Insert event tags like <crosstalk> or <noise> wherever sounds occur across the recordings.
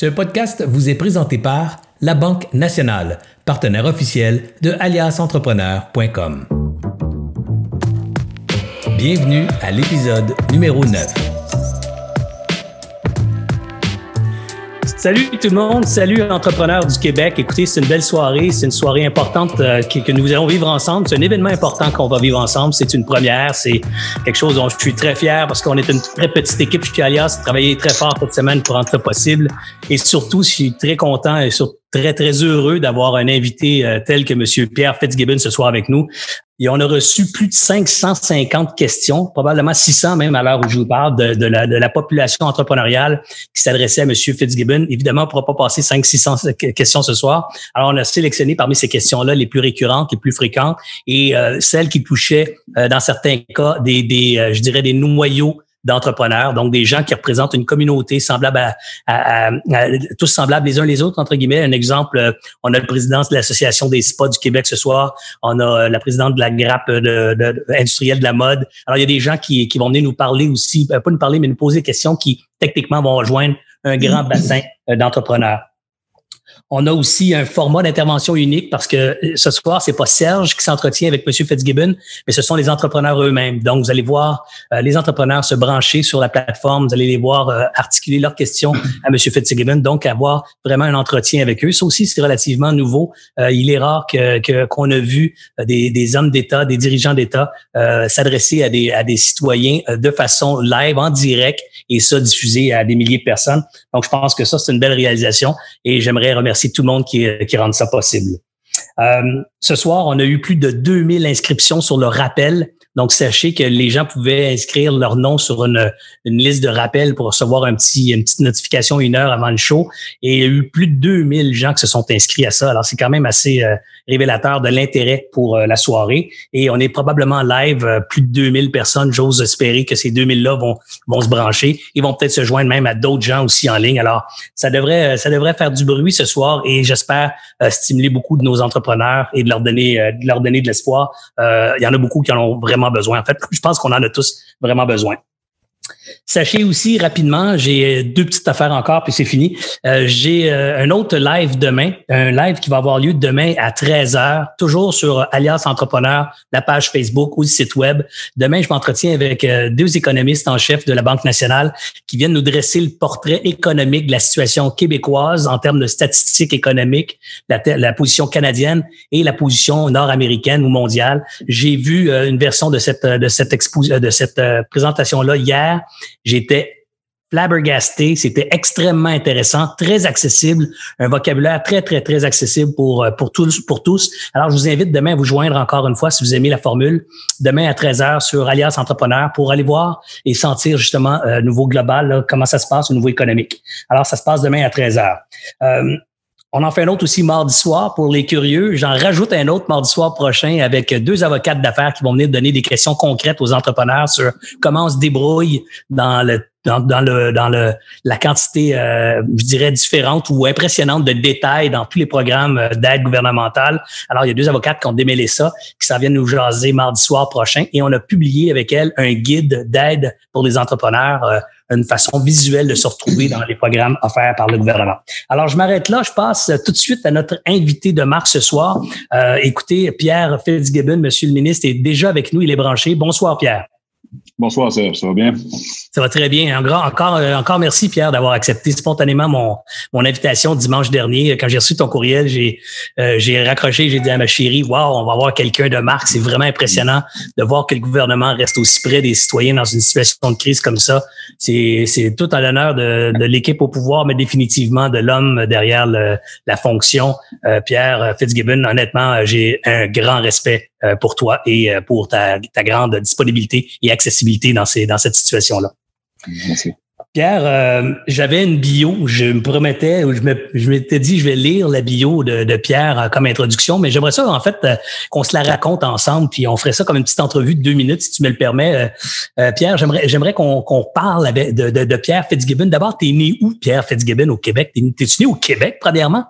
Ce podcast vous est présenté par La Banque Nationale, partenaire officiel de aliasentrepreneur.com. Bienvenue à l'épisode numéro 9. Salut tout le monde, salut entrepreneurs du Québec. Écoutez, c'est une belle soirée, c'est une soirée importante euh, que, nous allons vivre ensemble. C'est un événement important qu'on va vivre ensemble. C'est une première, c'est quelque chose dont je suis très fier parce qu'on est une très petite équipe chez Alias, travaillé très fort cette semaine pour rendre possible. Et surtout, je suis très content et surtout très, très heureux d'avoir un invité euh, tel que M. Pierre Fitzgibbon ce soir avec nous. Et on a reçu plus de 550 questions, probablement 600 même à l'heure où je vous parle, de, de, la, de la, population entrepreneuriale qui s'adressait à M. Fitzgibbon. Évidemment, on ne pourra pas passer 500-600 questions ce soir. Alors, on a sélectionné parmi ces questions-là les plus récurrentes, les plus fréquentes et euh, celles qui touchaient, euh, dans certains cas, des, des je dirais, des noyaux d'entrepreneurs, donc des gens qui représentent une communauté semblable à, à, tous semblables les uns les autres entre guillemets. Un exemple, euh, on a le président de l'association des spas du Québec ce soir, on a euh, la présidente de la grappe de, de, industrielle de la mode. Alors il y a des gens qui, qui vont venir nous parler aussi, euh, pas nous parler mais nous poser des questions qui techniquement vont rejoindre un grand bassin d'entrepreneurs. On a aussi un format d'intervention unique parce que euh, ce soir, c'est pas Serge qui s'entretient avec M. Fitzgibbon, mais ce sont les entrepreneurs eux-mêmes. Donc, vous allez voir euh, les entrepreneurs se brancher sur la plateforme, vous allez les voir euh, articuler leurs questions à M. Fitzgibbon, donc avoir vraiment un entretien avec eux. Ça aussi, c'est relativement nouveau. il est rare que qu'on a vu des, des hommes d'État, des dirigeants d'État s'adresser à des, à des citoyens de façon live, en direct, et ça diffusé à des milliers de personnes. Donc, je pense que ça, c'est une belle réalisation et j'aimerais remercier tout le monde qui, qui rend ça possible. Euh, ce soir, on a eu plus de 2000 inscriptions sur le rappel donc, sachez que les gens pouvaient inscrire leur nom sur une, liste de rappel pour recevoir une petite notification une heure avant le show. Et il y a eu plus de 2000 gens qui se sont inscrits à ça. Alors, c'est quand même assez euh, révélateur de l'intérêt pour euh, la soirée. Et on est probablement live, euh, plus de 2000 personnes. J'ose espérer que ces 2000-là vont, vont se brancher. Ils vont peut-être se joindre même à d'autres gens aussi en ligne. Alors, ça devrait, ça devrait faire du bruit ce soir et j'espère stimuler beaucoup de nos entrepreneurs et de leur donner, de leur donner de l'espoir. il y en a beaucoup qui en ont vraiment besoin. En fait, je pense qu'on en a tous vraiment besoin. Sachez aussi rapidement, j'ai deux petites affaires encore, puis c'est fini. Euh, j'ai euh, un autre live demain, un live qui va avoir lieu demain à 13h, toujours sur Alias Entrepreneur, la page Facebook ou le site web. Demain, je m'entretiens avec euh, deux économistes en chef de la Banque nationale qui viennent nous dresser le portrait économique de la situation québécoise en termes de statistiques économiques, la, position canadienne et la position nord-américaine ou mondiale. J'ai vu une version de cette de cette expo de cette présentation là hier J'étais flabbergasté. C'était extrêmement intéressant, très accessible, un vocabulaire très, très, très accessible pour, euh, pour tous, pour tous. Alors, je vous invite demain à vous joindre encore une fois si vous aimez la formule, demain à 13 h sur Alias Entrepreneur pour aller voir et sentir justement euh, nouveau global, comment ça se passe au niveau économique. Alors, ça se passe demain à 13 h euh, on en fait un autre aussi mardi soir pour les curieux. J'en rajoute un autre mardi soir prochain avec deux avocates d'affaires qui vont venir donner des questions concrètes aux entrepreneurs sur comment on se débrouille dans le dans, dans le dans le la quantité euh, je dirais différente ou impressionnante de détails dans tous les programmes euh, d'aide gouvernementale. Alors il y a deux avocates qui ont démêlé ça, qui s'en viennent nous jaser mardi soir prochain et on a publié avec elles un guide d'aide pour les entrepreneurs euh, une façon visuelle de se retrouver dans les programmes offerts par le gouvernement. Alors, je m'arrête là. Je passe tout de suite à notre invité de marque ce soir. Euh, écoutez, Pierre Fitzgibbon, Monsieur le ministre, est déjà avec nous. Il est branché. Bonsoir, Pierre. Bonsoir. Ça va bien? Ça va très bien. encore, euh, encore merci, Pierre, d'avoir accepté spontanément mon, invitation dimanche dernier. Quand j'ai reçu ton courriel, j'ai euh, raccroché, j'ai dit à ma chérie, wow, on va avoir quelqu'un de marque. C'est vraiment impressionnant de voir que le gouvernement reste aussi près des citoyens dans une situation de crise comme ça. C'est tout à l'honneur de, l'équipe au pouvoir, mais définitivement de l'homme derrière la fonction. Euh, Pierre Fitzgibbon, honnêtement, j'ai un grand respect pour toi et euh, pour ta, ta, grande disponibilité et accessibilité dans, ces, dans cette situation-là. Merci. Pierre, euh, j'avais une bio, je me promettais, je me, je m'étais dit, je vais lire la bio de, de Pierre comme introduction, mais j'aimerais ça, en fait, qu'on se la raconte ensemble, puis on ferait ça comme une petite entrevue de deux minutes, si tu me le permets. Pierre, j'aimerais, j'aimerais qu'on, qu'on parle avec, de, de, de, Pierre Fitzgibbon. D'abord, t'es né où, Pierre Fitzgibbon, au Québec? T'es-tu né au Québec, premièrement?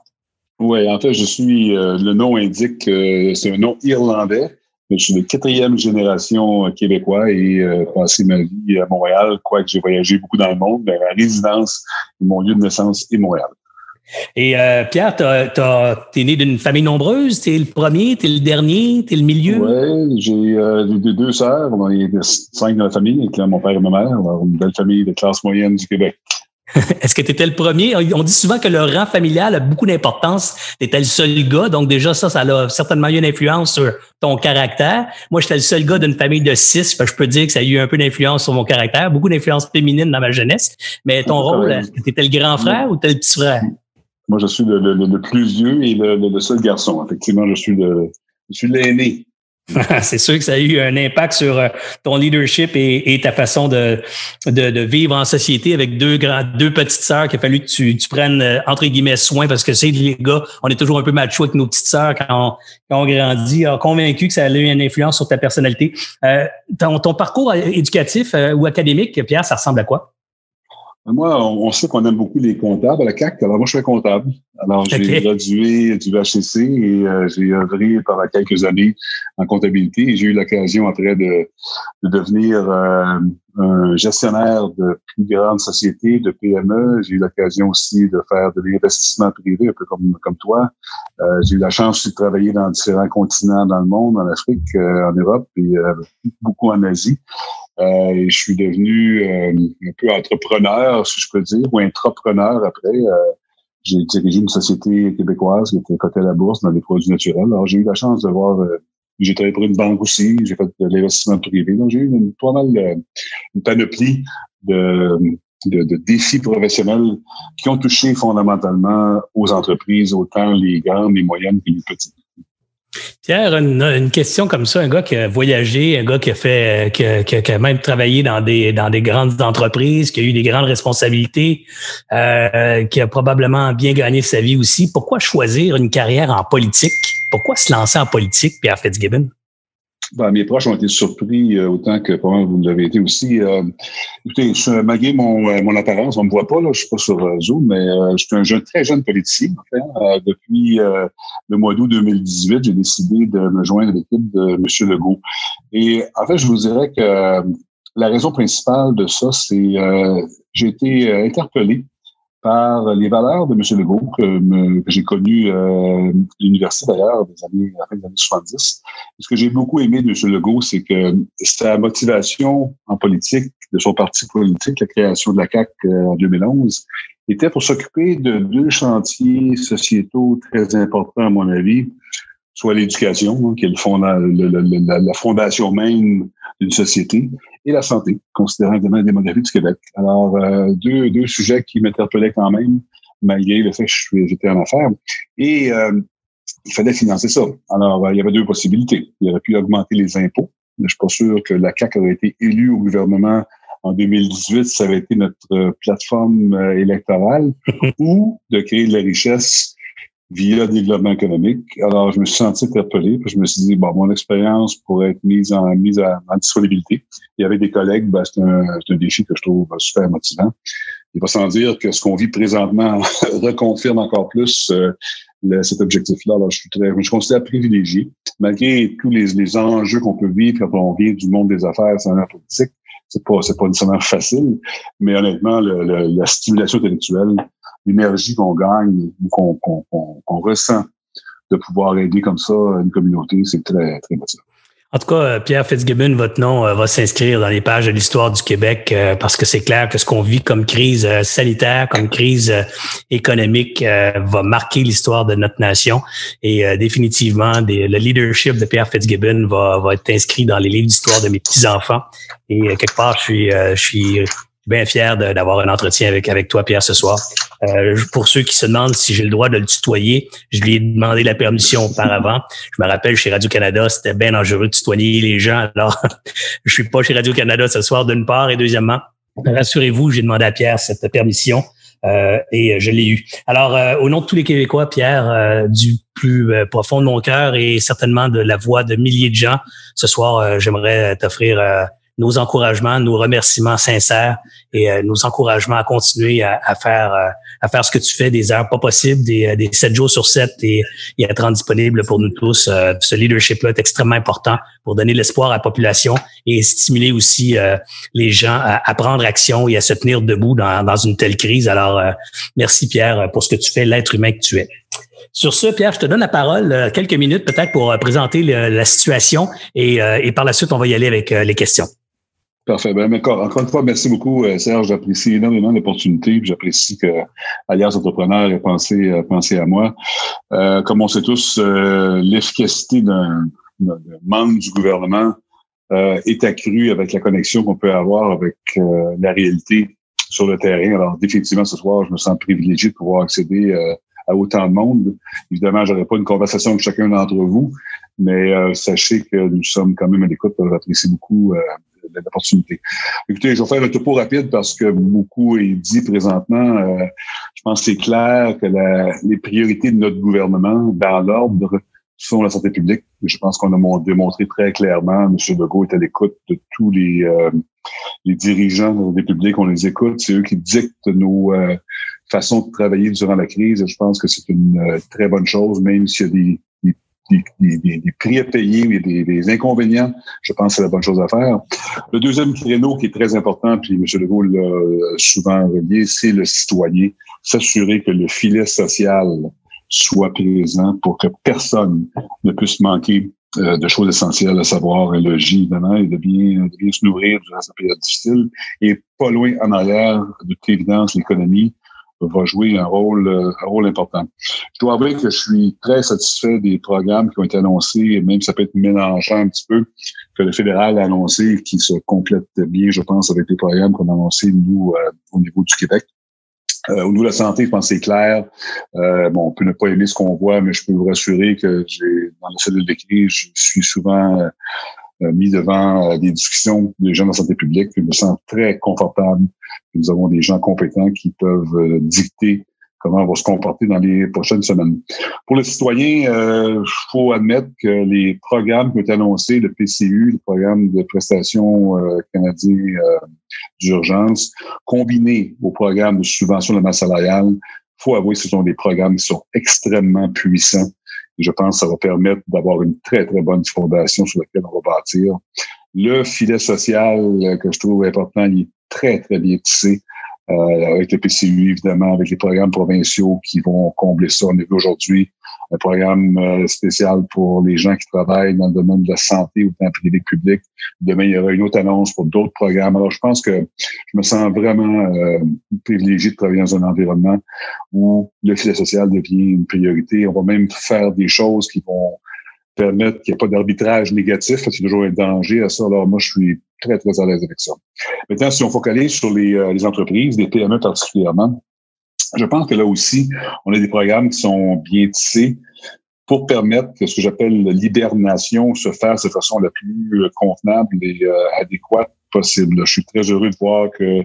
Oui, en fait, je suis, euh, le nom indique que c'est un nom irlandais, mais je suis de quatrième génération euh, québécois et euh, passé ma vie à Montréal, quoique j'ai voyagé beaucoup dans le monde, mais la résidence, mon lieu de naissance est Montréal. Et euh, Pierre, tu es né d'une famille nombreuse. Tu es le premier, tu es le dernier, tu es le milieu? Oui, j'ai euh, deux, sœurs. On est cinq dans la famille, avec mon père et ma mère. Alors, une belle famille de classe moyenne du Québec. <laughs> Est-ce que tu étais le premier? On dit souvent que le rang familial a beaucoup d'importance. Tu étais le seul gars, donc déjà ça, ça a certainement eu une influence sur ton caractère. Moi, j'étais le seul gars d'une famille de six, je peux dire que ça a eu un peu d'influence sur mon caractère, beaucoup d'influence féminine dans ma jeunesse. Mais ton rôle, est-ce que tu étais le grand frère ou tu le petit frère? Moi, je suis le, plus vieux et le, seul garçon. Effectivement, je suis le, je suis l'aîné <laughs> c'est sûr que ça a eu un impact sur euh, ton leadership et, ta façon de, vivre en société avec deux petites sœurs qu'il a fallu que tu, prennes euh, entre guillemets soin parce que c'est les gars, on est toujours un peu macho avec nos petites sœurs quand on, grandit. Alors, convaincu que ça a eu une influence sur ta personnalité. Euh, ton, parcours éducatif ou académique, Pierre, ça ressemble à quoi? Moi, on, sait qu'on aime beaucoup les comptables à la CAC. Alors, moi, je suis comptable. Alors, j'ai gradué du HCC et euh, j'ai œuvré pendant quelques années en comptabilité. J'ai eu l'occasion après de, de devenir euh, un gestionnaire de plus grandes sociétés, de PME. J'ai eu l'occasion aussi de faire de l'investissement privé, un peu comme, comme toi. Euh, j'ai eu la chance de travailler dans différents continents dans le monde, en Afrique, en Europe et beaucoup en Asie. Euh, et je suis devenu euh, un peu entrepreneur, si je peux dire, ou entrepreneur après. Euh, j'ai dirigé une société québécoise qui était cotée à la bourse dans les produits naturels. Alors, j'ai eu la chance de voir... j'ai travaillé pour une banque aussi, j'ai fait de l'investissement privé. Donc, j'ai eu une, pas mal une panoplie de, de, de, défis professionnels qui ont touché fondamentalement aux entreprises, autant les grandes, les moyennes que les petites. Pierre, une, question comme ça, un gars qui a voyagé, un gars qui a fait, qui a, même travaillé dans des dans des grandes entreprises, qui a eu des grandes responsabilités, euh, qui a probablement bien gagné sa vie aussi. Pourquoi choisir une carrière en politique? Pourquoi se lancer en politique, Pierre Fitzgibbon? Ben, mes proches ont été surpris euh, autant que vous l'avez été aussi. Euh, écoutez, malgré mon, euh, mon apparence, on me voit pas, là, je suis pas sur euh, Zoom, mais je suis un jeune, très jeune politicien. En fait. depuis le mois d'août 2018, j'ai décidé de me joindre à l'équipe de M. Legault. Et en fait, je vous dirais que la raison principale de ça, c'est j'ai été interpellé par les valeurs de M. Legault, que, que j'ai connu euh, l'université d'ailleurs des années, à des années 70. ce que j'ai beaucoup aimé de M. Legault, c'est que sa motivation en politique, de son parti politique, la création de la CAC euh, en 2011, était pour s'occuper de deux chantiers sociétaux très importants, à mon avis, soit l'éducation, hein, qui est le la, fondation même d'une société, et la santé, considérant le domaine démographique du Québec. Alors, euh, deux, deux sujets qui m'interpellaient quand même, malgré le fait que j'étais en affaires. Et euh, il fallait financer ça. Alors, euh, il y avait deux possibilités. Il aurait pu augmenter les impôts. Je suis pas sûr que la CAQ aurait été élue au gouvernement en 2018 ça avait été notre plateforme électorale, <laughs> ou de créer de la richesse via le développement économique. Alors, je me suis senti interpellé, puis je me suis dit, bon, mon expérience pourrait être mise en mise en disponibilité. Il y avait des collègues, ben, c'est un, un, défi que je trouve super motivant. Il va sans dire que ce qu'on vit présentement <laughs> reconfirme encore plus euh, cet objectif-là. Alors, je suis très, je considère privilégié, malgré tous les, les enjeux qu'on peut vivre quand on vient du monde des affaires, sans la politique. C'est pas, c'est pas nécessairement facile, mais honnêtement, le, la stimulation intellectuelle, l'énergie qu'on gagne ou qu'on ressent de pouvoir aider comme ça une communauté, c'est très, très motivant. En tout cas, euh, Pierre Fitzgibbon, votre nom euh, va s'inscrire dans les pages de l'histoire du Québec euh, parce que c'est clair que ce qu'on vit comme crise sanitaire, comme crise économique, va marquer l'histoire de notre nation. Et définitivement, le leadership de Pierre Fitzgibbon va, être inscrit dans les livres d'histoire de mes petits-enfants. Et quelque part, je suis, je bien fier d'avoir un entretien avec toi, Pierre, ce soir. Euh, pour ceux qui se demandent si j'ai le droit de le tutoyer, je lui ai demandé la permission auparavant. Je me rappelle, chez Radio-Canada, c'était bien dangereux de tutoyer les gens. Alors, <laughs> je suis pas chez Radio-Canada ce soir, d'une part. Et deuxièmement, rassurez-vous, j'ai demandé à Pierre cette permission. Euh, et je l'ai eu. Alors, euh, au nom de tous les Québécois, Pierre, euh, du plus profond de mon cœur et certainement de la voix de milliers de gens, ce soir, j'aimerais t'offrir nos encouragements, nos remerciements sincères et euh, nos encouragements à continuer à, faire euh, à faire ce que tu fais des heures pas possibles, des, euh, des 7 jours sur 7 et, et être rendu disponible pour nous tous. ce leadership-là est extrêmement important pour donner l'espoir à la population et stimuler aussi les gens à, prendre action et à se tenir debout dans, une telle crise. Alors, merci Pierre pour ce que tu fais, l'être humain que tu es. Sur ce, Pierre, je te donne la parole quelques minutes peut-être pour présenter la situation et par la suite, on va y aller avec les questions. Parfait. Ben, encore, encore une fois, merci beaucoup, euh, Serge. J'apprécie énormément l'opportunité. J'apprécie que Alliance Entrepreneur ait pensé, euh, pensé à moi. Euh, comme on sait tous, euh, l'efficacité d'un membre du gouvernement est accrue avec la connexion qu'on peut avoir avec la réalité sur le terrain. Alors, définitivement, ce soir, je me sens privilégié de pouvoir accéder à autant de monde. Évidemment, j'aurais pas une conversation avec chacun d'entre vous, mais sachez que nous sommes quand même à l'écoute. J'apprécie beaucoup l'opportunité. Écoutez, je vais faire un topo rapide parce que beaucoup est dit présentement. Euh, je pense que c'est clair que les priorités de notre gouvernement, dans l'ordre, sont la santé publique. Je pense qu'on a démontré très clairement, M. Legault est à l'écoute de tous les, euh, dirigeants des publics, on les écoute, c'est eux qui dictent nos euh, façons de travailler durant la crise. Je pense que c'est une très bonne chose, même s'il y a des des, des, prix à payer, mais des, des, inconvénients, je pense que c'est la bonne chose à faire. Le deuxième créneau qui est très important, puis M. Legault l'a souvent relié, c'est le citoyen. S'assurer que le filet social soit présent pour que personne ne puisse manquer euh, de choses essentielles, à savoir un logis, évidemment, et de bien, de bien se nourrir durant cette période difficile. Et pas loin en arrière, de toute évidence, l'économie, va jouer un rôle, euh, un rôle important. Je dois avouer que je suis très satisfait des programmes qui ont été annoncés, même ça peut être mélangeant un petit peu, que le fédéral a annoncé, qui se complètent bien, je pense, avec les programmes qu'on a annoncés, nous, euh, au niveau du Québec. Euh, au niveau de la santé, je pense c'est clair. Euh, bon, on peut ne pas aimer ce qu'on voit, mais je peux vous rassurer que j'ai dans la cellule de je suis souvent euh, mis devant des discussions des gens de la santé publique. Je me sens très confortable nous avons des gens compétents qui peuvent euh, dicter comment on va se comporter dans les prochaines semaines. Pour les citoyens, il euh, faut admettre que les programmes qui ont été annoncés, le PCU, le programme de prestations euh, canadien euh, d'urgence, combinés au programme de subvention de masse salariale, faut avouer que ce sont des programmes qui sont extrêmement puissants. Je pense que ça va permettre d'avoir une très, très bonne fondation sur laquelle on va bâtir. Le filet social que je trouve important, il est très, très bien tissé. Euh, avec le PCU, évidemment, avec les programmes provinciaux qui vont combler ça. On a vu aujourd'hui un programme euh, spécial pour les gens qui travaillent dans le domaine de la santé ou dans le privé public. Demain, il y aura une autre annonce pour d'autres programmes. Alors, je pense que je me sens vraiment euh, privilégié de travailler dans un environnement où le filet social devient une priorité. On va même faire des choses qui vont permettre qu'il n'y ait pas d'arbitrage négatif, a toujours un danger à ça. Alors, moi, je suis très, très à l'aise avec ça. Maintenant, si on focalise sur les, euh, entreprises, les PME particulièrement, je pense que là aussi, on a des programmes qui sont bien tissés pour permettre que ce que j'appelle l'hibernation se fasse de façon la plus euh, contenable et euh, adéquate possible. Je suis très heureux de voir que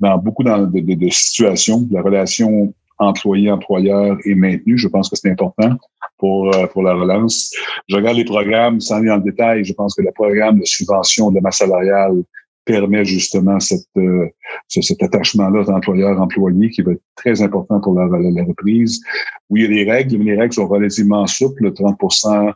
dans beaucoup de situations, la relation employé-employeur est maintenue. Je pense que c'est important pour, euh, pour la relance. Je regarde les programmes sans aller le détail. Je pense que le programme de subvention de masse salariale permet justement cette, euh, cet attachement-là d'employeur-employé qui va être très important pour la, la, reprise. Oui, il y a des règles, mais les règles sont relativement souples. 30%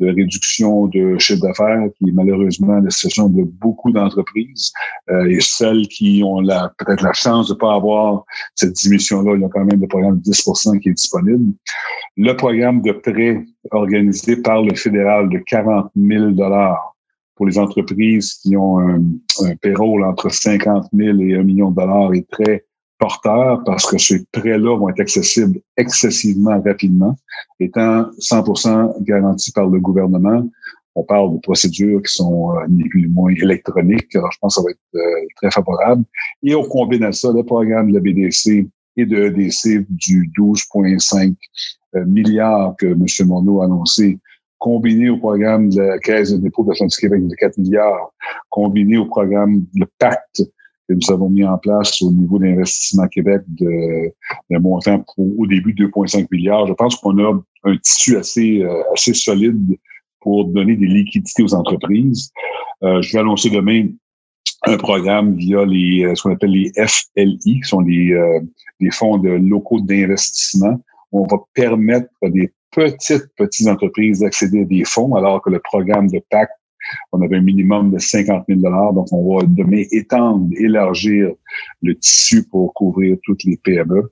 de réduction de chiffre d'affaires, qui est malheureusement la situation de beaucoup d'entreprises. Euh, et celles qui ont la peut-être la chance de ne pas avoir cette diminution-là, il y a quand même le programme de 10% qui est disponible. Le programme de prêt organisé par le fédéral de 40 000 pour les entreprises qui ont un, un payroll entre 50 000 et 1 million de dollars est très porteur parce que ces prêts-là vont être accessibles excessivement rapidement, étant 100% garantis par le gouvernement. On parle de procédures qui sont euh, ni plus ni moins électroniques, alors je pense que ça va être euh, très favorable. Et on combine à ça le programme de la BDC et de EDC du 12,5 euh, milliards que M. Monod a annoncé combiné au programme de la Caisse de dépôt de la du Québec de 4 milliards, combiné au programme le pacte que nous avons mis en place au niveau d'investissement Québec de, de montant au début de 2,5 milliards. Je pense qu'on a un tissu assez, euh, assez solide pour donner des liquidités aux entreprises. Euh, je vais annoncer demain un programme via les euh, ce qu'on appelle les FLI, qui sont les, euh, les fonds de locaux d'investissement. On va permettre à des petites, petites entreprises d'accéder à des fonds, alors que le programme de PAC, on avait un minimum de 50 000 Donc, on va demain étendre, élargir le tissu pour couvrir toutes les PME.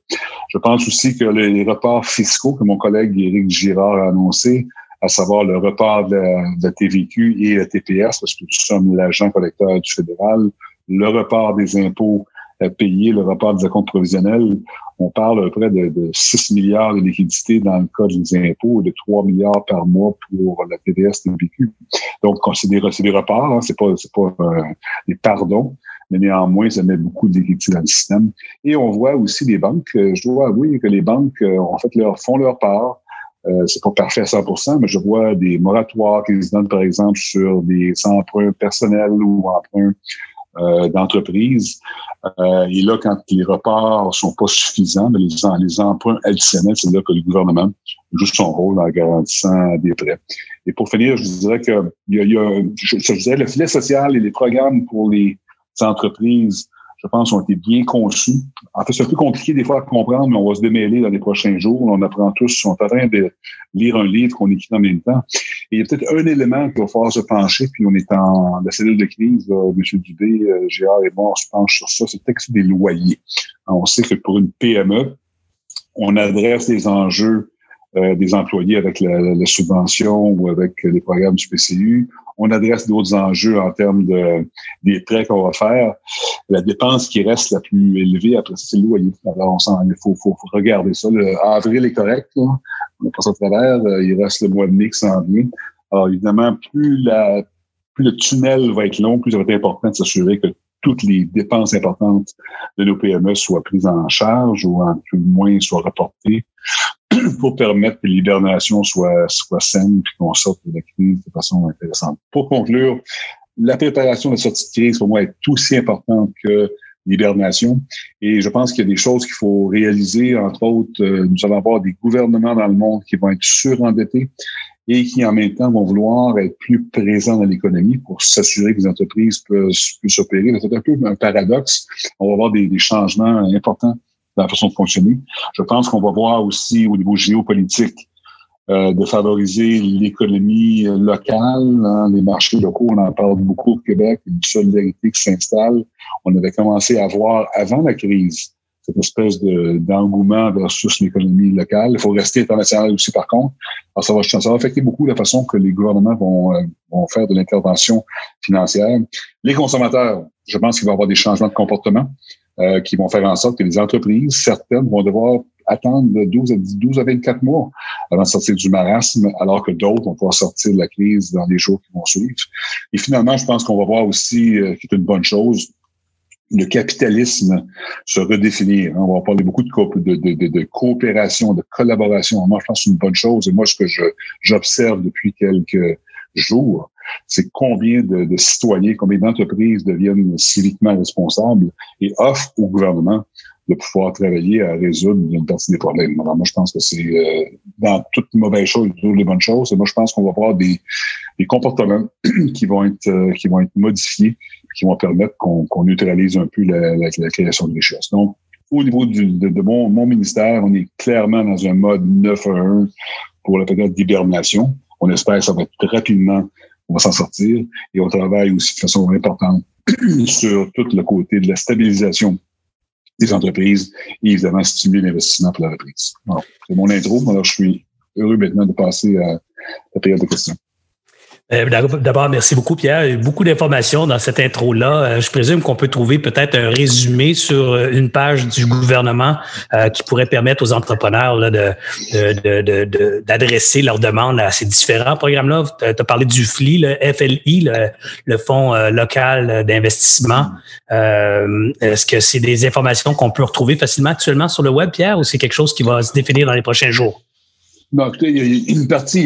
Je pense aussi que les reports fiscaux que mon collègue Éric Girard a annoncé, à savoir le report de la, TVQ et la TPS, parce que nous sommes l'agent collecteur du fédéral, le report des impôts payés, le report des comptes provisionnels. On parle à peu près de, 6 milliards de liquidités dans le cas des impôts et de 3 milliards par mois pour la TVS TVQ. Donc, c'est des, des reports, hein, c'est pas, pas euh, des pardons mais néanmoins, ça met beaucoup de liquidités dans le système. Et on voit aussi des banques, euh, je dois avouer que les banques euh, en fait leur, font leur part, euh, c'est pas parfait à 100% mais je vois des moratoires qui se donnent, par exemple, sur des emprunts personnels ou emprunts euh, d'entreprise. Euh, et là, quand les reparts sont pas suffisants, mais les, emprunts additionnels, c'est là que le gouvernement joue son rôle en garantissant des prêts. Et pour finir, je dirais que il y a, y a je, je dirais le filet social et les programmes pour les entreprises je pense, ont été bien conçus. En fait, c'est un peu compliqué des fois à comprendre, mais on va se démêler dans les prochains jours. On apprend tous, on est en train de lire un livre qu'on écrit en même temps. Et il y a peut-être un élément qu'il va falloir se pencher, puis on est en la cellule de crise, là, M. Dubé, euh, Gérard et moi, on se penche sur ça, c'est peut-être des loyers. On sait que pour une PME, on adresse les enjeux des employés avec la, la, subvention ou avec les programmes du PCU on adresse d'autres enjeux en termes de des prêts qu'on va faire. La dépense qui reste la plus élevée, après c'est le loyer. Alors, on il faut, faut, regarder ça. Le avril est correct, là. on passe à travers. Euh, il reste le mois de mai qui s'en vient. Alors, évidemment, plus la plus le tunnel va être long, plus ça va être important de s'assurer que toutes les dépenses importantes de nos PME soient prises en charge ou en tout moins soient reportées <clears throat> pour permettre que l'hibernation soit, soit saine et qu'on sorte de la crise de façon intéressante. Pour conclure, la préparation de la sortie de crise, pour moi, est aussi importante que l'hibernation. Et je pense qu'il y a des choses qu'il faut réaliser. Entre autres, euh, nous allons avoir des gouvernements dans le monde qui vont être surendettés et qui, en même temps, vont vouloir être plus présents dans l'économie pour s'assurer que les entreprises puissent opérer. C'est un peu un paradoxe. On va avoir des, des changements importants la façon de fonctionner. Je pense qu'on va voir aussi au niveau géopolitique euh, de favoriser l'économie locale, hein, les marchés locaux. On en parle beaucoup au Québec, une solidarité qui s'installe. On avait commencé à voir avant la crise cette espèce de, d'engouement versus l'économie locale. Il faut rester international aussi, par contre. Alors, ça va, ça va affecter beaucoup la façon que les gouvernements vont, euh, vont faire de l'intervention financière. Les consommateurs, je pense qu'il va y avoir des changements de comportement. Euh, qui vont faire en sorte que les entreprises, certaines, vont devoir attendre 12 à, 12 à 24 mois avant de sortir du marasme, alors que d'autres vont pouvoir sortir de la crise dans les jours qui vont suivre. Et finalement, je pense qu'on va voir aussi, euh, qui est une bonne chose, le capitalisme se redéfinir. On va parler beaucoup de, de, coopération, de collaboration. Moi, je pense que c'est une bonne chose. Et moi, ce que j'observe depuis quelques jours, c'est combien de, citoyens, combien d'entreprises deviennent civiquement responsables et offrent au gouvernement de pouvoir travailler à résoudre une partie des problèmes? Alors moi, je pense que c'est euh, dans toutes les mauvaises choses, toutes les bonnes choses. Et moi, je pense qu'on va avoir des, comportements <clears throat> qui vont être euh, qui vont être modifiés, qui vont permettre qu'on neutralise un peu la, création de richesse. Donc, au niveau de, mon, mon ministère, on est clairement dans un mode 9 à 1 pour la période d'hibernation. On espère que ça va être rapidement on va s'en sortir. Et on travaille aussi de façon importante <clears throat> sur tout le côté de la stabilisation des entreprises et évidemment stimuler l'investissement pour la reprise. C'est mon intro. Alors, je suis heureux maintenant de passer à la période de questions. Euh, d'abord, merci beaucoup, Pierre. Beaucoup d'informations dans cette intro-là. Euh, je présume qu'on peut trouver peut-être un résumé sur euh, une page du gouvernement qui pourrait permettre aux entrepreneurs de, d'adresser leurs demandes à ces différents programmes-là. Tu as parlé du FLI, le FLI, le, Fonds local d'investissement. Est-ce que c'est des informations qu'on peut retrouver facilement actuellement sur le web, Pierre, ou c'est quelque chose qui va se définir dans les prochains jours? Non, écoutez, une partie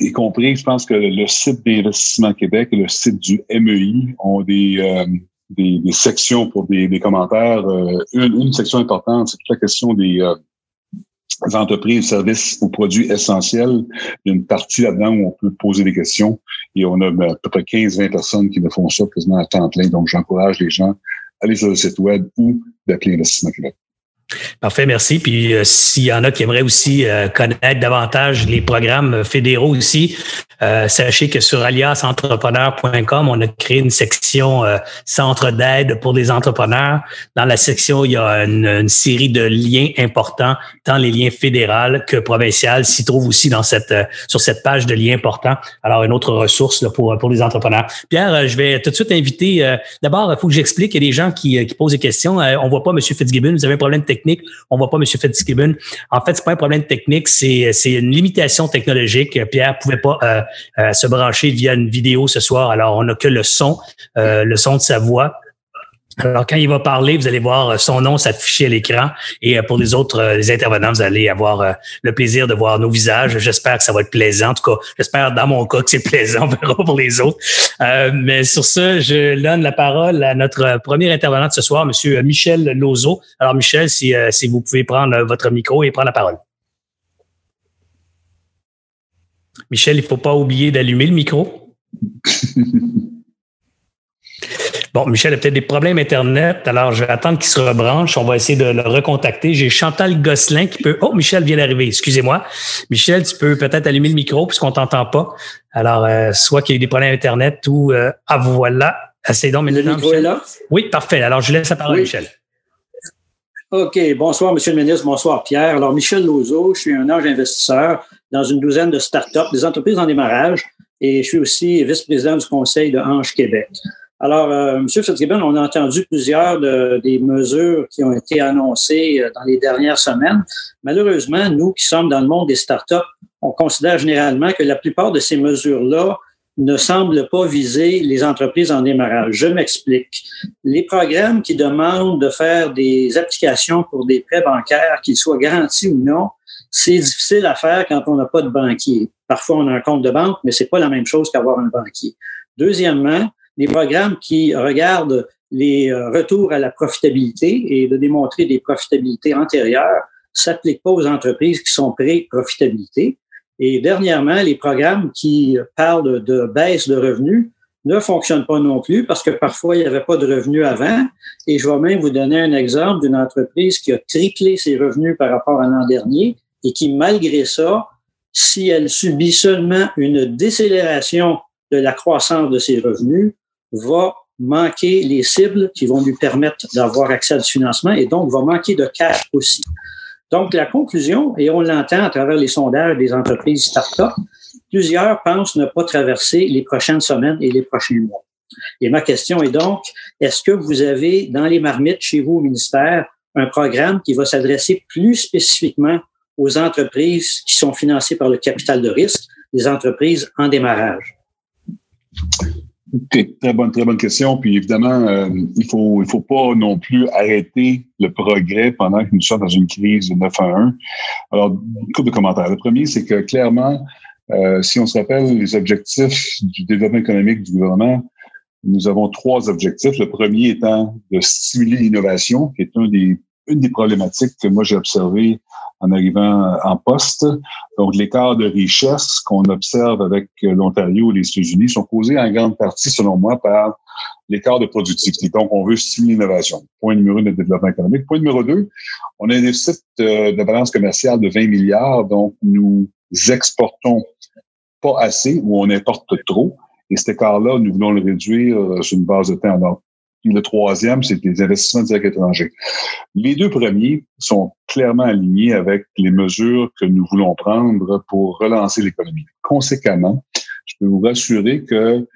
est, compris. Je pense que le site d'investissement Québec et le site du MEI ont des, euh, des, sections pour des, commentaires. Euh, une, section importante, c'est toute la question des, euh, entreprises, services ou produits essentiels. Il y a une partie là-dedans où on peut poser des questions et on a ben, à peu près 15-20 personnes qui ne font ça quasiment à temps plein. Donc, j'encourage les gens à aller sur le site web ou d'appeler Investissement Québec. Parfait, merci. Puis euh, s'il y en a qui aimeraient aussi euh, connaître davantage les programmes fédéraux aussi, euh, sachez que sur aliasentrepreneur.com, on a créé une section centre d'aide pour les entrepreneurs. Dans la section, il y a une, série de liens importants, tant les liens fédéraux que provinciaux s'y trouvent aussi dans cette sur cette page de liens importants. Alors, une autre ressource pour, pour les entrepreneurs. Pierre, je vais tout de suite inviter. D'abord, il faut que j'explique. Il y a des gens qui, posent des questions. on voit pas M. Fitzgibbon. Vous avez un problème technique technique. On voit pas M. Fitzgibbon. En fait, c'est pas un problème technique, c'est, une limitation technologique. Pierre pouvait pas euh, euh, se brancher via une vidéo ce soir, alors on n'a que le son, euh, le son de sa voix. Alors, quand il va parler, vous allez voir euh, son nom s'afficher à l'écran. Et euh, pour les autres euh, intervenants, vous allez avoir le plaisir de voir nos visages. J'espère que ça va être plaisant. En tout cas, j'espère dans mon cas que c'est <laughs> plaisant. <laughs> Pour les autres. mais sur ce, je donne la parole à notre premier intervenant de ce soir, Monsieur Michel Lozo. Alors, Michel, si, si vous pouvez prendre votre micro et prendre la parole. Michel, il ne faut pas oublier d'allumer le micro. <laughs> Bon, Michel a peut-être des problèmes Internet, alors je vais attendre qu'il se rebranche. On va essayer de le recontacter. J'ai Chantal Gosselin qui peut. Oh, Michel vient d'arriver, excusez-moi. Michel, tu peux peut-être allumer le micro puisqu'on t'entend pas. Alors, euh, soit qu'il y ait des problèmes Internet ou euh, ah voilà. Assez donc Le micro est là? Oui, parfait. Alors, je laisse la parole à Michel. OK. Bonsoir, Monsieur le ministre. Bonsoir, Pierre. Alors, Michel Lozo, je suis un ange investisseur dans une douzaine de startups, des entreprises en démarrage, et je suis aussi vice-président du conseil de Ange Québec. Alors, euh, M. Fitzgibbon, on a entendu plusieurs des mesures qui ont été annoncées euh, dans les dernières semaines. Malheureusement, nous qui sommes dans le monde des startups, on considère généralement que la plupart de ces mesures-là ne semblent pas viser les entreprises en démarrage. Je m'explique. Les programmes qui demandent de faire des applications pour des prêts bancaires, qu'ils soient garantis ou non, c'est difficile à faire quand on n'a pas de banquier. Parfois, on a un compte de banque, mais c'est pas la même chose qu'avoir un banquier. Deuxièmement, des programmes qui regardent les euh, retours à la profitabilité et de démontrer des profitabilités antérieures s'appliquent pas aux entreprises qui sont pré-profitabilité. Et dernièrement, les programmes qui parlent de baisse de revenus ne fonctionnent pas non plus parce que parfois, il n'y avait pas de revenus avant. Et je vais même vous donner un exemple d'une entreprise qui a triplé ses revenus par rapport à l'an dernier et qui, malgré ça, si elle subit seulement une décélération de la croissance de ses revenus, va manquer les cibles qui vont lui permettre d'avoir accès à financement et donc va manquer de cash aussi. Donc, la conclusion, et on l'entend à travers les sondages des entreprises start-up, plusieurs pensent ne pas traverser les prochaines semaines et les prochains mois. Et ma question est donc, est-ce que vous avez dans les marmites chez vous au ministère un programme qui va s'adresser plus spécifiquement aux entreprises qui sont financées par le capital de risque, les entreprises en démarrage? Très bonne, très bonne question. Puis évidemment, euh, il faut, il faut pas non plus arrêter le progrès pendant que nous sommes dans une crise de 9 à 1. Alors, une couple de commentaires. Le premier, c'est que clairement, euh, si on se rappelle les objectifs du développement économique du gouvernement, nous avons trois objectifs. Le premier étant de stimuler l'innovation, qui est des, une des problématiques que moi j'ai observé en arrivant en poste. Donc, l'écart de richesse qu'on observe avec l'Ontario et les États-Unis sont causés en grande partie, selon moi, par l'écart de productivité. Donc, on veut stimuler l'innovation. Point numéro un, le développement économique. Point numéro deux, on a un déficit de, de balance commerciale de 20 milliards, donc nous exportons pas assez ou on importe trop. Et cet écart-là, nous voulons le réduire euh, sur une base de temps. Donc, le troisième, c'est les investissements directs étrangers. Les deux premiers sont clairement alignés avec les mesures que nous voulons prendre pour relancer l'économie. Conséquemment, je peux vous rassurer que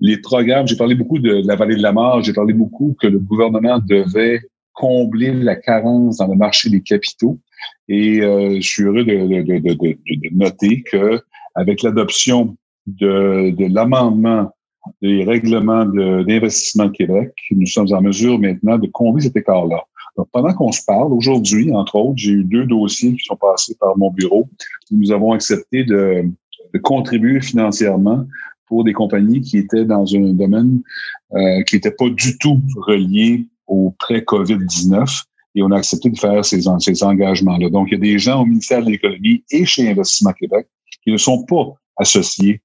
les programmes, j'ai parlé beaucoup de, la vallée de la mort, j'ai parlé beaucoup que le gouvernement devait combler la carence dans le marché des capitaux. Et euh, je suis heureux de, de, de, de noter que avec l'adoption de l'amendement des règlements d'investissement Québec, nous sommes en mesure maintenant de combler cet écart-là. Pendant qu'on se parle, aujourd'hui, entre autres, j'ai eu deux dossiers qui sont passés par mon bureau nous avons accepté de, contribuer financièrement pour des compagnies qui étaient dans un domaine euh, qui n'était pas du tout relié au prêt COVID-19 et on a accepté de faire ces engagements-là. Donc, il y a des gens au ministère de l'Économie et chez Investissement Québec qui ne sont pas associés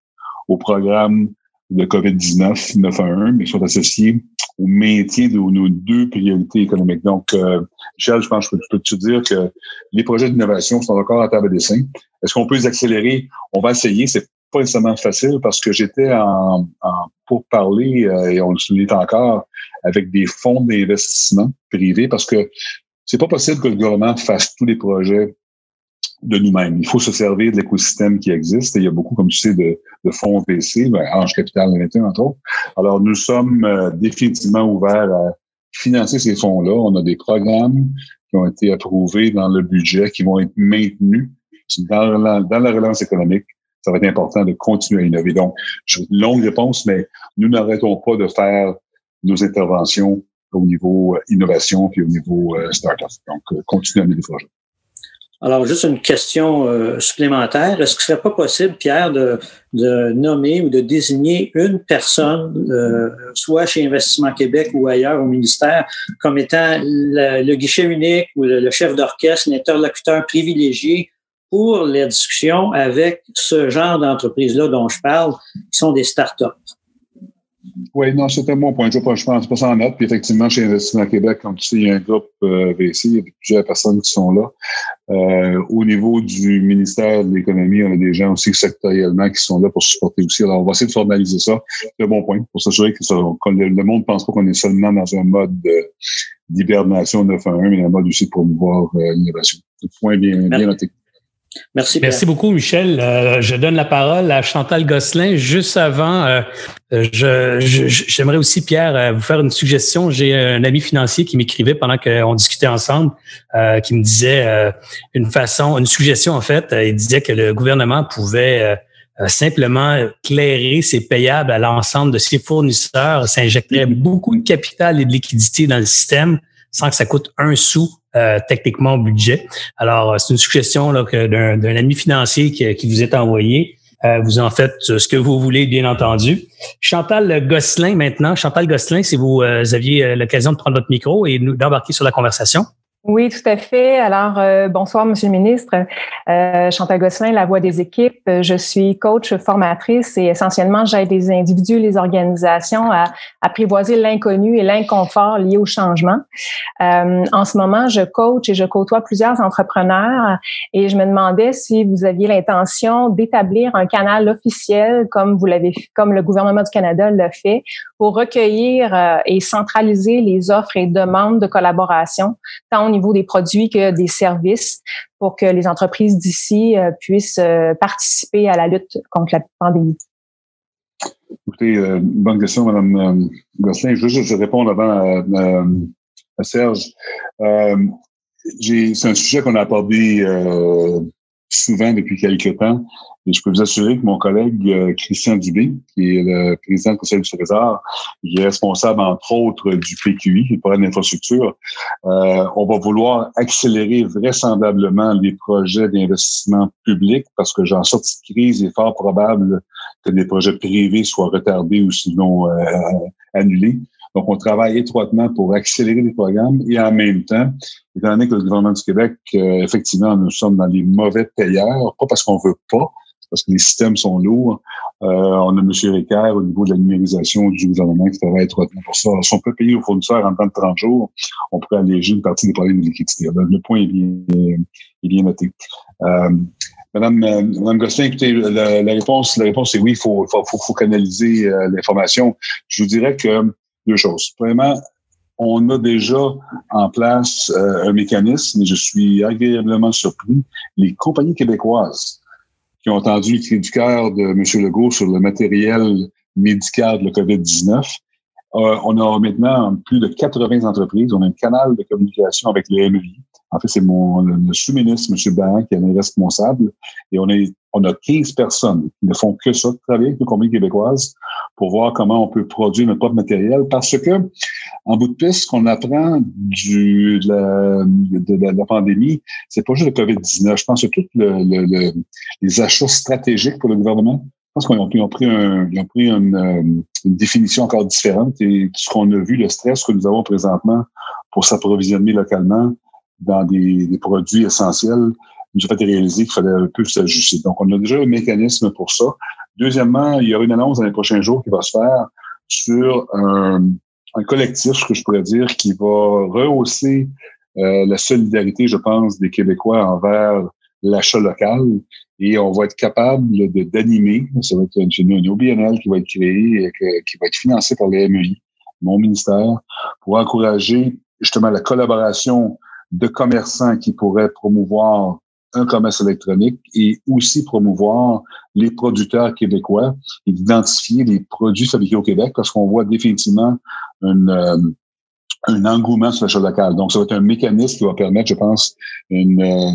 au programme de COVID-19 911, mais sont associés au maintien de nos deux priorités économiques. Donc, euh, Michel, je pense que je peux te dire que les projets d'innovation sont encore à table dessin. Est-ce qu'on peut les accélérer? On va essayer. C'est pas nécessairement facile parce que j'étais en, en pour parler, euh, et on le souligne encore, avec des fonds d'investissement privés parce que c'est pas possible que le gouvernement fasse tous les projets de nous-mêmes. Il faut se servir de l'écosystème qui existe. Et il y a beaucoup, comme tu sais, de, de fonds VC, ben, Ange Capital entre autres. Alors, nous sommes euh, définitivement ouverts à financer ces fonds-là. On a des programmes qui ont été approuvés dans le budget, qui vont être maintenus dans la, relance économique. Ça va être important de continuer à innover. Donc, longue réponse, mais nous n'arrêtons pas de faire nos interventions au niveau euh, innovation puis au niveau euh, start-up. Donc, euh, continuer à mener des projets. Alors, juste une question euh, supplémentaire. Est-ce que ce serait pas possible, Pierre, de, de nommer ou de désigner une personne, euh, soit chez Investissement Québec ou ailleurs au ministère, comme étant le, guichet unique ou le, chef d'orchestre, l'interlocuteur privilégié pour les discussions avec ce genre d'entreprise-là dont je parle, qui sont des start-up? Oui, non, un bon point. Je, je pense pas sans note. Puis effectivement, chez Investissement Québec, comme tu sais, il y a un groupe euh, VC, il y a plusieurs personnes qui sont là. Euh, au niveau du ministère de l'Économie, on a des gens aussi sectoriellement qui sont là pour supporter aussi. Alors, on va essayer de formaliser ça. C'est un bon point pour s'assurer que, ça, le, monde ne pense pas qu'on est seulement dans un mode d'hibernation 9-1-1, mais un mode aussi pour voir euh, l'innovation. Point bien, bien noté. Merci. Merci beaucoup, Michel. Euh, je donne la parole à Chantal Gosselin. Juste avant, euh, j'aimerais aussi, Pierre, euh, vous faire une suggestion. J'ai un ami financier qui m'écrivait pendant qu'on discutait ensemble, qui me disait une façon, une suggestion en fait. il disait que le gouvernement pouvait simplement clairer ses payables à l'ensemble de ses fournisseurs. Ça injecterait beaucoup de capital et de liquidité dans le système sans que ça coûte un sou euh, techniquement au budget. Alors, euh, c'est une suggestion d'un ami financier qui, qui, vous est envoyé. Euh, vous en faites ce que vous voulez, bien entendu. Chantal Gosselin, maintenant. Chantal Gosselin, si vous aviez l'occasion de prendre votre micro et d'embarquer sur la conversation. Oui, tout à fait. Alors, euh, bonsoir, Monsieur le ministre. Euh, Chantal Gosselin, la voix des équipes. Je suis coach formatrice et essentiellement, j'aide les individus les organisations à apprivoiser l'inconnu et l'inconfort liés au changement. Euh, en ce moment, je coach et je côtoie plusieurs entrepreneurs et je me demandais si vous aviez l'intention d'établir un canal officiel comme vous l'avez, comme le gouvernement du Canada l'a fait, pour recueillir euh, et centraliser les offres et demandes de collaboration, tant au niveau des produits que des services, pour que les entreprises d'ici euh, puissent euh, participer à la lutte contre la pandémie. Écoutez, bonne question, Mme Gosselin. Je veux juste répondre avant à, Serge. c'est un sujet qu'on a abordé souvent depuis quelques temps. Et je peux vous assurer que mon collègue euh, Christian Dubé, qui est le président du Conseil du Trésor, qui est responsable, entre autres, du PQI, le programme d'infrastructure, euh, on va vouloir accélérer vraisemblablement les projets d'investissement public parce que, j'en sortie de crise, il est fort probable que des projets privés soient retardés ou sinon euh, annulés. Donc, on travaille étroitement pour accélérer les programmes et en même temps, étant donné que le gouvernement du Québec, euh, effectivement, nous sommes dans les mauvais payeurs, pas parce qu'on veut pas, parce que les systèmes sont lourds. Euh, on a M. Ricard au niveau de la numérisation du gouvernement qui travaille étroitement pour ça. si on peut payer aux fournisseurs en temps de 30 jours, on pourrait alléger une partie des problèmes de liquidité. le point est bien, est bien noté. Euh, Madame, euh, Madame Gosselin, écoutez, la, réponse, la réponse est oui, il faut, faut, faut, canaliser l'information. Je vous dirais que deux choses. Premièrement, on a déjà en place euh, un mécanisme, et je suis agréablement surpris, les compagnies québécoises qui ont entendu le cri du cœur de M. Legault sur le matériel médical de la COVID-19. Euh, on a maintenant plus de 80 entreprises. On a un canal de communication avec le MVI. En fait, c'est mon le, sous-ministre, M. Barrand, qui est responsable. Et on, est, on a 15 personnes qui ne font que ça, travailler avec les compagnies québécoises pour voir comment on peut produire notre propre matériel. Parce que, en bout de piste, ce qu'on apprend du, de, la, de, la pandémie, c'est pas juste le COVID-19. Je pense que tous le, les achats stratégiques pour le gouvernement pense qu'ils ont, pris, un, ils ont pris une, une, définition encore différente et ce qu'on a vu, le stress que nous avons présentement pour s'approvisionner localement dans des, des, produits essentiels, nous a fait réaliser qu'il fallait un peu s'ajuster. Donc, on a déjà un mécanisme pour ça. Deuxièmement, il y aura une annonce dans les prochains jours qui va se faire sur un, un collectif, ce que je pourrais dire, qui va rehausser euh, la solidarité, je pense, des Québécois envers l'achat local et on va être capable de d'animer, ça va être une, une OBNL qui va être créée et qui va être financée par les MEI, mon ministère, pour encourager justement la collaboration de commerçants qui pourraient promouvoir un commerce électronique et aussi promouvoir les producteurs québécois et d'identifier les produits fabriqués au Québec parce qu'on voit définitivement une, euh, un engouement sur l'achat local. Donc, ça va être un mécanisme qui va permettre, je pense, une euh,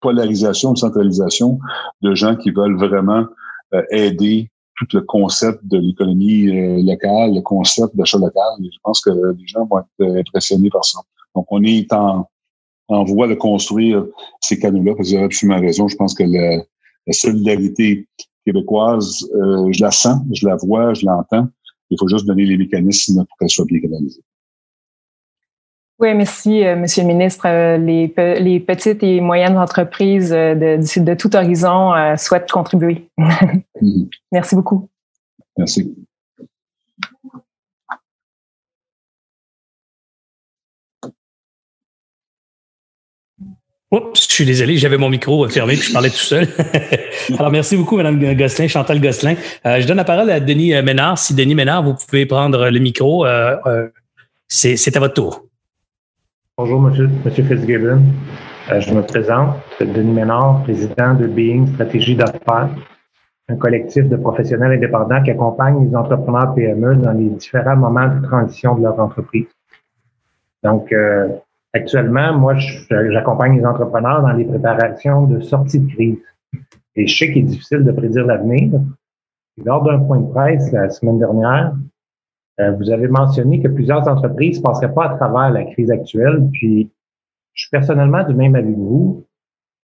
polarisation, une centralisation de gens qui veulent vraiment euh, aider tout le concept de l'économie locale, le concept d'achat local. Et je pense que les gens vont être impressionnés par ça. Donc, on est en, en voie de construire ces canaux-là, vous avez absolument raison. Je pense que la, solidarité québécoise, euh, je la sens, je la vois, je l'entends. Il faut juste donner les mécanismes pour qu'elle soit bien canalisée. Oui, merci, euh, Monsieur le ministre. Euh, les, les, petites et moyennes entreprises de, de tout horizon souhaitent contribuer. <laughs> Mm-hmm. Merci beaucoup. Merci. Oups, je suis désolé, j'avais mon micro fermé puis je parlais tout seul. <laughs> Alors, merci beaucoup, Mme Gosselin, Chantal Gosselin. Euh, je donne la parole à Denis euh, Ménard. Si Denis Ménard, vous pouvez prendre le micro, euh, c'est à votre tour. Bonjour, M. Monsieur, Fitzgibbon. je me présente, Denis Ménard, président de Being Stratégie d'affaires, un collectif de professionnels indépendants qui accompagne les entrepreneurs PME dans les différents moments de transition de leur entreprise. Donc, Actuellement, moi, j'accompagne les entrepreneurs dans les préparations de sortie de crise. Et je sais qu'il est difficile de prédire l'avenir. Lors d'un point de presse la semaine dernière, euh, vous avez mentionné que plusieurs entreprises ne passeraient pas à travers la crise actuelle. Puis, je suis personnellement du même avis que vous.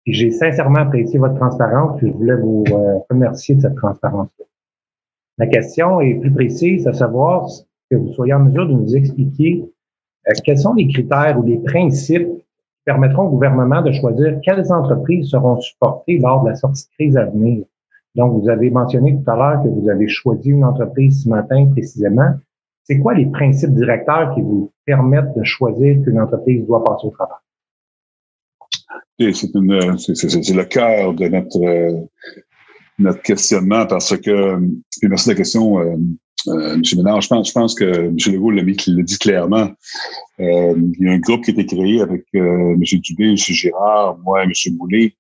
Et j'ai sincèrement apprécié votre transparence. Puis je voulais vous euh, remercier de cette transparence-là. La question est plus précise, à savoir que vous soyez en mesure de nous expliquer quels sont les critères ou les principes qui permettront au gouvernement de choisir quelles entreprises seront supportées lors de la sortie de crise à venir? Donc, vous avez mentionné tout à l'heure que vous avez choisi une entreprise ce matin précisément. C'est quoi les principes directeurs qui vous permettent de choisir qu'une entreprise doit passer au travail? C'est le cœur de notre, euh, notre questionnement parce que, merci de la question, euh, M. Ménard, je pense, je pense que M. Legault l'a dit clairement. Euh, il y a un groupe qui a été créé avec euh, M. Dubé, M. Girard, moi M. Boulet.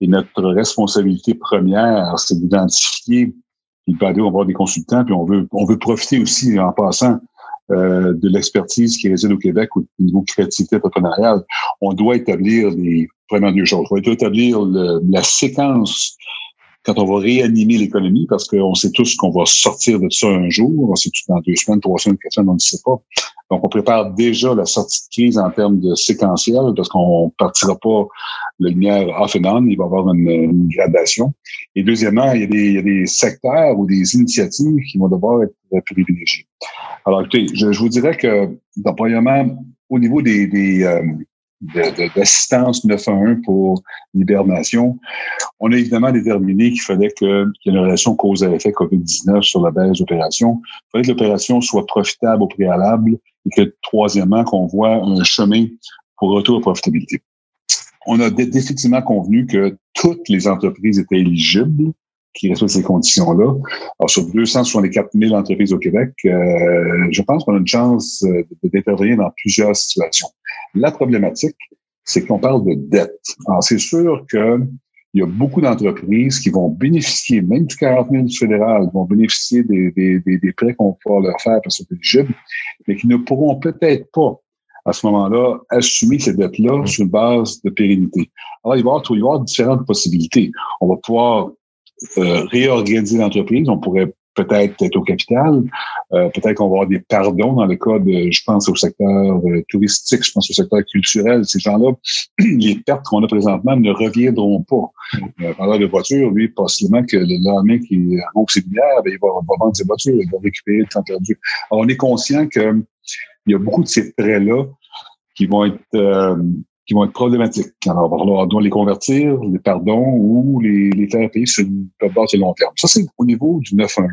Et notre responsabilité première, c'est d'identifier, puis on va avoir des consultants, puis on veut, on veut profiter aussi, en passant, euh, de l'expertise qui réside au Québec au niveau créativité entrepreneuriale. On doit établir des, vraiment deux choses. On doit établir la séquence quand on va réanimer l'économie, parce qu'on sait tous qu'on va sortir de ça un jour, on sait tout dans deux semaines, trois semaines, quatre semaines, on ne sait pas. Donc, on prépare déjà la sortie de crise en termes de séquentiel, parce qu'on partira pas la lumière off and on, il va y avoir une, gradation. Et deuxièmement, il y, a des, il y, a des, secteurs ou des initiatives qui vont devoir être privilégiées. Alors, écoutez, je, je vous dirais que, premièrement, au niveau des, des, euh, d'assistance 911 pour l'hibernation. On a évidemment déterminé qu'il fallait qu'il y ait une relation cause à effet COVID-19 sur la baisse d'opération. Il fallait que l'opération soit profitable au préalable et que, troisièmement, qu'on voit un chemin pour retour à profitabilité. On a définitivement convenu que toutes les entreprises étaient éligibles qui respectent ces conditions-là. Alors, sur 264 000 entreprises au Québec, euh, je pense qu'on a une chance euh, d'intervenir dans plusieurs situations. La problématique, c'est qu'on parle de dette. Alors, c'est sûr que il y a beaucoup d'entreprises qui vont bénéficier, même du 40 000 du fédéral, vont bénéficier des, des, des, prêts qu'on va pouvoir leur faire parce que c'est éligible, mais qui ne pourront peut-être pas, à ce moment-là, assumer ces dettes-là sur une base de pérennité. Alors, il va y avoir, il va y avoir différentes possibilités. On va pouvoir euh, réorganiser l'entreprise. On pourrait peut-être être au capital. Euh, peut-être qu'on va avoir des pardons dans le cas de, je pense au secteur euh, touristique, je pense au secteur culturel. Ces gens-là, <clears throat> les pertes qu'on a présentement ne reviendront pas. Euh, parlant de voitures, lui, possiblement que le lendemain qu'il rompt ses lumières, ben, il va, vendre ses voitures, il va récupérer le temps perdu. Alors, on est conscient qu'il y a beaucoup de ces prêts-là qui vont être euh, qui vont être problématiques. Alors, on doit les convertir, les pardons, ou les, faire payer sur une base de long terme. Ça, c'est au niveau du 9-1.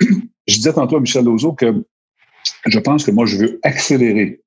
<clears throat> je disais tantôt à Michel Lozo que je pense que moi, je veux accélérer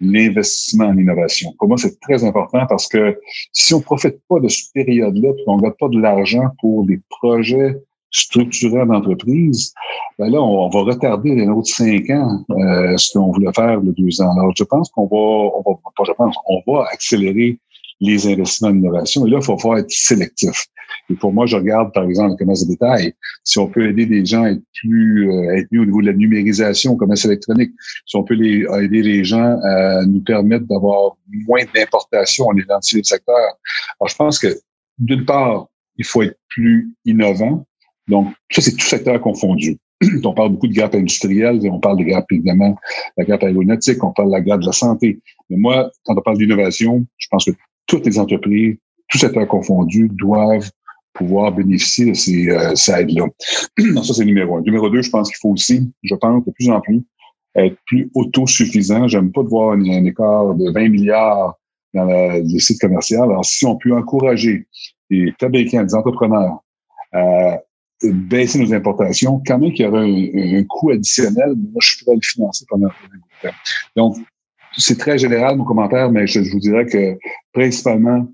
l'investissement en innovation. Pour moi, c'est très important parce que si on profite pas de cette période-là, on ne garde pas de l'argent pour des projets structurant d'entreprise, ben là, on, va retarder les autres cinq ans euh, ce qu'on voulait faire le deux ans. Alors, je pense qu'on va, on va, pas je pense, on va accélérer les investissements en innovation. Et là, il faut falloir être sélectif. Et pour moi, je regarde, par exemple, le commerce de détail. Si on peut aider des gens à être plus, euh, être mieux au niveau de la numérisation au commerce électronique, si on peut aider les gens à nous permettre d'avoir moins d'importation en identifiant le secteur. Alors, je pense que, d'une part, il faut être plus innovant. Donc, ça, c'est tout secteur confondu. <clears throat> on parle beaucoup de gap industriel, on parle de gap, évidemment, de la gap aéronautique, on parle de la gap de la santé. Mais moi, quand on parle d'innovation, je pense que toutes les entreprises, tout secteur confondu, doivent pouvoir bénéficier de ces, euh, aides-là. <clears throat> ça, c'est numéro un. Numéro deux, je pense qu'il faut aussi, je pense, de plus en plus, être plus autosuffisant. J'aime pas de voir un, écart de 20 milliards dans le site commercial. Alors, si on peut encourager les fabricants, les entrepreneurs à baisser nos importations, quand même qu'il y aura un, coût additionnel, moi, je pourrais le financer pendant un bout temps. Donc, c'est très général, mon commentaire, mais je, vous dirais que principalement,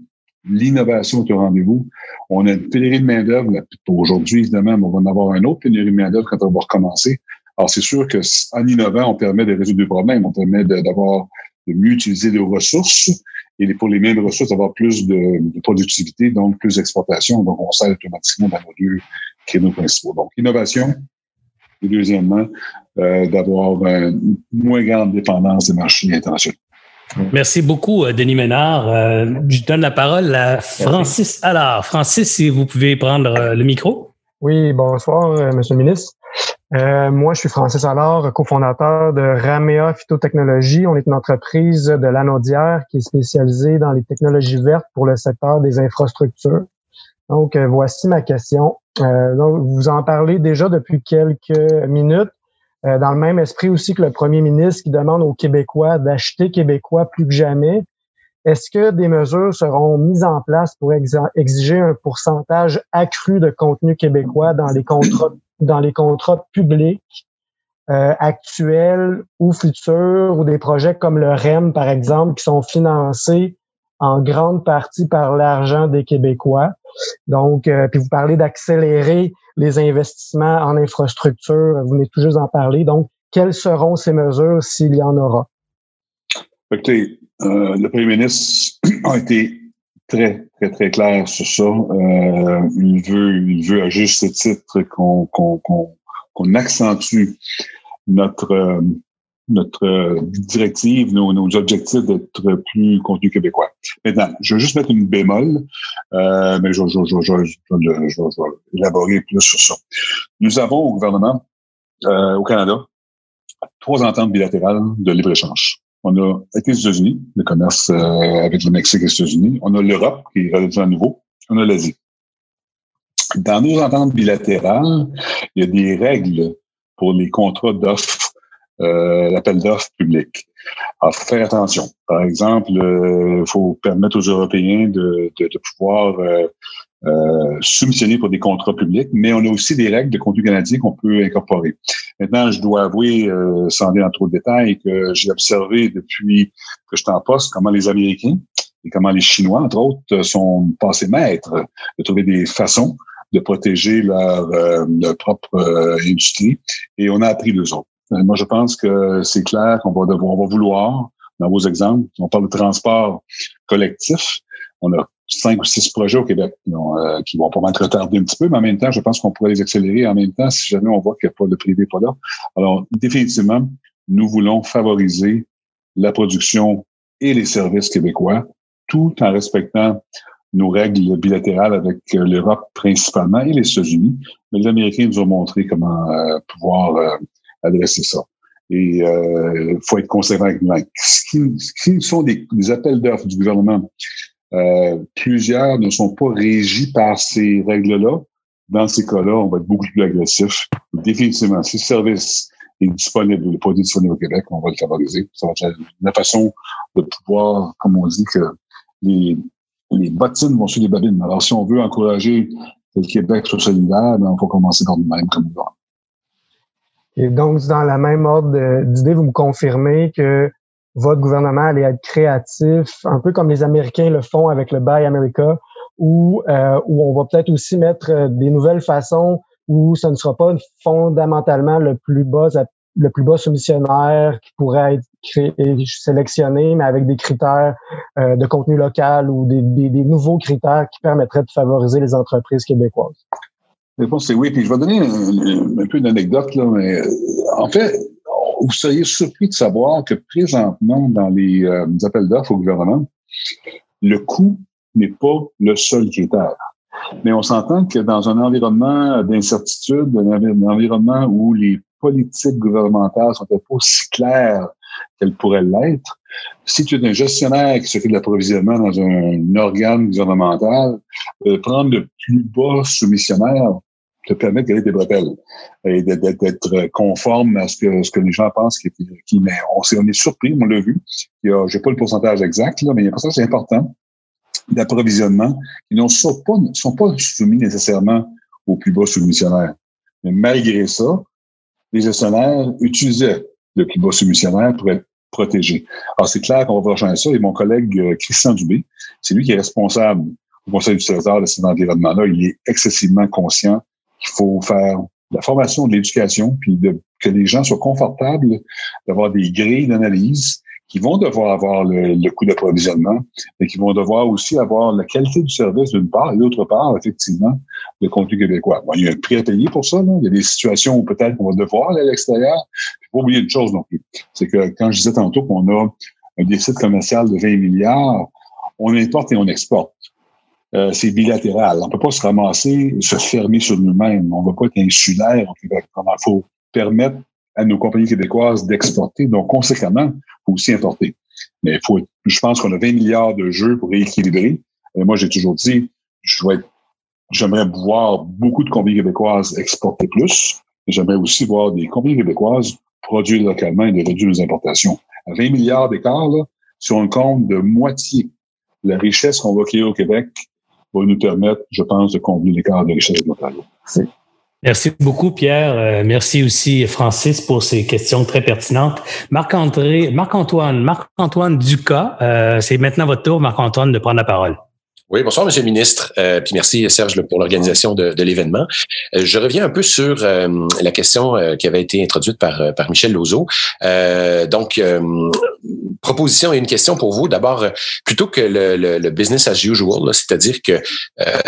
l'innovation est au rendez-vous. On a une pénurie de main-d'œuvre. Aujourd'hui, évidemment, on va en avoir un autre pénurie de main-d'œuvre quand on va recommencer. Alors, c'est sûr que en innovant, on permet de résoudre des problèmes, on permet d'avoir de, mieux utiliser les ressources et pour les mêmes ressources, d'avoir plus de, de, productivité, donc plus d'exportation. Donc, on sert automatiquement dans nos deux créneaux principaux. Donc, innovation, et deuxièmement, euh, d'avoir une moins grande dépendance des marchés internationaux. Merci beaucoup, euh, Denis Ménard. Euh, je donne la parole à Francis Alors, Francis, si vous pouvez prendre le micro. Oui, bonsoir, Monsieur le ministre. moi, je suis Francis Allard, cofondateur de Ramea Phytotechnologies. On est une entreprise de l'anodière qui est spécialisée dans les technologies vertes pour le secteur des infrastructures. Donc, voici ma question. Euh, vous en parlez déjà depuis quelques minutes. Euh, dans le même esprit aussi que le premier ministre qui demande aux Québécois d'acheter québécois plus que jamais. Est-ce que des mesures seront mises en place pour exiger un pourcentage accru de contenu québécois dans les contrats, dans les contrats publics euh, actuels ou futurs ou des projets comme le REM, par exemple, qui sont financés en grande partie par l'argent des Québécois. Donc, euh, puis vous parlez d'accélérer les investissements en infrastructure, vous venez tout juste d'en parler. Donc, quelles seront ces mesures s'il y en aura? Écoutez, euh, le premier ministre <clears throat> a été très, très, très clair sur ça. Euh, il veut, il veut à juste titre qu'on qu'on accentue notre notre euh, directive, nos, nos objectifs d'être plus contenu québécois. Maintenant, je vais juste mettre une bémol, euh, mais je, je, je, je, vais élaborer plus sur ça. Nous avons au gouvernement, euh, au Canada, trois ententes bilatérales de libre-échange. On a avec les États-Unis, le commerce euh, avec le Mexique et les États-Unis. On a l'Europe, qui est relativement nouveau. On a l'Asie. Dans nos ententes bilatérales, il y a des règles pour les contrats d'offres euh, l'appel d'offres public. Alors, faut faire attention. Par exemple, il euh, faut permettre aux Européens de, de, de pouvoir euh, euh, soumissionner pour des contrats publics, mais on a aussi des règles de contenu canadien qu'on peut incorporer. Maintenant, je dois avouer, euh, sans aller dans trop de détails, que j'ai observé depuis que je suis en poste comment les Américains et comment les Chinois, entre autres, sont passés maîtres de trouver des façons de protéger leur, leur propre industrie. Et on a appris deux autres. Euh, moi, je pense que c'est clair qu'on va devoir, on va vouloir, dans vos exemples, on parle de transport collectif. On a cinq ou six projets au Québec qui euh, qui vont pas mal retarder un petit peu, mais en même temps, je pense qu'on pourrait les accélérer en même temps si jamais on voit qu'il n'y a pas de privé pas là. Alors, définitivement, nous voulons favoriser la production et les services québécois, tout en respectant nos règles bilatérales avec l'Europe principalement et les États-Unis. Mais les Américains nous ont montré comment pouvoir adresser ça. Et il faut être conséquent avec nous. Ce qui, ce qui sont des, appels d'offres du gouvernement, plusieurs ne sont pas régis par ces règles-là. Dans ces cas-là, on va être beaucoup plus agressif. Définitivement, si le service est disponible, le produit disponible au Québec, on va le favoriser. Ça va être la façon de pouvoir, comme on dit, que les, les bottines vont sur les babines. Alors, si on veut encourager que le Québec soit solidaire, ben, il faut commencer par nous-mêmes comme nous. Et donc, dans la même ordre d'idée, vous me confirmez que votre gouvernement allait être créatif, un peu comme les Américains le font avec le Buy America, où, euh, où on va peut-être aussi mettre euh, des nouvelles façons où ce ne sera pas fondamentalement le plus bas le plus bas soumissionnaire qui pourrait être créé, sélectionné, mais avec des critères euh, de contenu local ou des, des, des, nouveaux critères qui permettraient de favoriser les entreprises québécoises. La réponse c'est oui. Puis je vais donner un, peu d'anecdote là, mais en fait, vous seriez surpris de savoir que présentement dans les, les appels d'offres au gouvernement, le coût n'est pas le seul critère. Mais on s'entend que dans un environnement d'incertitude, un environnement où les politiques gouvernementales sont pas aussi claires qu'elles pourraient l'être, si tu es un gestionnaire qui s'occupe de l'approvisionnement dans un, organe gouvernemental, euh, prendre le plus bas soumissionnaire te permet de gagner des bretelles et d'être conforme à ce que, ce que les gens pensent mais on, on est surpris, on l'a vu. Je n'ai pas le pourcentage exact, là, mais ça, c'est important d'approvisionnement qui ne sont pas, sont pas soumis nécessairement au plus bas soumissionnaire. Mais malgré ça, les gestionnaires utilisaient le plus bas soumissionnaire pour être Alors, c'est clair qu'on va rejoindre ça. Et mon collègue euh, Christian Dubé, c'est lui qui est responsable au Conseil du Trésor de cet environnement-là. Il est excessivement conscient qu'il faut faire la formation de l'éducation, puis de, que les gens soient confortables d'avoir des grilles d'analyse qui vont devoir avoir le, coût d'approvisionnement, mais qui vont devoir aussi avoir la qualité du service d'une part, et d'autre part, effectivement, le contenu québécois. Bon, il y a un prix à payer pour ça. Il y a des situations où peut-être qu'on va devoir aller à l'extérieur. Il faut oublier une chose non plus. C'est que quand je disais tantôt qu'on a un déficit commercial de 20 milliards, on importe et on exporte. Euh, c'est bilatéral. On ne peut pas se ramasser, se fermer sur nous-mêmes. On ne va pas être insulaire au Québec. Il faut permettre à nos compagnies québécoises d'exporter. Donc, conséquemment, il faut aussi importer. Mais faut, je pense qu'on a 20 milliards de jeux pour rééquilibrer. Et moi, j'ai toujours dit, je vais j'aimerais voir beaucoup de compagnies québécoises exporter plus. J'aimerais aussi voir des compagnies québécoises produire localement et de réduire les importations. À 20 milliards d'écart, si on compte de moitié la richesse qu'on va créer au Québec, va nous permettre, je pense, de combler l'écart de richesse locale. Merci beaucoup, Pierre. Euh, merci aussi, Francis, pour ces questions très pertinentes. Marc-André, Marc-Antoine, Marc-Antoine Ducas, euh, c'est maintenant votre tour, Marc-Antoine, de prendre la parole. Oui, bonsoir, Monsieur le ministre. Euh, puis merci, Serge, pour l'organisation de, de l'événement. Euh, je reviens un peu sur euh, la question qui avait été introduite par, par Michel Lozo. donc, proposition et une question pour vous. D'abord, plutôt que le, business as usual, c'est-à-dire que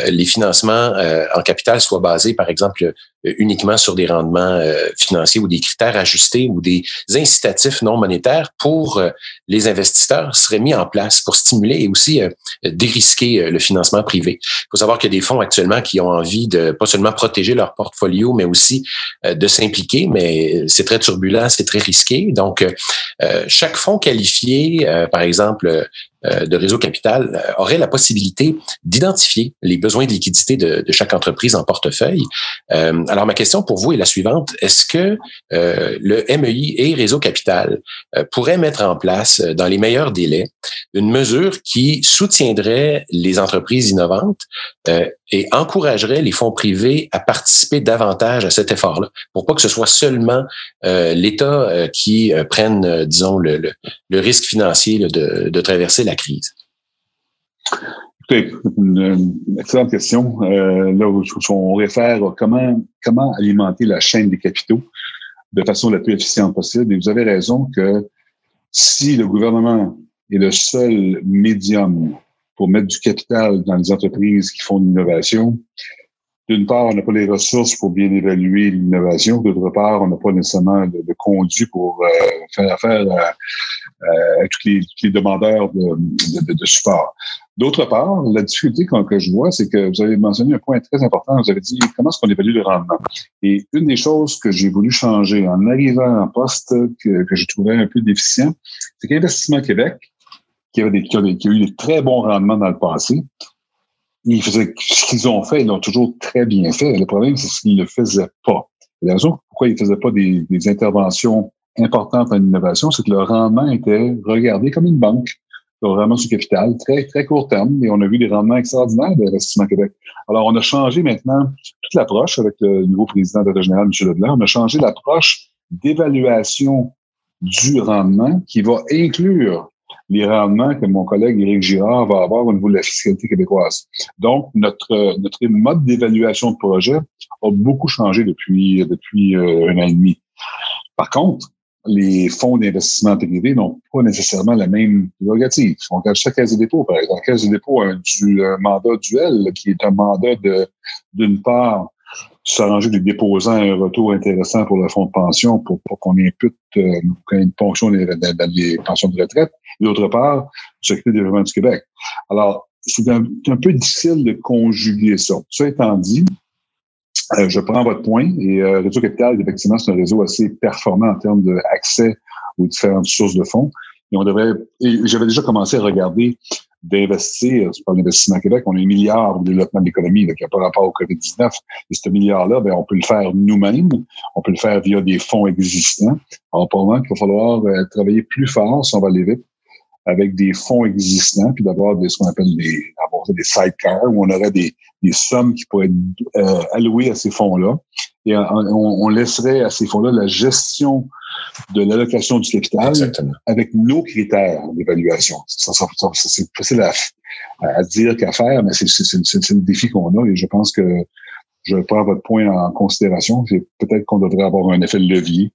les financements en capital soient basés, par exemple, uniquement sur des rendements financiers ou des critères ajustés ou des incitatifs non monétaires pour les investisseurs seraient mis en place pour stimuler et aussi dérisquer le financement privé. Il faut savoir qu'il y a des fonds actuellement qui ont envie de pas seulement protéger leur portfolio, mais aussi euh, de s'impliquer, mais c'est très turbulent, c'est très risqué. Donc, euh, chaque fonds qualifié, euh, par exemple, euh, de réseau capital euh, aurait la possibilité d'identifier les besoins de liquidité de, de chaque entreprise en portefeuille. Euh, alors, ma question pour vous est la suivante. Est-ce que le MEI et Réseau Capital pourraient mettre en place, dans les meilleurs délais, une mesure qui soutiendrait les entreprises innovantes et encouragerait les fonds privés à participer davantage à cet effort-là, pour pas que ce soit seulement l'État qui prenne, disons, le, le, risque financier de, de traverser la crise? une, excellente question. Euh, là, on réfère à comment, alimenter la chaîne des capitaux de façon la plus efficiente possible. Et vous avez raison que si le gouvernement est le seul médium pour mettre du capital dans les entreprises qui font de l'innovation, d'une part, on n'a pas les ressources pour bien évaluer l'innovation. D'autre part, on n'a pas nécessairement de, conduit pour euh, faire affaire euh, tous, les, demandeurs de, support. D'autre part, la difficulté que, je vois, c'est que vous avez mentionné un point très important. Vous avez dit comment est-ce qu'on évalue le rendement? Et une des choses que j'ai voulu changer en arrivant en poste que, que je trouvais un peu déficient, c'est qu'Investissement Québec, qui, avait a, eu des très bons rendements dans le passé, ils faisaient, ce qu'ils ont fait, ils l'ont toujours très bien fait. Le problème, c'est ce qu'ils ne faisaient pas. la raison pourquoi ils ne faisaient pas des interventions importantes en innovation, c'est que le rendement était regardé comme une banque. Le rendement sur capital, très, très court terme, et on a vu des rendements extraordinaires d'Investissement Québec. Alors, on a changé maintenant toute l'approche avec le nouveau président de général, M. Leblanc. On a changé l'approche d'évaluation du rendement qui va inclure les rendements que mon collègue Éric Girard va avoir au niveau de la fiscalité québécoise. Donc, notre, notre mode d'évaluation de projet a beaucoup changé depuis, depuis euh, un an et demi. Par contre, les fonds d'investissement privés n'ont pas nécessairement la même prérogative. On regarde chaque caisse de dépôt, par exemple. La caisse de dépôt a un, un mandat duel qui est un mandat de, d'une part, s'arranger des déposants un retour intéressant pour le fonds de pension pour, pour qu'on impute euh, une ponction dans les, pensions de retraite, et d'autre part, s'occuper des développement du Québec. Alors, c'est un, un, peu difficile de conjuguer ça. Ça étant dit, euh, je prends votre point et euh, Réseau Capital, effectivement, c'est un réseau assez performant en termes d'accès aux différentes sources de fonds. Et on devrait, j'avais déjà commencé à regarder d'investir par l'Investissement Québec. On a un milliard au développement de l'économie qui n'a pas rapport au COVID-19. Et ce milliard-là, ben, on peut le faire nous-mêmes. On peut le faire via des fonds existants. Alors, pour le il va falloir euh, travailler plus fort si on va aller vite avec des fonds existants, puis d'avoir des, ce qu'on appelle des, des sidecars, où on aurait des, des sommes qui pourraient être euh, allouées à ces fonds-là. Et on, on, laisserait à ces fonds-là la gestion de l'allocation du capital avec nos critères d'évaluation. c'est facile à, à, dire qu'à faire, mais c'est le défi qu'on a et je pense que je prends votre point en considération. Peut-être qu'on devrait avoir un effet de levier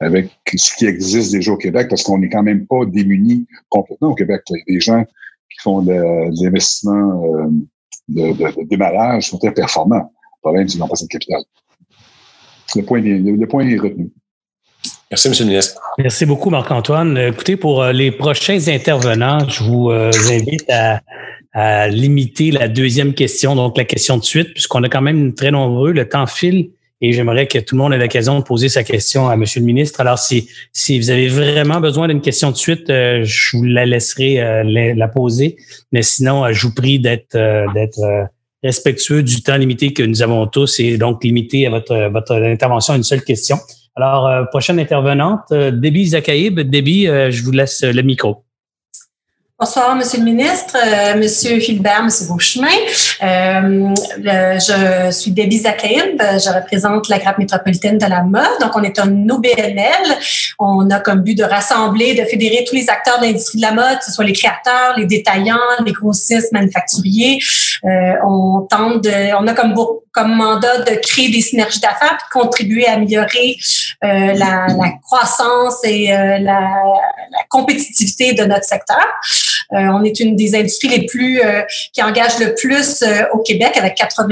avec ce qui existe déjà au Québec, parce qu'on n'est quand même pas démunis complètement au Québec. Il y a des gens qui font de, l'investissement euh, de, de, de, démarrage sont très performants. Le problème, c'est qu'ils n'ont pas cette capital. Le point, le point est retenu. Merci, M. le ministre. Merci beaucoup, Marc-Antoine. Écoutez, pour euh, les prochains intervenants, je vous euh, invite à, à, limiter la deuxième question, donc la question de suite, puisqu'on a quand même très nombreux. Le temps file et j'aimerais que tout le monde ait l'occasion de poser sa question à M. le ministre. Alors, si, si vous avez vraiment besoin d'une question de suite, euh, je vous la laisserai euh, la, poser. Mais sinon, euh, je vous prie d'être d'être respectueux du temps limité que nous avons tous et donc limité à votre, votre intervention à une seule question. Alors, prochaine intervenante, Debbie Zakaïb. Debbie, je vous laisse le micro. Bonsoir, Monsieur le ministre, euh, Monsieur Philbert, Monsieur Beauchemin. Euh, je suis Debbie Zakaïb, je représente la grappe métropolitaine de la mode. Donc, on est un OBNL. On a comme but de rassembler, de fédérer tous les acteurs de l'industrie de la mode, que ce soit les créateurs, les détaillants, les grossistes, manufacturiers. Euh, on tente de, on a comme, comme mandat de créer des synergies d'affaires, de contribuer à améliorer euh, la, la, croissance et euh, la, la compétitivité de notre secteur. Euh, on est une des industries les plus euh, qui engage le plus euh, au Québec avec 80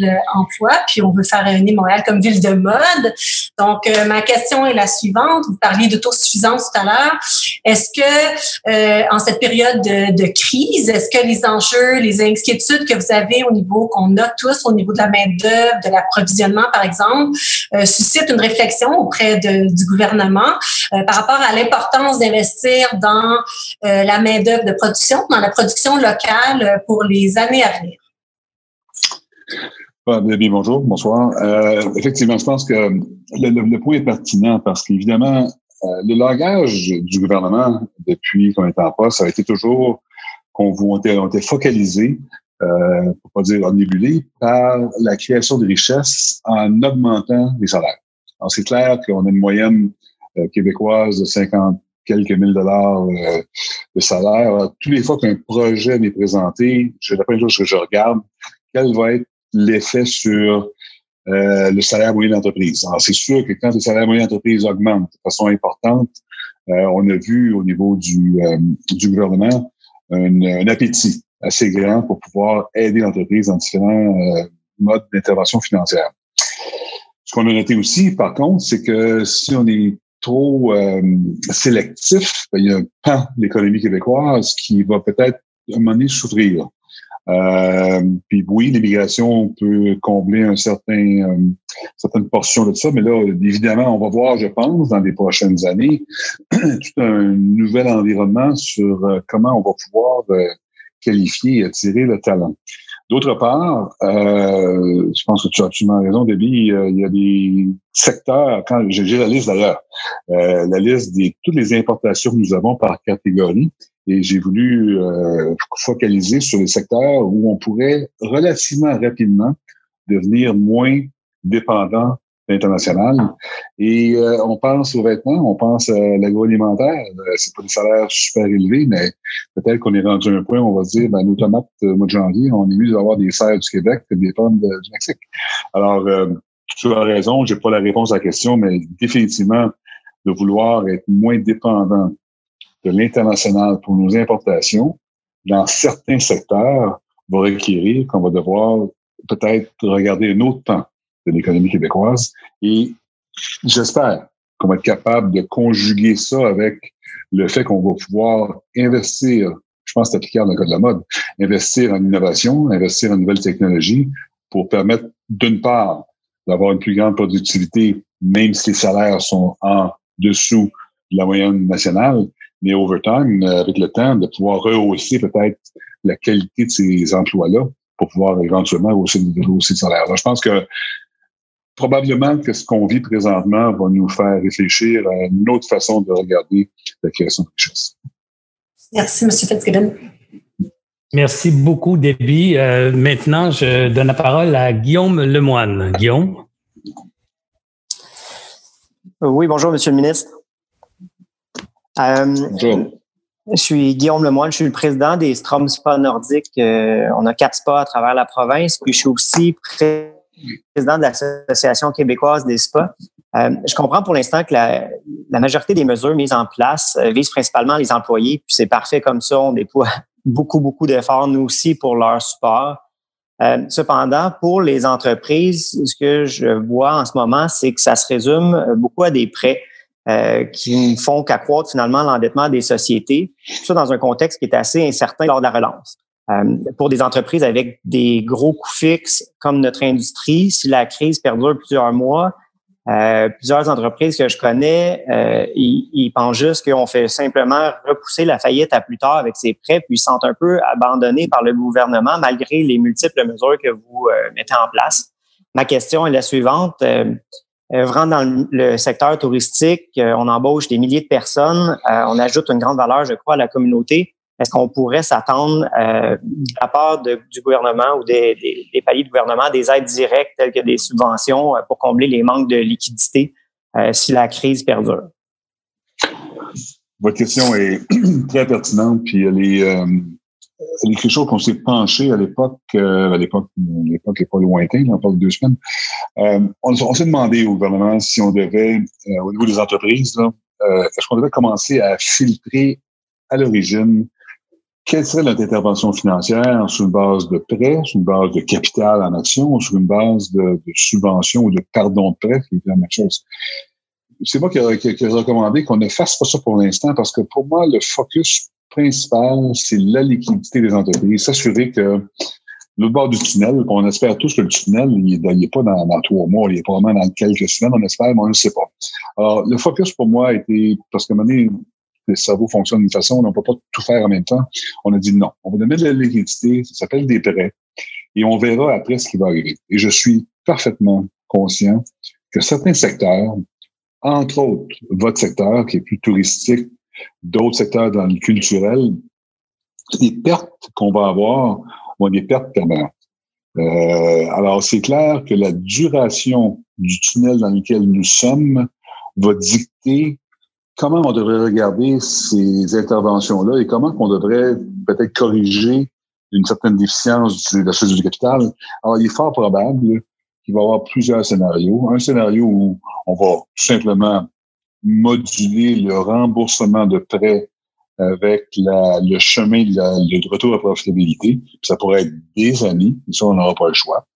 000 emplois. Puis on veut faire rayonner Montréal comme ville de mode. Donc ma question est la suivante. Vous parliez d'autosuffisance tout à l'heure. Est-ce que en cette période de, de crise, est-ce que les enjeux, les inquiétudes que vous avez au niveau qu'on a tous au niveau de la main d'œuvre, de l'approvisionnement par exemple, suscitent une réflexion auprès de, du gouvernement par rapport à l'importance d'investir dans la main d'œuvre de production, dans la production locale pour les années à venir. bonjour, bonsoir. Euh, effectivement, je pense que le, point est pertinent parce qu'évidemment, euh, le langage du gouvernement depuis qu'on est en poste, ça a été toujours qu'on on était, focalisé, euh, pour pas dire ennébulé, par la création de richesses en augmentant les salaires. Alors, c'est clair qu'on a une moyenne euh, québécoise de 50 quelques mille dollars euh, de salaire. tous les fois qu'un projet m'est présenté, je la première chose que je regarde, quel va être l'effet sur euh, le salaire moyen d'entreprise? Alors, c'est sûr que quand le salaire moyen d'entreprise augmente de façon importante, euh, on a vu au niveau du, du gouvernement un, un, appétit assez grand pour pouvoir aider l'entreprise dans différents modes d'intervention financière. Ce qu'on a noté aussi, par contre, c'est que si on est trop euh, sélectif, ben, il y a un pan de l'économie québécoise qui va peut-être à un moment donné souffrir. Euh, puis oui, l'immigration peut combler un certain, euh, certaine portion de ça, mais là, évidemment, on va voir, je pense, dans les prochaines années, <clears throat> tout un nouvel environnement sur euh, comment on va pouvoir euh, qualifier et attirer le talent. D'autre part, euh, je pense que tu as absolument raison, Debbie, il y a des secteurs, quand j'ai la liste d'ailleurs, euh, la liste des toutes les importations que nous avons par catégorie, et j'ai voulu euh, focaliser sur les secteurs où on pourrait relativement rapidement devenir moins dépendant international. Et euh, on pense aux vêtements, on pense à l'agroalimentaire. Euh, c'est pas des salaires super élevés, mais peut-être qu'on est rendu à un point où on va se dire, ben, nos tomates, au mois de janvier, on est mieux d'avoir des serres du Québec que des pommes du Mexique. Alors, tu as raison, j'ai pas la réponse à la question, mais définitivement, de vouloir être moins dépendant de l'international pour nos importations, dans certains secteurs, va requérir qu'on va devoir peut-être regarder un autre temps de l'économie québécoise. Et j'espère qu'on va être capable de conjuguer ça avec le fait qu'on va pouvoir investir, je pense que c'est applicable dans le cas de la mode, investir en innovation, investir en nouvelles technologies pour permettre, d'une part, d'avoir une plus grande productivité, même si les salaires sont en dessous de la moyenne nationale, mais over time, euh, avec le temps, de pouvoir rehausser peut-être la qualité de ces emplois-là pour pouvoir éventuellement rehausser le salaire. Alors, je pense que probablement que ce qu'on vit présentement va nous faire réfléchir à une autre façon de regarder la création de richesse. Merci, M. Fitzgibbon. Merci beaucoup, Debbie. Euh, maintenant, je donne la parole à Guillaume Lemoine. Guillaume? Oui, bonjour, Monsieur le ministre. Euh, je suis Guillaume Lemoine, je suis le président des Strom Spa Nordiques. Euh, on a quatre spas à travers la province, puis je suis aussi président de l'Association québécoise des spas. Euh, je comprends pour l'instant que la, majorité des mesures mises en place visent principalement les employés, puis c'est parfait comme ça. On déploie <laughs> beaucoup, beaucoup d'efforts, nous aussi, pour leur support. cependant, pour les entreprises, ce que je vois en ce moment, c'est que ça se résume beaucoup à des prêts. Euh, qui ne font qu'accroître finalement l'endettement des sociétés, tout ça dans un contexte qui est assez incertain lors de la relance. Euh, pour des entreprises avec des gros coûts fixes comme notre industrie, si la crise perdure plusieurs mois, euh, plusieurs entreprises que je connais, euh, ils, pensent juste qu'on fait simplement repousser la faillite à plus tard avec ces prêts, puis ils sentent un peu abandonnés par le gouvernement malgré les multiples mesures que vous mettez en place. Ma question est la suivante. Vraiment dans le secteur touristique, on embauche des milliers de personnes, on ajoute une grande valeur, je crois, à la communauté. Est-ce qu'on pourrait s'attendre euh, de la part du gouvernement ou des, des, paliers de gouvernement des aides directes telles que des subventions pour combler les manques de liquidité si la crise perdure? Votre question est <clears throat> très pertinente, puis elle est, c'est quelque chose qu'on s'est penché à l'époque, euh, à l'époque, l'époque n'est pas lointaine, on parle de deux semaines. Euh, on, s'est demandé au gouvernement si on devait, euh, au niveau des entreprises, là, est-ce qu'on devait commencer à filtrer à l'origine quelle serait notre intervention financière sur une base de prêt, sur une base de capital en action, ou sur une base de, de subvention ou de pardon de prêt, qui la même chose? C'est moi qui ai, recommandé qu'on ne fasse pas ça pour l'instant parce que pour moi, le focus principal, c'est la liquidité des entreprises. S'assurer que le bord du tunnel, on espère tous que le tunnel, il n'est pas dans, trois mois, il est probablement dans quelques semaines, on espère, mais on ne sait pas. Alors, le focus pour moi était, parce que donné, le cerveau fonctionne d'une façon, on ne peut pas tout faire en même temps. On a dit non, on va donner de la liquidité, ça s'appelle des prêts, et on verra après ce qui va arriver. Et je suis parfaitement conscient que certains secteurs, entre autres votre secteur qui est plus touristique, d'autres secteurs dans le culturel, les pertes qu'on va avoir vont des pertes permanentes. Euh, alors, c'est clair que la duration du tunnel dans lequel nous sommes va dicter comment on devrait regarder ces interventions-là et comment on devrait peut-être corriger une certaine déficience de la chose du capital? Alors, il est fort probable qu'il va y avoir plusieurs scénarios. Un scénario où on va tout simplement moduler le remboursement de prêts avec le chemin de retour à profitabilité. Ça pourrait être des années, et ça, on n'aura pas le choix.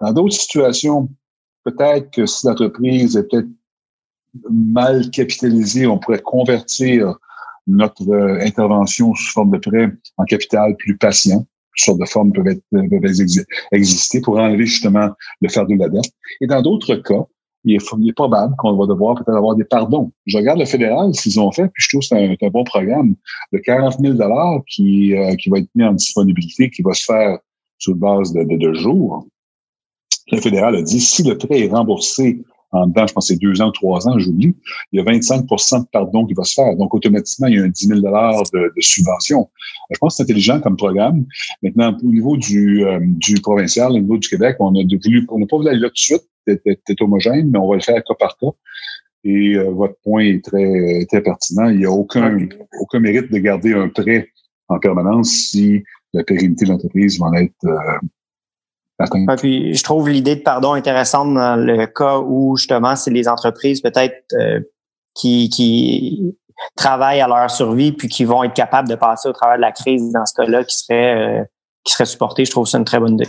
Dans d'autres situations, peut-être que si l'entreprise est peut-être mal capitalisé, on pourrait convertir notre euh, intervention sous forme de prêt en capital plus patient. Toutes sortes de formes peuvent, être, peuvent exister pour enlever justement le fardeau de la dette. Et dans d'autres cas, il est, probable qu'on va devoir peut-être avoir des pardons. Je regarde le fédéral, s'ils ont fait, puis je trouve que c'est un, bon programme de 40 000 qui, euh, qui va être mis en disponibilité, qui va se faire sur base de, de, de jours. Le fédéral a dit, si le prêt est remboursé en dedans, je pense c'est deux ans, trois ans, j'oublie, il y a 25% de pardon qui va se faire. Donc, automatiquement, il y a un 10 000 de, de subvention. Je pense que c'est intelligent comme programme. Maintenant, au niveau du, euh, du provincial, au niveau du Québec, on a voulu, on n'a pas voulu aller là tout de suite, c'est homogène, mais on va le faire cas par cas. Et euh, votre point est très, très pertinent. Il n'y a aucun, aucun mérite de garder un prêt en permanence si la pérennité de l'entreprise va être euh, puis je trouve l'idée de pardon intéressante dans le cas où justement c'est les entreprises peut-être euh, qui, qui travaillent à leur survie puis qui vont être capables de passer au travers de la crise dans ce cas-là qui serait euh, qui serait supporté. Je trouve ça une très bonne idée.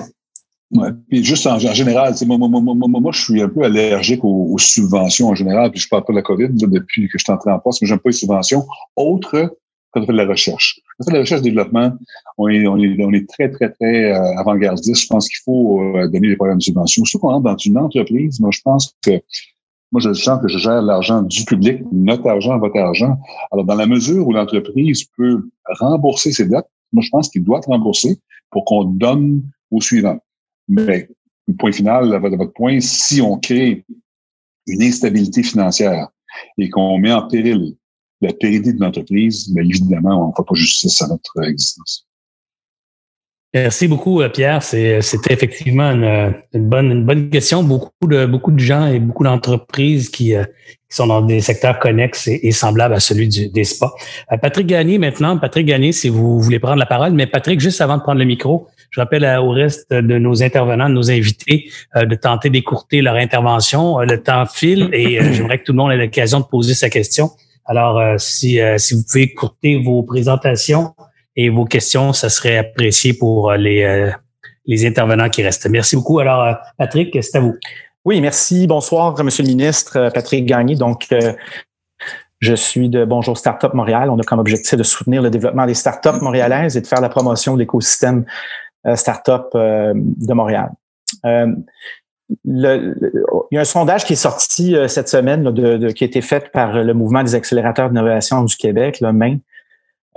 Ouais. Puis juste en, général, moi, moi, moi, moi, je suis un peu allergique aux, subventions en général, puis je parle pas de la COVID depuis que je suis entré en poste, mais j'aime pas les subventions autres quand on fait de la recherche. Quand on fait de la recherche et développement, on est, on est, on est très, très, très euh, avant-gardiste. Je pense qu'il faut euh, donner des programmes de subvention. Surtout qu'on rentre dans une entreprise, moi, je pense que moi, je sens que je gère l'argent du public, notre argent, votre argent. Alors, dans la mesure où l'entreprise peut rembourser ses dettes, moi, je pense qu'il doit être remboursé pour qu'on donne au suivant. Mais, le point final, à votre point, si on crée une instabilité financière et qu'on met en péril la pérennité de l'entreprise, mais évidemment, on ne fait pas justice à notre existence. Merci beaucoup, euh, Pierre. C'était effectivement une, bonne, une bonne question. Beaucoup de, beaucoup de gens et beaucoup d'entreprises qui, euh, qui sont dans des secteurs connexes et, semblables à celui du, des spas. Euh, Patrick Gagné, maintenant. Patrick Gagné, si vous voulez prendre la parole. Mais Patrick, juste avant de prendre le micro, je rappelle au reste de nos intervenants, de nos invités, de tenter d'écourter leur intervention. Le temps file et j'aimerais que tout le monde ait l'occasion de poser sa question. Alors, euh, si, euh, si vous pouvez écouter vos présentations et vos questions, ça serait apprécié pour euh, les, les intervenants qui restent. Merci beaucoup. Alors, Patrick, c'est à vous. Oui, merci. Bonsoir, Monsieur le ministre. Patrick Gagné. Donc, je suis de Bonjour Startup Montréal. On a comme objectif de soutenir le développement des startups montréalaises et de faire la promotion de l'écosystème startup de Montréal il y a un sondage qui est sorti euh, cette semaine, de, qui a été fait par le mouvement des accélérateurs d'innovation du Québec, le MAIN,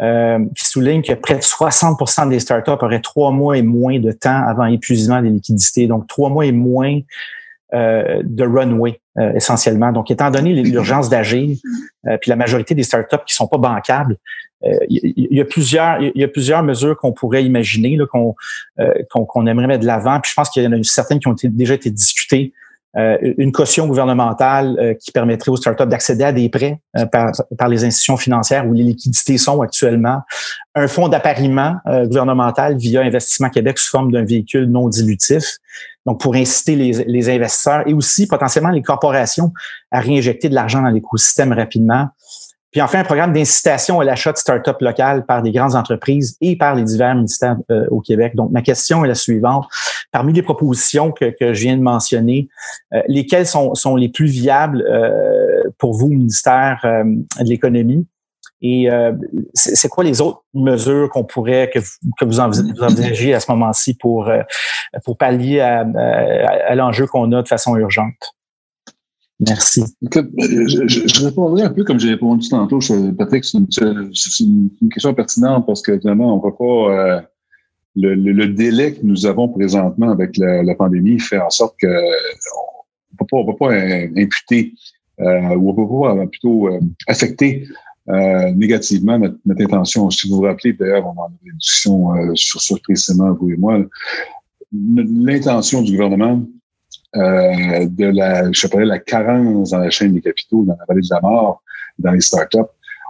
euh, qui souligne que près de 60% des startups auraient trois mois et moins de temps avant épuisement des liquidités. Donc, trois mois et moins euh, de runway euh, essentiellement. Donc, étant donné l'urgence d'agir, euh, puis la majorité des startups qui sont pas bancables, il y, a plusieurs, il y a plusieurs mesures qu'on pourrait imaginer, qu'on qu'on aimerait mettre de l'avant. Puis je pense qu'il y en a certaines qui ont déjà été discutées euh, une caution gouvernementale euh, qui permettrait aux startups d'accéder à des prêts euh, par, les institutions financières où les liquidités sont actuellement, un fonds d'appariement gouvernemental via Investissement Québec sous forme d'un véhicule non dilutif, donc pour inciter les, les, investisseurs et aussi potentiellement les corporations à réinjecter de l'argent dans l'écosystème rapidement. Puis enfin, un programme d'incitation à l'achat de start-up locales par des grandes entreprises et par les divers ministères euh, au Québec. Donc, ma question est la suivante. Parmi les propositions que, que je viens de mentionner, euh, lesquelles sont, sont, les plus viables euh, pour vous, ministère de l'économie? Et c'est quoi les autres mesures qu'on pourrait que vous, que vous envisagez à ce moment-ci pour pour pallier à, à l'enjeu qu'on a de façon urgente? Merci. je, répondrai un peu comme j'ai répondu tantôt, Patrick. C'est une, question pertinente parce que finalement, on ne va pas. Euh, le, délai que nous avons présentement avec la, pandémie fait en sorte que on ne peut pas imputer euh, ou on ne peut pas plutôt euh, affecter négativement notre, intention. Si vous vous rappelez, d'ailleurs, on en a une discussion sur ça précisément, vous et moi. L'intention du gouvernement, euh, de la, je sais la carence dans la chaîne des capitaux, dans la vallée de la mort, dans les startups.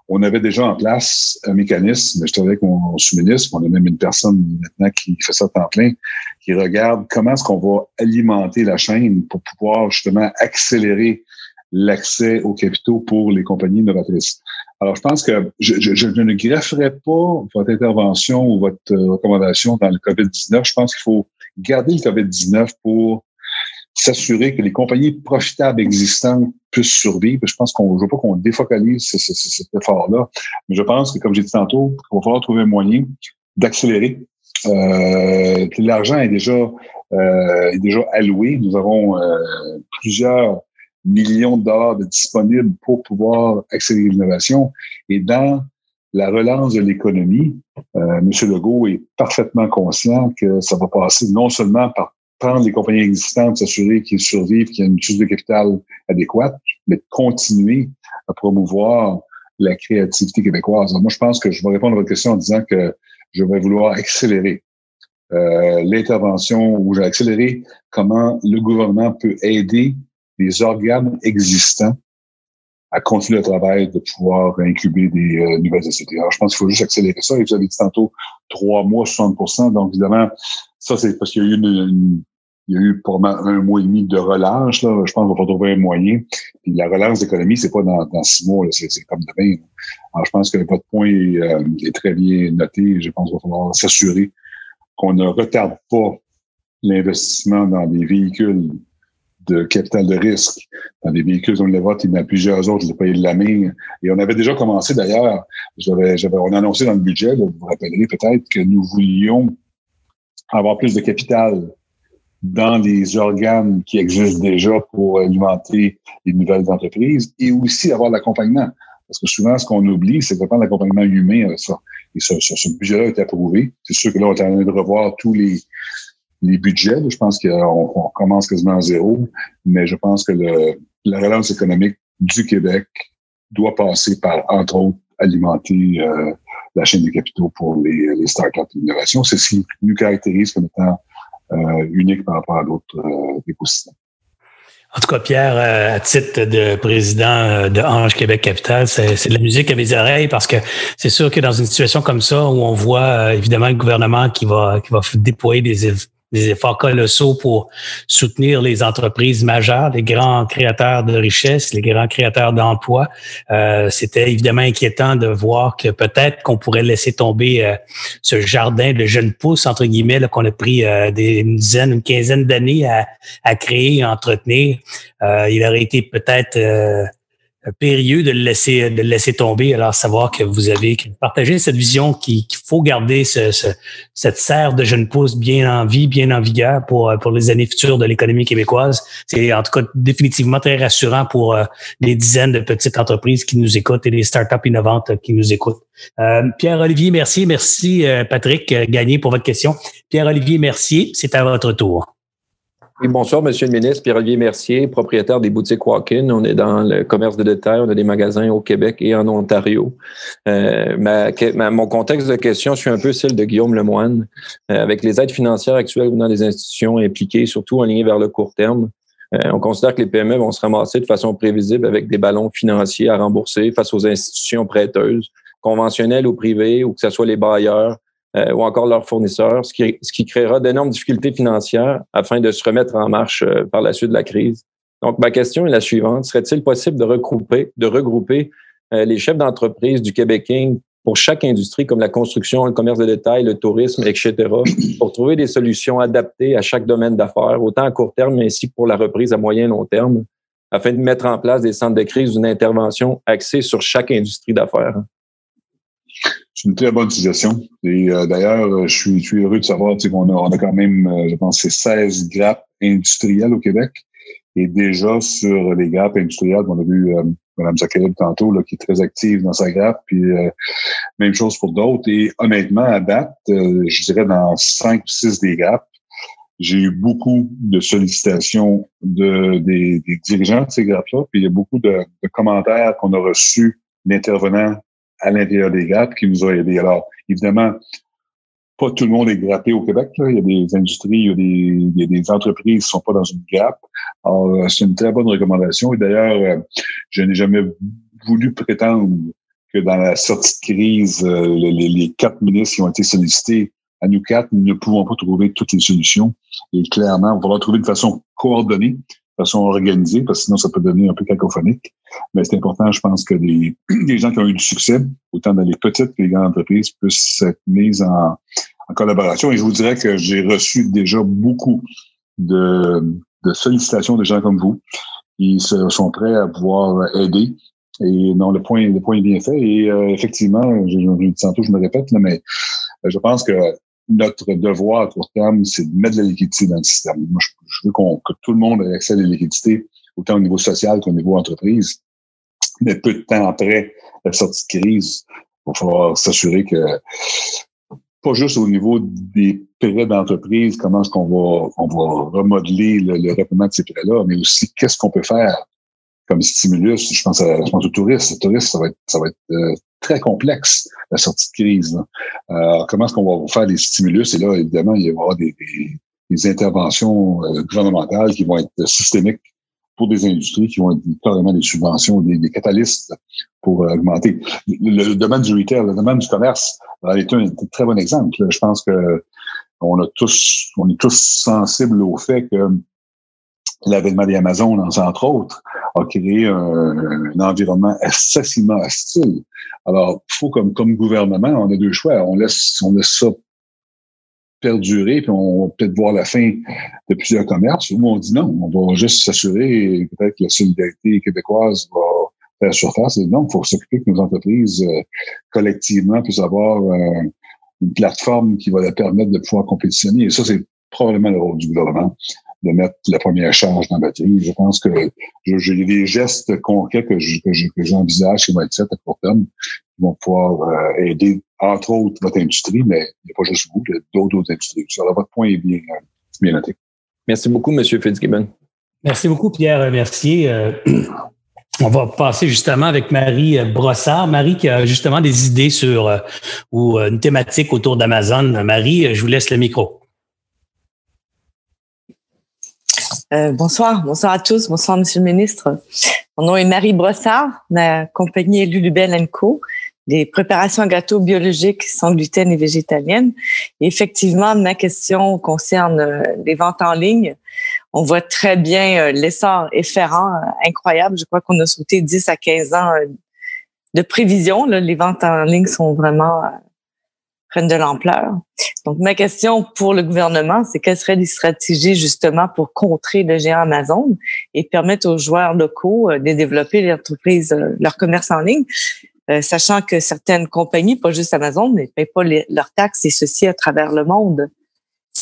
On avait déjà en place un mécanisme, je avec mon sous-ministre, on a même une personne maintenant qui fait ça en plein, qui regarde comment est-ce qu'on va alimenter la chaîne pour pouvoir justement accélérer l'accès aux capitaux pour les compagnies innovatrices. Alors, je pense que je, je, je, ne grefferai pas votre intervention ou votre recommandation dans le COVID-19. Je pense qu'il faut garder le COVID-19 pour s'assurer que les compagnies profitables existantes puissent survivre. Je pense qu'on ne veut pas qu'on défocalise cet effort-là. Mais je pense que, comme j'ai dit tantôt, il va falloir trouver un moyen d'accélérer. Euh, L'argent est déjà euh, est déjà alloué. Nous avons euh, plusieurs millions de dollars de disponibles pour pouvoir accélérer l'innovation. Et dans la relance de l'économie, euh, M. Legault est parfaitement conscient que ça va passer non seulement par prendre les compagnies existantes, s'assurer qu'ils survivent, qu'il y a une source de capital adéquate, mais de continuer à promouvoir la créativité québécoise. moi, je pense que je vais répondre à votre question en disant que je vais vouloir accélérer euh, l'intervention ou j'ai accéléré comment le gouvernement peut aider les organes existants à continuer le travail de pouvoir incuber des euh, nouvelles sociétés. Alors, je pense qu'il faut juste accélérer ça. Et vous avez dit tantôt trois mois, 60% Donc, évidemment, ça, c'est parce qu'il y a eu une, il y a eu pour un mois et demi de relâche. Là. Je pense qu'on va trouver un moyen. La relance d'économie, c'est pas dans, dans, six mois, c'est comme demain. Alors, je pense que votre point est, euh, est très bien noté. Je pense qu'il va falloir s'assurer qu'on ne retarde pas l'investissement dans des véhicules de capital de risque dans des véhicules on les vote, il y en a plusieurs autres, je l'ai de la main. Et on avait déjà commencé d'ailleurs, j'avais, j'avais, on a annoncé dans le budget, vous vous rappellerez peut-être que nous voulions avoir plus de capital dans les organes qui existent déjà pour alimenter les nouvelles entreprises et aussi avoir l'accompagnement. Parce que souvent, ce qu'on oublie, c'est prendre l'accompagnement humain avec ça. Et ce, ce, budget-là est approuvé. C'est sûr que là, on est en train de revoir tous les, les budgets. Je pense qu'on commence quasiment à zéro, mais je pense que le, la relance économique du Québec doit passer par, entre autres, alimenter euh, la chaîne des capitaux pour les, les startups d'innovation. C'est ce qui nous caractérise comme étant unique par rapport à d'autres euh, écosystèmes. En tout cas, Pierre, à titre de président de Ange Québec Capital, c'est de la musique à mes oreilles parce que c'est sûr que dans une situation comme ça où on voit évidemment le gouvernement qui va qui va déployer des des efforts colossaux pour soutenir les entreprises majeures, les grands créateurs de richesses, les grands créateurs d'emplois. Euh, C'était évidemment inquiétant de voir que peut-être qu'on pourrait laisser tomber euh, ce jardin de jeunes pousses, entre guillemets, qu'on a pris euh, des, une dizaine, une quinzaine d'années à, à, créer et entretenir. Il aurait été peut-être périlleux de le laisser de le laisser tomber. Alors savoir que vous avez partagé cette vision qu'il faut garder ce, ce, cette serre de jeunes pousses bien en vie, bien en vigueur pour pour les années futures de l'économie québécoise. C'est en tout cas définitivement très rassurant pour euh, les dizaines de petites entreprises qui nous écoutent et les startups innovantes qui nous écoutent. Euh, Pierre-Olivier, merci, merci euh, Patrick Gagné pour votre question. Pierre-Olivier, merci. C'est à votre tour bonsoir, Monsieur le ministre. Pierre-Olivier Mercier, propriétaire des boutiques Walk-in. On est dans le commerce de détail. On a des magasins au Québec et en Ontario. Euh, ma, mon contexte de question, je suis un peu celle de Guillaume Lemoine. Euh, avec les aides financières actuelles dans les institutions impliquées, surtout en ligne vers le court terme, euh, on considère que les PME vont se ramasser de façon prévisible avec des ballons financiers à rembourser face aux institutions prêteuses, conventionnelles ou privées, ou que ce soit les bailleurs, euh, ou encore leurs fournisseurs, ce qui, ce qui créera d'énormes difficultés financières afin de se remettre en marche euh, par la suite de la crise. Donc, ma question est la suivante. Serait-il possible de regrouper, de regrouper euh, les chefs d'entreprise du Québec pour chaque industrie comme la construction, le commerce de détail, le tourisme, etc., pour trouver des solutions adaptées à chaque domaine d'affaires, autant à court terme ainsi que pour la reprise à moyen et long terme, afin de mettre en place des centres de crise d'une intervention axée sur chaque industrie d'affaires? C'est une très bonne suggestion. Et euh, d'ailleurs, je suis, je suis, heureux de savoir qu'on a, on a quand même, euh, je pense, 16 grappes industrielles au Québec. Et déjà sur les grappes industrielles, on a vu euh, Mme Zachary tantôt, là, qui est très active dans sa grappe, puis même chose pour d'autres. Et honnêtement, à date, je dirais dans 5 ou 6 des grappes, j'ai eu beaucoup de sollicitations de, des, des dirigeants de ces grappes-là, puis il y a beaucoup de, de commentaires qu'on a reçus d'intervenants à l'intérieur des grappes qui nous a aidés. Alors, évidemment, pas tout le monde est grappé au Québec. Là. Il y a des industries, il y a des, il y a des entreprises qui ne sont pas dans une grappe. Alors, euh, c'est une très bonne recommandation. Et d'ailleurs, euh, je n'ai jamais voulu prétendre que dans la sortie de crise, euh, les, quatre ministres qui ont été sollicités, à nous quatre, nous ne pouvons pas trouver toutes les solutions. Et clairement, on va trouver de façon coordonnée façon organisée, parce que sinon ça peut devenir un peu cacophonique. Mais c'est important, je pense, que des, <clears throat> gens qui ont eu du succès, autant dans les petites que les grandes entreprises, puissent être mises en, collaboration. Et je vous dirais que j'ai reçu déjà beaucoup de, de sollicitation de gens comme vous qui sont prêts à pouvoir aider. Et non, le point, le point est bien fait. Et euh, effectivement, je, je, tantôt, je me répète, mais euh, je pense que notre devoir à court terme, c'est de mettre de la liquidité dans le système. Moi, je, veux qu'on, que tout le monde ait accès à la liquidité, autant au niveau social qu'au niveau entreprise. Mais peu de temps après la sortie de crise, il va falloir s'assurer que pas juste au niveau des prêts d'entreprise, comment est-ce qu'on va, on va remodeler le, le de ces prêts-là, mais aussi qu'est-ce qu'on peut faire comme stimulus. Je pense, à, je pense au tourisme. Le tourisme, ça va être, ça va être euh, très complexe, la sortie de crise. Euh, comment est-ce qu'on va faire des stimulus? Et là, évidemment, il y avoir des, des, des interventions euh, gouvernementales qui vont être systémiques pour des industries qui vont être carrément des subventions, des, des catalystes pour augmenter. Le, domaine du retail, le domaine du commerce est un très bon exemple. Je pense que on a tous, on est tous sensibles au fait que l'avènement des Amazones, entre autres, a créé un, environnement excessivement hostile. Alors, il faut comme, comme gouvernement, on a deux choix. On laisse, on laisse ça perdurer, puis on va peut-être voir la fin de plusieurs commerces, ou on dit non, on va juste s'assurer, peut-être que la solidarité québécoise va faire surface. Et non, il faut s'occuper que nos entreprises, euh, collectivement, puissent avoir euh, une plateforme qui va leur permettre de pouvoir compétitionner. Et ça, c'est probablement le rôle du gouvernement de mettre la première charge dans la batterie. Je pense que j'ai des gestes concrets que j'envisage qui vont être faits à court terme, qui vont pouvoir euh, aider, entre autres, votre industrie, mais il n'y a pas juste vous, il y a d'autres industries. Alors, votre point est bien, euh, bien noté. Merci beaucoup, M. Fitzgibbon. Merci beaucoup, Pierre Mercier. Euh, <clears throat> on va passer justement avec Marie Brossard. Marie qui a justement des idées sur ou une thématique autour d'Amazon. Marie, je vous laisse le micro. Euh, bonsoir, bonsoir à tous, bonsoir Monsieur le Ministre. Mon nom est Marie Brossard, la compagnie Lulubel Co, des préparations à gâteaux biologiques sans gluten et végétaliennes. Et effectivement, ma question concerne euh, les ventes en ligne. On voit très bien euh, l'essor efférent, incroyable. Je crois qu'on a sauté 10 à 15 ans de prévision. Les ventes en ligne sont vraiment prennent de l'ampleur. Donc, ma question pour le gouvernement, c'est quelles seraient les stratégies justement pour contrer le géant Amazon et permettre aux joueurs locaux euh, de développer leur entreprise, euh, leur commerce en ligne, euh, sachant que certaines compagnies, pas juste Amazon, ne payent pas leurs taxes et ceci à travers le monde.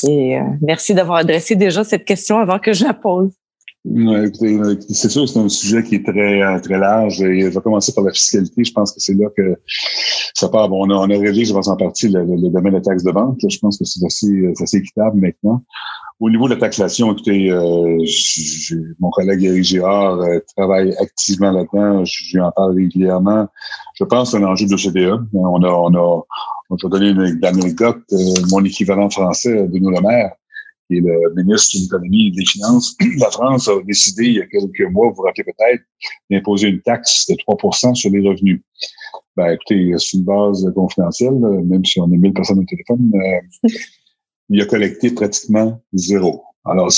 Et merci d'avoir adressé déjà cette question avant que je la pose. Euh, c'est sûr, c'est un sujet qui est très euh, très large. Et je vais commencer par la fiscalité. Je pense que c'est là que ça part. Bon, on a, on a réglé, je pense en partie, le, domaine de la taxe de vente. je pense que c'est assez, assez équitable maintenant. Au niveau de la taxation, écoutez, euh, mon collègue Eric Girard travaille activement là-dedans. Je lui en parle régulièrement. Je pense que c'est un enjeu de CDE. On a, on a, on va donner une anecdote. mon équivalent français, Bruno Le Maire, qui est le ministre de l'économie et des finances, <clears throat> la France a décidé il y a quelques mois, vous vous rappelez peut-être, d'imposer une taxe de 3% sur les revenus. Ben, écoutez, c'est une base confidentielle, même si on est 1000 personnes au téléphone, euh, <laughs> il a collecté pratiquement zéro. Alors,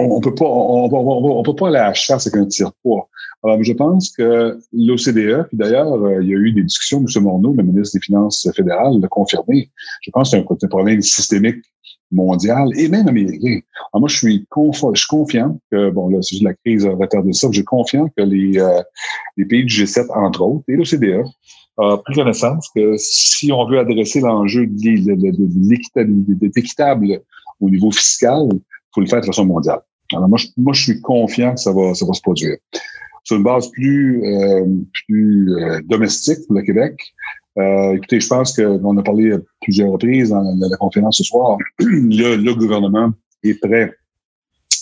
on, peut pas, on, on, peut pas aller à la chasse avec un tire-poids. Alors, je pense que l'OCDE, puis d'ailleurs, euh, il y a eu des discussions, M. Morneau, le ministre des Finances fédérales, l'a confirmé. Je pense que c'est un problème systémique mondial et même américain. Alors moi, je suis, je suis confiant que, bon, là, c'est la crise a retardé ça, je suis confiant que les, euh, les pays du G7, entre autres, et l'OCDE, a pris connaissance que si on veut adresser l'enjeu de l'équitable équitable au niveau fiscal, faut le faire de façon mondiale. Alors moi, je, moi, je suis confiant que ça va, ça va se produire. Sur une base plus, euh, plus euh, domestique pour le Québec, euh, écoutez, je pense qu'on a parlé à plusieurs reprises dans la, conférence ce soir. <clears throat> le, le, gouvernement est prêt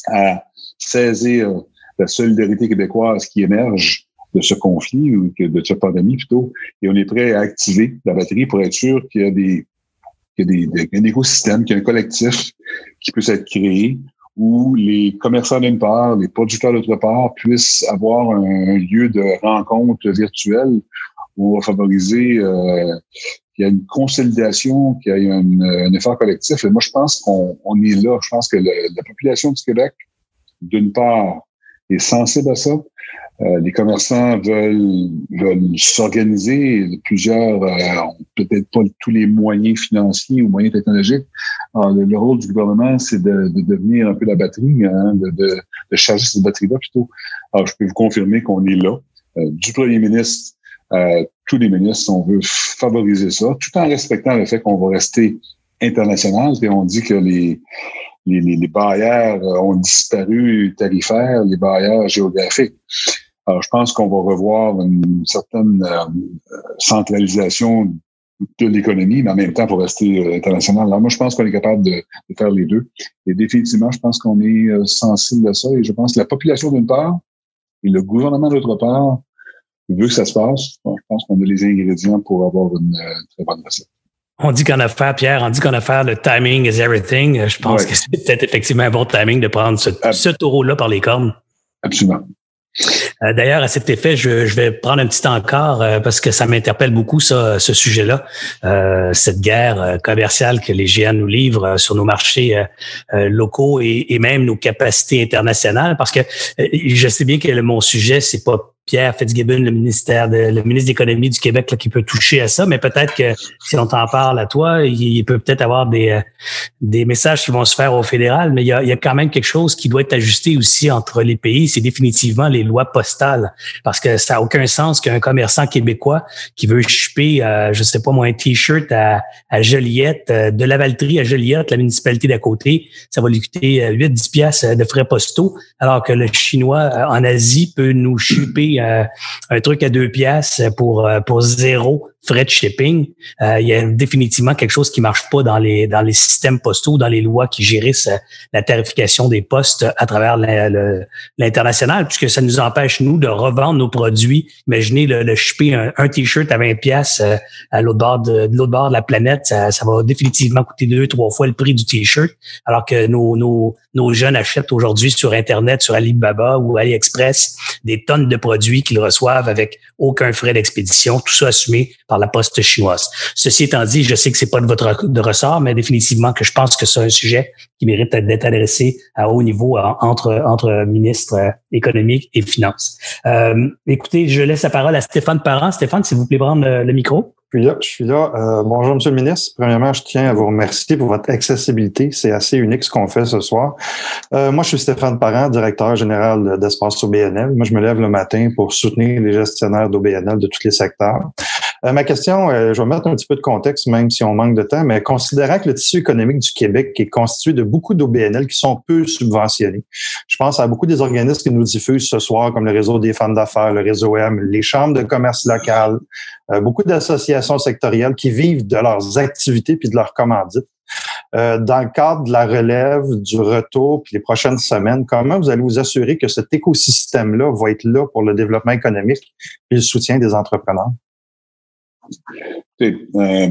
à saisir la solidarité québécoise qui émerge de ce conflit ou de cette pandémie plutôt, et on est prêt à activer la batterie pour être sûr qu'il y a des qu'il y a des, un écosystème, qu'il y a un collectif qui puisse être créé où les commerçants d'une part, les producteurs d'autre part puissent avoir un lieu de rencontre virtuelle on va favoriser euh, qu'il y a une consolidation, qu'il y ait un, un, effort collectif. Et moi, je pense qu'on on est là. Je pense que la population du Québec, d'une part, est sensible à ça. Euh, les commerçants veulent, veulent s'organiser. Plusieurs euh, peut-être pas tous les moyens financiers ou moyens technologiques. Alors, le, rôle du gouvernement, c'est de, de, devenir un peu la batterie, hein, de, de, de, charger cette batterie-là plutôt. Alors, je peux vous confirmer qu'on est là. Euh, du premier ministre, euh, tous les ministres, on veut favoriser ça, tout en respectant le fait qu'on va rester international. Et on dit que les, les, les, barrières ont disparu tarifaires, les barrières géographiques. Alors, je pense qu'on va revoir une certaine euh, centralisation de l'économie, mais en même temps pour rester euh, international. Alors, moi, je pense qu'on est capable de, faire les deux. Et définitivement, je pense qu'on est euh, sensible à ça. Et je pense que la population d'une part et le gouvernement d'autre part veut que ça se passe. je pense qu'on a les ingrédients pour avoir une très bonne recette. On dit qu'en affaires, Pierre, on dit qu'en affaires, le timing is everything. Je pense que c'est peut-être effectivement un bon timing de prendre ce, ce taureau-là par les cornes. Absolument. Euh, d'ailleurs, à cet effet, je, vais prendre un petit encore euh, parce que ça m'interpelle beaucoup, ce sujet-là, euh, cette guerre commerciale que les géants nous livrent sur nos marchés locaux et, et, même nos capacités internationales. Parce que je sais bien que mon sujet, c'est pas Pierre Fitzgibbon, le ministère de, le ministre de l'économie du Québec, là, qui peut toucher à ça, mais peut-être que si on t'en parle à toi, il, peut peut-être avoir des, euh, des messages qui vont se faire au fédéral, mais il y, a, il y a quand même quelque chose qui doit être ajusté aussi entre les pays, c'est définitivement les lois postales, parce que ça n'a aucun sens qu'un commerçant québécois qui veut choper, euh, je sais pas moi, un t-shirt à, à Joliette, euh, de la Valtrie à Joliette, la municipalité d'à côté, ça va lui coûter 8-10 piastres de frais postaux, alors que le Chinois en Asie peut nous choper euh, un truc à deux pièces pour, euh, pour zéro frais de shipping. Euh, il y a définitivement quelque chose qui marche pas dans les dans les systèmes postaux, dans les lois qui gérissent la tarification des postes à travers l'international, puisque ça nous empêche nous de revendre nos produits. Imaginez le, le shipper un, t-shirt à 20 pièces à l'autre bord de, l'autre bord de la planète, ça, ça, va définitivement coûter deux trois fois le prix du t-shirt, alors que nos, nos nos jeunes achètent aujourd'hui sur Internet, sur Alibaba ou AliExpress, des tonnes de produits qu'ils reçoivent avec aucun frais d'expédition, tout ça assumé la poste chinoise. Ceci étant dit, je sais que c'est pas de votre de ressort, mais définitivement que je pense que c'est un sujet qui mérite d'être adressé à haut niveau entre entre ministres euh, économiques et finances. Euh, écoutez, je laisse la parole à Stéphane Parent. Stéphane, s'il vous plaît, prendre le micro. Je suis là. Je suis là. Euh, bonjour, Monsieur le ministre. Premièrement, je tiens à vous remercier pour votre accessibilité. C'est assez unique ce qu'on fait ce soir. Moi, je suis Stéphane Parent, directeur général d'Espace OBNL. Moi, je me lève le matin pour soutenir les gestionnaires d'OBNL de tous les secteurs. Euh, ma question, euh, je vais mettre un petit peu de contexte, même si on manque de temps, mais considérant que le tissu économique du Québec est constitué de beaucoup d'OBNL qui sont peu subventionnés. Je pense à beaucoup des organismes qui nous diffusent ce soir, comme le réseau des femmes d'affaires, le réseau M, les chambres de commerce locales, euh, beaucoup d'associations sectorielles qui vivent de leurs activités puis de leurs commandites. dans le cadre de la relève, du retour, puis les prochaines semaines, comment vous allez vous assurer que cet écosystème-là va être là pour le développement économique et le soutien des entrepreneurs? Euh,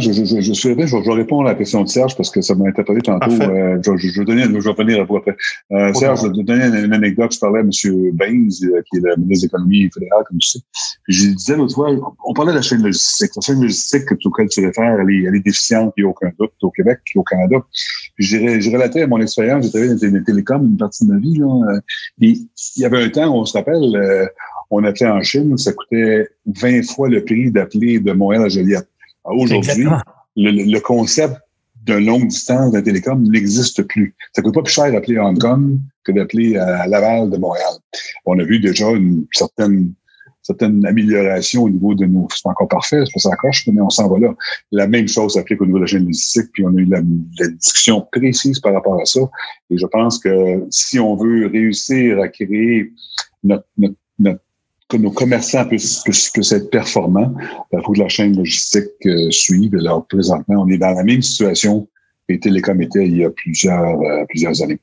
je, je, je, je, je, je, réponds à la question de Serge parce que ça m'a interpellé tantôt. Euh, je, je, je, donner, je vais revenir à vous après. Euh, Serge, je vais donner une, anecdote. Je parlais à M. Baines, euh, qui est le ministre de l'économie fédérale, comme tu sais. Puis je disais l'autre fois, on parlait de la chaîne logistique. La chaîne logistique que, auquel tu réfères, elle est, elle est déficiente, il n'y a aucun doute, au Québec et au Canada. Puis j'ai relaté à mon expérience, j'ai travaillé dans les télécoms une partie de ma vie. Là, et il y avait un temps, on se rappelle, on appelait en Chine, ça coûtait 20 fois le prix d'appeler de Montréal à Joliette. Aujourd'hui, le, concept d'une longue distance d'un télécom n'existe plus. Ça coûte pas plus cher d'appeler à Hong Kong que d'appeler à Laval de Montréal. On a vu déjà une certaine certaine amélioration au niveau de nos... C'est pas encore parfait, c'est pas ça encore, mais on s'en va là. La même chose s'applique au niveau de la chaîne logistique, puis on a eu la, discussion précise par rapport à ça. Et je pense que si on veut réussir à créer notre, notre, notre que nos commerçants puissent, puissent, être performants, il faut que la chaîne logistique euh, suive. Alors, présentement, on est dans la même situation que les télécoms étaient il y a plusieurs, euh, plusieurs années.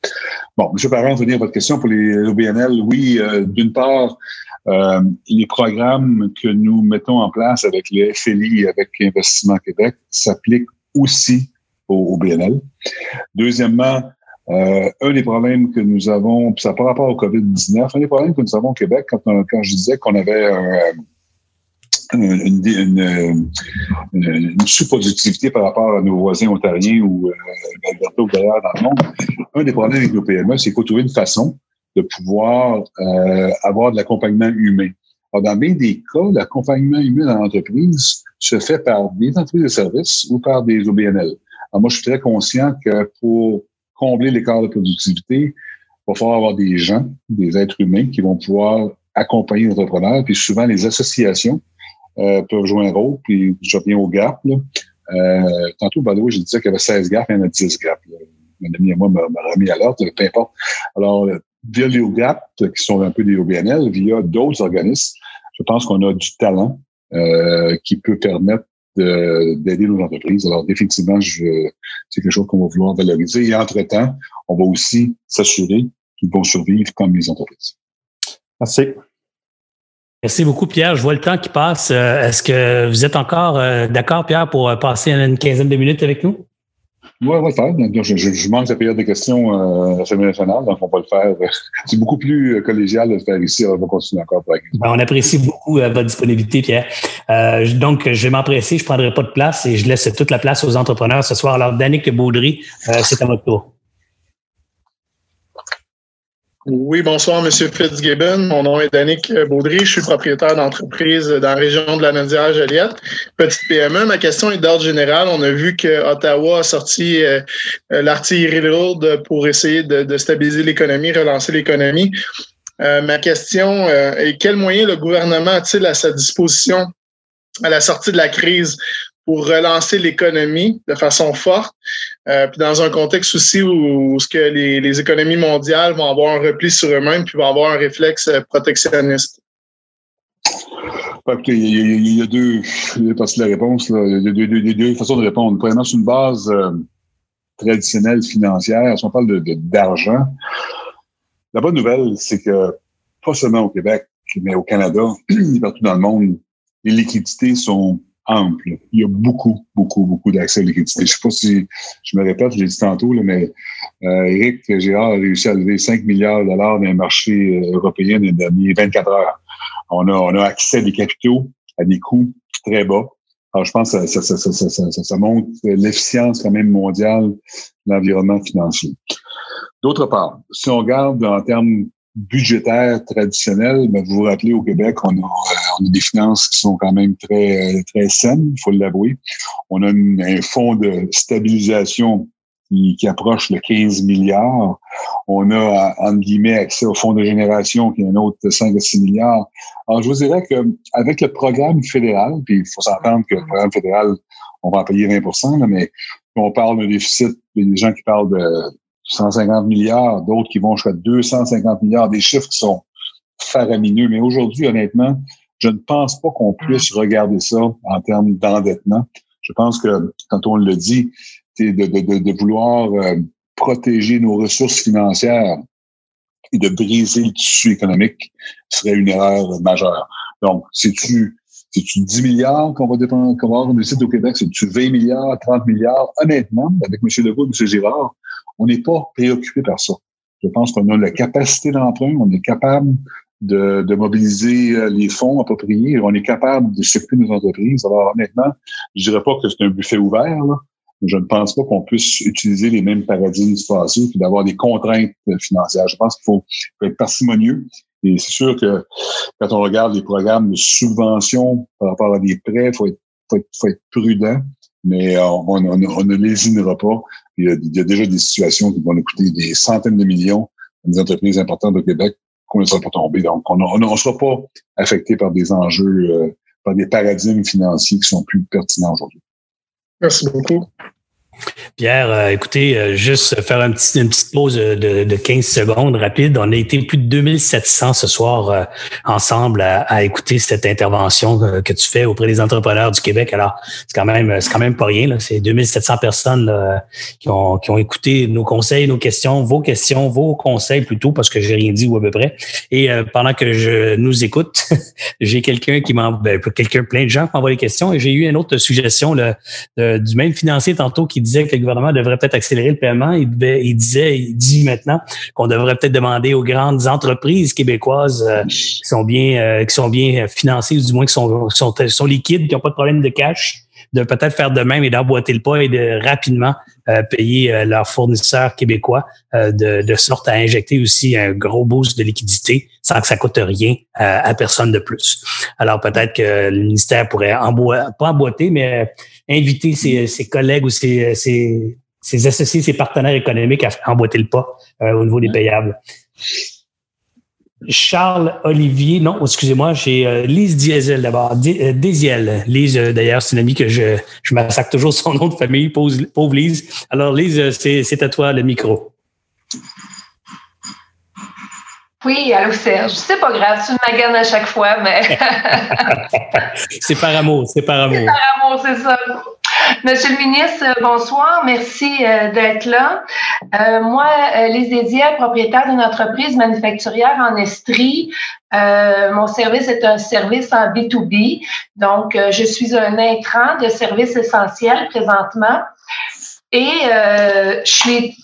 Bon, M. Parent, venir à votre question pour les OBNL. Oui, euh, d'une part, les programmes que nous mettons en place avec les FLI, avec Investissement Québec, s'appliquent aussi aux OBNL. Deuxièmement, euh, un des problèmes que nous avons, ça par rapport au COVID-19, un des problèmes que nous avons au Québec, quand, quand je disais qu'on avait euh, une, sous-productivité par rapport à nos voisins ontariens ou euh, d'ailleurs dans le monde, un des problèmes avec nos PME, c'est qu'il faut trouver une façon de pouvoir euh, avoir de l'accompagnement humain. Alors, dans bien des cas, l'accompagnement humain dans l'entreprise se fait par des entreprises de services ou par des OBNL. Alors, moi, je suis très conscient que pour combler l'écart de productivité, il va falloir avoir des gens, des êtres humains qui vont pouvoir accompagner l'entrepreneur. Puis souvent, les associations euh, peuvent jouer un rôle. Puis je reviens au GAP. Là. Euh, tantôt, by je disais qu'il y avait 16 GAP, il y en a 10 GAP. Mon ami et moi m'a remis à l'ordre, peu importe. Alors, via les GAP, qui sont un peu des OBNL, via d'autres organismes, je pense qu'on a du talent euh, qui peut permettre d'aider nos entreprises. Alors, définitivement, c'est quelque chose qu'on va vouloir valoriser. Et entre-temps, on va aussi s'assurer qu'ils vont survivre comme les entreprises. Merci. Merci beaucoup, Pierre. Je vois le temps qui passe. Euh, est-ce que vous êtes encore euh, d'accord, Pierre, pour passer une quinzaine de minutes avec nous? Oui, on va le faire. Je, je, manque la période de questions euh, à l'Assemblée nationale, donc on va le faire. <laughs> C'est beaucoup plus euh, collégial de le faire ici. On va continuer encore ben, on apprécie beaucoup euh, votre disponibilité, Pierre. donc, je vais m'empresser, je ne prendrai pas de place et je laisse toute la place aux entrepreneurs ce soir. Alors, Danick Baudry, c'est à votre tour. Oui, bonsoir, M. Fitzgibbon. Mon nom est Danick Baudry. Je suis propriétaire d'entreprise dans la région de la Naudière Joliette. Petite PME. Ma question est d'ordre général. On a vu que Ottawa a sorti euh, euh, l'artillerie lourde pour essayer de, stabiliser l'économie, relancer l'économie. Euh, ma question est quels moyens le gouvernement a-t-il à sa disposition à la sortie de la crise pour relancer l'économie de façon forte, euh, puis dans un contexte aussi où, ce que les, économies mondiales vont avoir un repli sur eux-mêmes, puis vont avoir un réflexe euh, protectionniste. il, y a, deux, de la réponse. Il y a deux, façons de répondre. Premièrement, sur une base euh, traditionnelle financière, si on parle d'argent, la bonne nouvelle, c'est que pas seulement au Québec, mais au Canada <clears throat> partout dans le monde, les liquidités sont Il y a beaucoup, beaucoup, beaucoup d'accès à la liquidité. Je ne sais pas si je me répète, je l'ai dit tantôt, là, mais euh, Éric Gérard a réussi à lever 5 milliards de dollars dans les marchés euh, européens dans les dernières 24 heures. On a, on a accès à des capitaux à des coûts très bas. Alors, je pense que ça, ça, ça, ça montre l'efficience quand même mondiale de l'environnement financier. D'autre part, si on regarde en termes budgétaire traditionnel, mais vous vous rappelez, au Québec, on a, euh, on a des finances qui sont quand même très, très saines, il faut l'avouer. On a un fonds de stabilisation qui, qui, approche le 15 milliards. On a, entre guillemets, accès au fonds de génération qui est un autre 5 à 6 milliards. Alors, je vous dirais qu'avec le programme fédéral, puis il faut s'entendre que le programme fédéral, on va en payer 20% mais on parle d'un déficit, il y a des gens qui parlent de 150 milliards, d'autres qui vont jusqu'à 250 milliards, des chiffres qui sont faramineux. Mais aujourd'hui, honnêtement, je ne pense pas qu'on puisse regarder ça en termes d'endettement. Je pense que, quand on le dit, de, de, de, vouloir euh, protéger nos ressources financières et de briser le tissu économique serait une erreur majeure. Donc, c'est-tu c'est-tu 10 milliards qu'on va dépendre, qu'on va avoir au Québec? C'est-tu 20 milliards, 30 milliards? Honnêtement, avec M. Legault et M. Girard, on n'est pas préoccupé par ça. Je pense qu'on a la capacité d'emprunt, on est capable de, de, mobiliser euh, les fonds appropriés, on est capable de de nos entreprises. Alors honnêtement, je dirais pas que c'est un buffet ouvert, là, je ne pense pas qu'on puisse utiliser les mêmes paradigmes du et d'avoir des contraintes financières. Je pense qu'il faut, être parcimonieux. Et c'est sûr que quand on regarde les programmes de subvention par rapport à des prêts, il faut être, faut être, faut être prudent mais euh, on, on, on, ne lésinera pas. Il y, a, il y, a, déjà des situations qui vont nous coûter des centaines de millions des entreprises importantes au Québec qu'on ne sera pas tombé. Donc, on ne sera pas affecté par des enjeux, euh, par des paradigmes financiers qui sont plus pertinents aujourd'hui. Merci beaucoup. Pierre, euh, écoutez, euh, juste faire un petit, une petite pause de, de, 15 secondes rapide. On a été plus de 2700 ce soir euh, ensemble à, écouter cette intervention que tu fais auprès des entrepreneurs du Québec. Alors, c'est quand même, c'est quand même pas rien. C'est 2700 personnes qui, ont, qui ont écouté nos conseils, nos questions, vos questions, vos conseils plutôt, parce que j'ai rien dit ou à peu près. Et pendant que je nous écoute, <laughs> j'ai quelqu'un qui m'envoie, ben, quelqu'un, plein de gens qui m'envoient des questions et j'ai eu une autre suggestion là, du même financier tantôt qui disait que le gouvernement devrait peut-être accélérer le paiement. Il, il disait, il dit maintenant qu'on devrait peut-être demander aux grandes entreprises québécoises euh, qui sont bien, euh, qui sont bien financées, ou du moins qui sont, sont, sont liquides, qui n'ont pas de problème de cash, de peut-être faire de même et d'emboîter le pas et de rapidement payer leurs fournisseurs québécois de, de, sorte à injecter aussi un gros boost de liquidité sans que ça coûte rien à personne de plus. Alors peut-être que le ministère pourrait emboîter, pas emboîter, mais inviter ses, ses collègues ou ses, ses, ses, associés, ses partenaires économiques à emboîter le pas au niveau des payables. Charles Olivier, non, excusez-moi, j'ai euh, Lise Diesel d'abord. Euh, Désiel. Lise, euh, d'ailleurs, c'est une amie que je, je massacre toujours son nom de famille, pauvre, Lise. Alors, Lise, c'est à toi le micro. Oui, allô Serge. C'est pas grave, tu me maganes à chaque fois, mais. <laughs> c'est par amour, c'est par amour. C'est par amour, c'est ça. Monsieur le ministre, bonsoir. Merci euh, d'être là. Euh, moi, euh, Lise Dédier, propriétaire d'une entreprise manufacturière en Estrie. mon service est un service en B2B. Donc, je suis un intrant de service essentiel présentement. Et je suis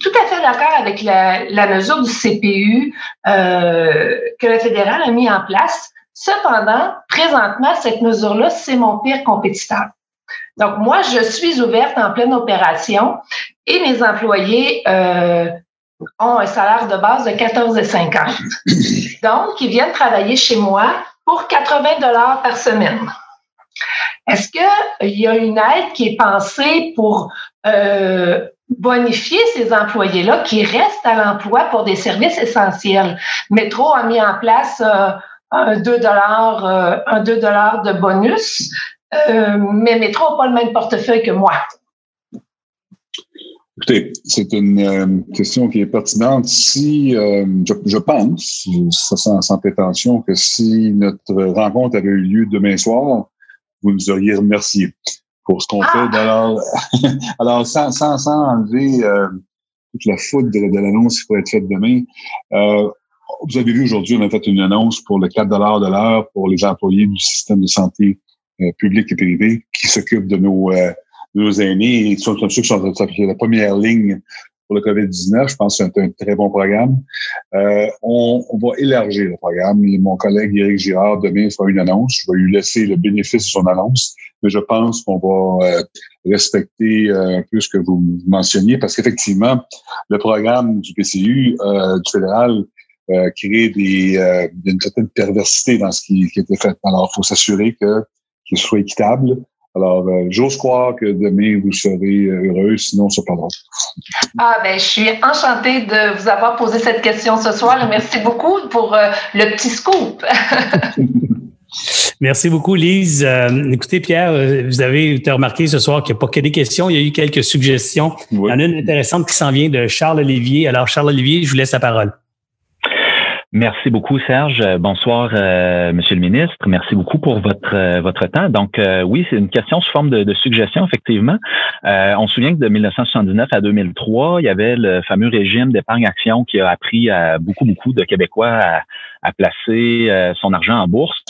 tout à fait d'accord avec la, la, mesure du CPU que le fédéral a mis en place. Cependant, présentement, cette mesure-là, c'est mon pire compétiteur. Donc, moi, je suis ouverte en pleine opération et mes employés euh, ont un salaire de base de 14,50. Donc, ils viennent travailler chez moi pour 80 dollars par semaine. Est-ce qu'il y a une aide qui est pensée pour euh, bonifier ces employés-là qui restent à l'emploi pour des services essentiels? Métro a mis en place euh, un 2 dollars, un 2 dollars de bonus. Euh, mais Métro n'a pas le même portefeuille que moi. Écoutez, c'est une euh, question qui est pertinente. Si, euh, je, pense, sans, sans, prétention, que si notre rencontre avait eu lieu demain soir, vous nous auriez remercié pour ce qu'on ah! fait. Alors, <laughs> alors sans, sans, sans enlever toute la foudre de, de l'annonce qui pourrait être faite demain, vous avez vu aujourd'hui, on a fait une annonce pour le 4 de l'heure pour les employés du système de santé publics et privés qui s'occupent de nos, euh, de nos aînés et sont ceux qui sont la première ligne pour le COVID-19. Je pense que c'est un, très bon programme. Euh, on, on, va élargir le programme et mon collègue Éric Girard demain fera une annonce. Je vais lui laisser le bénéfice de son annonce, mais je pense qu'on va euh, respecter un peu ce que vous mentionniez parce qu'effectivement, le programme du PCU, du fédéral, euh, crée des, euh, une certaine perversité dans ce qui, qui était fait. Alors, il faut s'assurer que qu'il soit équitable. Alors, euh, j'ose croire que demain, vous serez euh, heureux, sinon, ça pas Ah, ben, je suis enchantée de vous avoir posé cette question ce soir merci beaucoup pour euh, le petit scoop. <laughs> Merci beaucoup, Lise. écoutez, Pierre, vous avez remarqué ce soir qu'il n'y a pas que des questions, il y a eu quelques suggestions. Il y en a une intéressante qui s'en vient de Charles Olivier. Alors, Charles Olivier, je vous laisse la parole. Merci beaucoup, Serge. Bonsoir, euh, Monsieur le ministre. Merci beaucoup pour votre euh, votre temps. Donc, euh, oui, c'est une question sous forme de, suggestion, effectivement. on se souvient que de 1979 à 2003, il y avait le fameux régime d'épargne-action qui a appris à beaucoup, beaucoup de Québécois à, à placer son argent en bourse.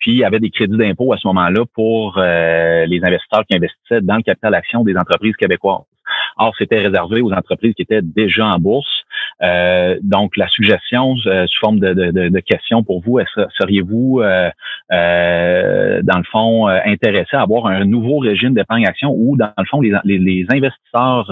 puis, il y avait des crédits d'impôt à ce moment-là pour les investisseurs qui investissaient dans le capital action des entreprises québécoises. Or, c'était réservé aux entreprises qui étaient déjà en bourse. Euh, donc, la suggestion euh, sous forme de, de, de, questions pour vous, seriez-vous, euh, euh, dans le fond, intéressé à avoir un nouveau régime d'épargne-action où, dans le fond, les, les, les investisseurs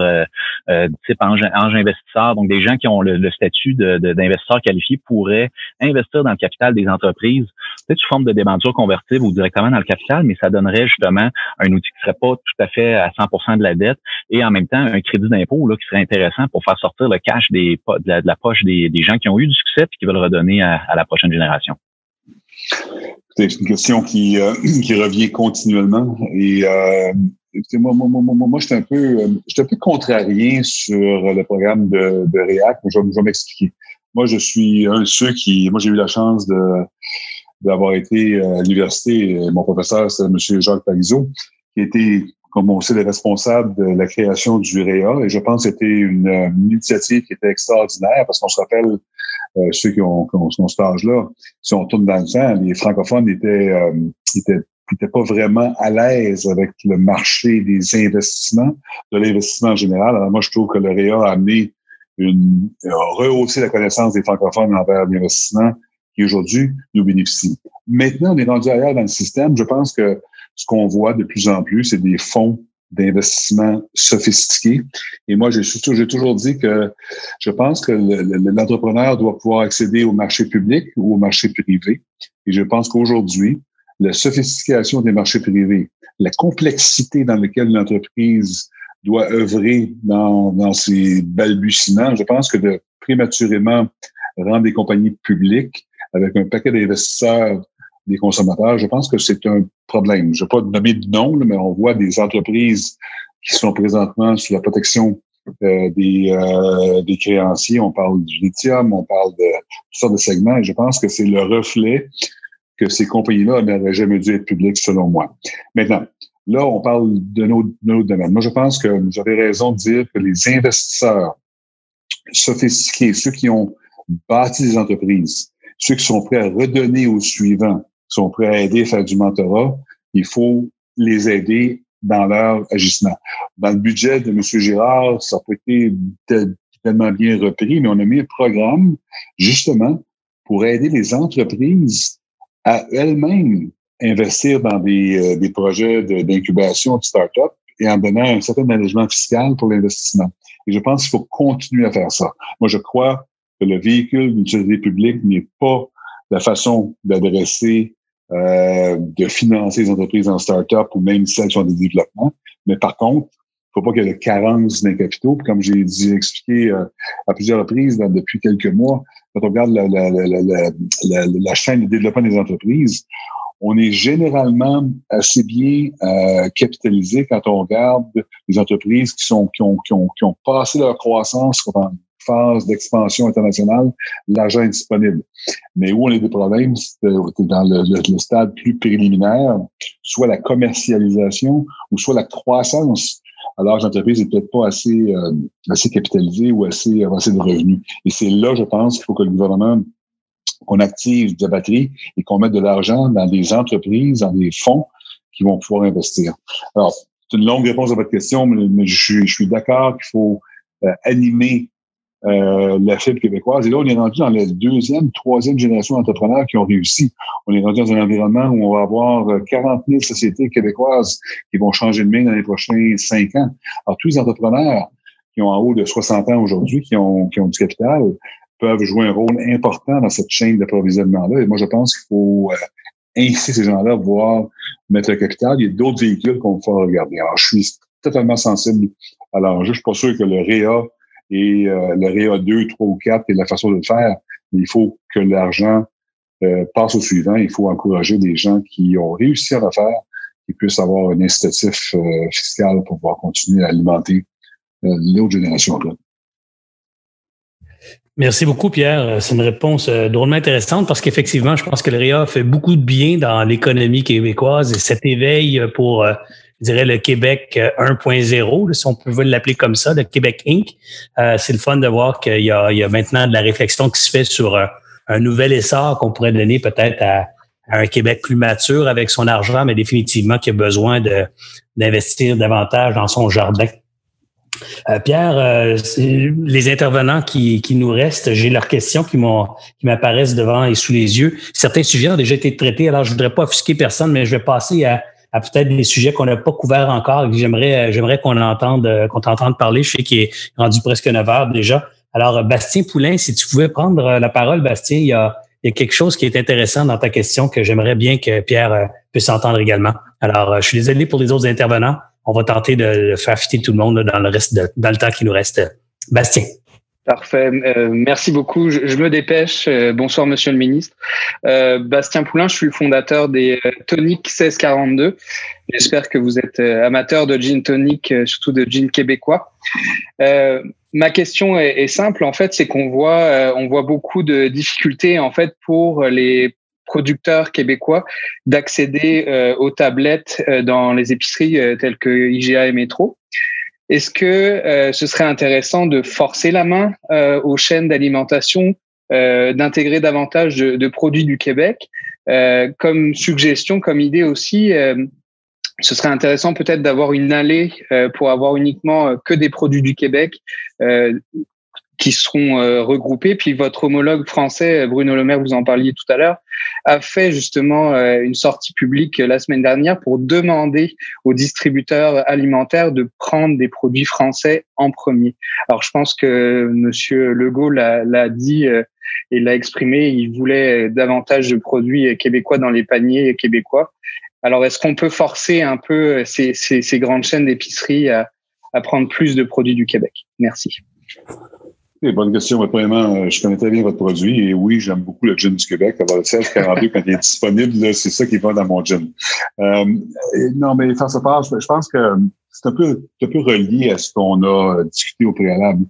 type ange, investisseurs, donc des gens qui ont le, statut d'investisseurs qualifiés, pourraient investir dans le capital des entreprises, peut-être sous forme de débenture convertible ou directement dans le capital, mais ça donnerait justement un outil qui serait pas tout à fait à 100% de la dette et en même temps un crédit d'impôt là qui serait intéressant pour faire sortir le cash des de la, poche des, gens qui ont eu du succès et qui veulent redonner à, la prochaine génération? C'est une question qui, euh, qui revient continuellement. Et euh, moi, moi, moi, moi, j'étais un peu euh, un peu contrarié sur le programme de, de REAC, je, je vais m'expliquer. Moi, je suis un de ceux qui. Moi, j'ai eu la chance de d'avoir été à l'université. Mon professeur, c'est M. Jacques Parizeau, qui était comme on sait, les responsables de la création du REA. Et je pense que c'était une, initiative qui était extraordinaire parce qu'on se rappelle, euh, ceux qui ont, âge-là, si on tourne dans le temps, les francophones étaient, euh, étaient, pas vraiment à l'aise avec le marché des investissements, de l'investissement en général. Alors moi, je trouve que le REA a amené une, a rehaussé la connaissance des francophones envers l'investissement qui aujourd'hui nous bénéficie. Maintenant, on est rendu ailleurs dans le système. Je pense que ce qu'on voit de plus en plus, c'est des fonds d'investissement sophistiqués. Et moi, j'ai toujours dit que je pense que l'entrepreneur doit pouvoir accéder au marché public ou au marché privé. Et je pense qu'aujourd'hui, la sophistication des marchés privés, la complexité dans laquelle l'entreprise doit œuvrer dans, dans ses balbutiements, je pense que de prématurément rendre des compagnies publiques avec un paquet d'investisseurs des consommateurs, je pense que c'est un problème. Je ne vais pas nommer de nom, mais on voit des entreprises qui sont présentement sous la protection euh, des, euh, des créanciers. On parle du lithium, on parle de toutes sortes de segments. Et je pense que c'est le reflet que ces compagnies-là n'auraient jamais dû être publiques, selon moi. Maintenant, là, on parle de nos, domaines. Moi, je pense que avez raison de dire que les investisseurs sophistiqués, ceux qui ont bâti des entreprises, ceux qui sont prêts à redonner aux suivants, sont prêts à aider à faire du mentorat, il faut les aider dans leur agissement. Dans le budget de M. Girard, ça pas été tellement bien repris, mais on a mis un programme justement pour aider les entreprises à elles-mêmes investir dans des, euh, des projets d'incubation de, start-up et en donnant un certain management fiscal pour l'investissement. Et je pense qu'il faut continuer à faire ça. Moi, je crois que le véhicule d'utilité publique n'est pas la façon d'adresser, euh, de financer les entreprises en start-up ou même celles qui ont des développements. Mais par contre, il ne faut pas qu'il y ait de carence d'un capitaux. comme j'ai dit, expliqué euh, à plusieurs reprises depuis quelques mois, quand on regarde la, la, la, la, chaîne de développement des entreprises, on est généralement assez bien euh, capitalisé quand on regarde les entreprises qui sont qui ont, qui ont, qui ont passé leur croissance pendant phase d'expansion internationale, l'argent est disponible. Mais où on a des problèmes, c'est dans le, stade plus préliminaire, soit la commercialisation ou soit la croissance. Alors, l'entreprise n'est peut-être pas assez, euh, assez capitalisée ou assez, assez de revenus. Et c'est là, je pense, qu'il faut que le gouvernement qu'on active de batterie et qu'on mette de l'argent dans des entreprises, dans des fonds qui vont pouvoir investir. Alors, c'est une longue réponse à votre question, mais, je suis, je suis d'accord qu'il faut euh, animer euh, la fibre québécoise. Et là, on est rendu dans la deuxième, troisième génération d'entrepreneurs qui ont réussi. On est rendu dans un environnement où on va avoir 40 euh, 000 sociétés québécoises qui vont changer de main dans les prochains cinq ans. Alors, tous les entrepreneurs qui ont en haut de 60 ans aujourd'hui, qui ont, qui ont du capital, peuvent jouer un rôle important dans cette chaîne d'approvisionnement-là. Et moi, je pense qu'il faut euh, inciter ces gens-là à voir mettre le capital. Il y a d'autres véhicules qu'on va regarder. Alors, je suis totalement sensible Alors, Je suis pas sûr que le REA et euh, le REA 2, 3 ou 4 est la façon de le faire. Il faut que l'argent euh, passe au suivant. Il faut encourager des gens qui ont réussi à le faire, qui puissent avoir un incitatif euh, fiscal pour pouvoir continuer à alimenter l'autre génération-là. Merci beaucoup, Pierre. C'est une réponse drôlement intéressante parce qu'effectivement, je pense que le REA fait beaucoup de bien dans l'économie québécoise et cet éveil pour je dirais, le Québec 1.0, euh, si on peut l'appeler comme ça, le Québec Inc. Euh, c'est le fun de voir qu'il y, a, maintenant de la réflexion qui se fait sur euh, un, nouvel essor qu'on pourrait donner peut-être à, un Québec plus mature avec son argent, mais définitivement qui a besoin d'investir davantage dans son jardin. Pierre, les intervenants qui, nous restent, j'ai leurs questions qui m'apparaissent devant et sous les yeux. Certains sujets ont déjà été traités, alors je voudrais pas offusquer personne, mais je vais passer à, peut-être des sujets qu'on n'a pas couverts encore et que j'aimerais, euh, qu'on entende, euh, t'entende parler. Je sais qu'il est rendu presque 9 heures déjà. Alors, Bastien Poulain, si tu pouvais prendre euh, la parole, Bastien, il y a, il y a quelque chose qui est intéressant dans ta question que j'aimerais bien que Pierre puisse entendre également. Alors, je suis désolé pour les autres intervenants. On va tenter de faire fitter tout le monde dans le reste de, dans le temps qui nous reste. Bastien. Parfait. Euh, merci beaucoup. Je, me dépêche. Euh, bonsoir, monsieur le ministre. Euh, Bastien Poulain, je suis le fondateur des Tonic 1642. J'espère que vous êtes amateur de gin tonic, surtout de gin québécois. ma question est, est, simple, en fait, c'est qu'on voit, on voit beaucoup de difficultés, en fait, pour les producteurs québécois d'accéder aux tablettes dans les épiceries telles que IGA et Métro. Est-ce que euh, ce serait intéressant de forcer la main euh, aux chaînes d'alimentation, euh, d'intégrer davantage de, produits du Québec? Comme suggestion, comme idée aussi, ce serait intéressant peut-être d'avoir une allée pour avoir uniquement que des produits du Québec qui seront regroupés. Puis votre homologue français, Bruno Le Maire, vous en parliez tout à l'heure, a fait justement une sortie publique la semaine dernière pour demander aux distributeurs alimentaires de prendre des produits français en premier. Alors je pense que Monsieur Legault l'a dit et l'a exprimé, il voulait davantage de produits québécois dans les paniers québécois. Alors, est-ce qu'on peut forcer un peu ces, grandes chaînes d'épicerie à, prendre plus de produits du Québec? Merci. Bonne question. Premièrement, euh, je connais très bien votre produit et oui, j'aime beaucoup le gin du Québec. Alors, le 1642, quand il est disponible, c'est ça qui va dans mon gin. Euh, non, mais face à part, je pense que c'est un peu, un peu relié à ce qu'on a discuté au préalable.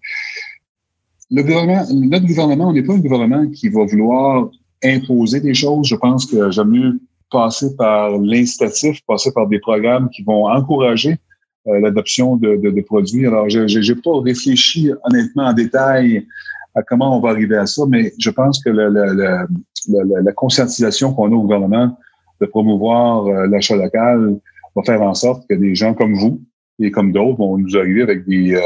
Le gouvernement, notre gouvernement, on n'est pas un gouvernement qui va vouloir imposer des choses. Je pense que j'aime mieux passer par l'incitatif, passer par des programmes qui vont encourager euh, l'adoption de, de, de, produits. Alors, je n'ai pas réfléchi honnêtement en détail à comment on va arriver à ça, mais je pense que le, le, la conscientisation qu'on a au gouvernement de promouvoir euh, l'achat local va faire en sorte que des gens comme vous et comme d'autres vont nous arriver avec des, euh,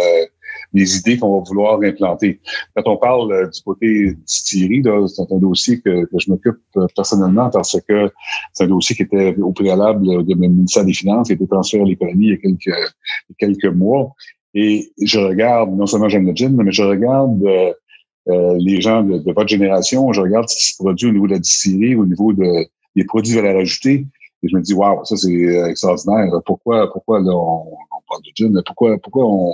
des idées qu'on va vouloir implanter. Quand on parle euh, du côté distillerie, c'est un dossier que, je m'occupe euh, personnellement parce que c'est un dossier qui était au préalable de mon ministère des Finances, qui a été transféré à l'économie il y a quelques, quelques mois. Et je regarde, non seulement j'aime le gin, mais je regarde euh, les gens de, votre génération, je regarde ce qui se produit au niveau de la distillerie, au niveau de, des produits de valeur ajoutée, et je me dis, waouh, ça c'est extraordinaire. Pourquoi, pourquoi là, on, on parle de gin? Pourquoi, pourquoi on,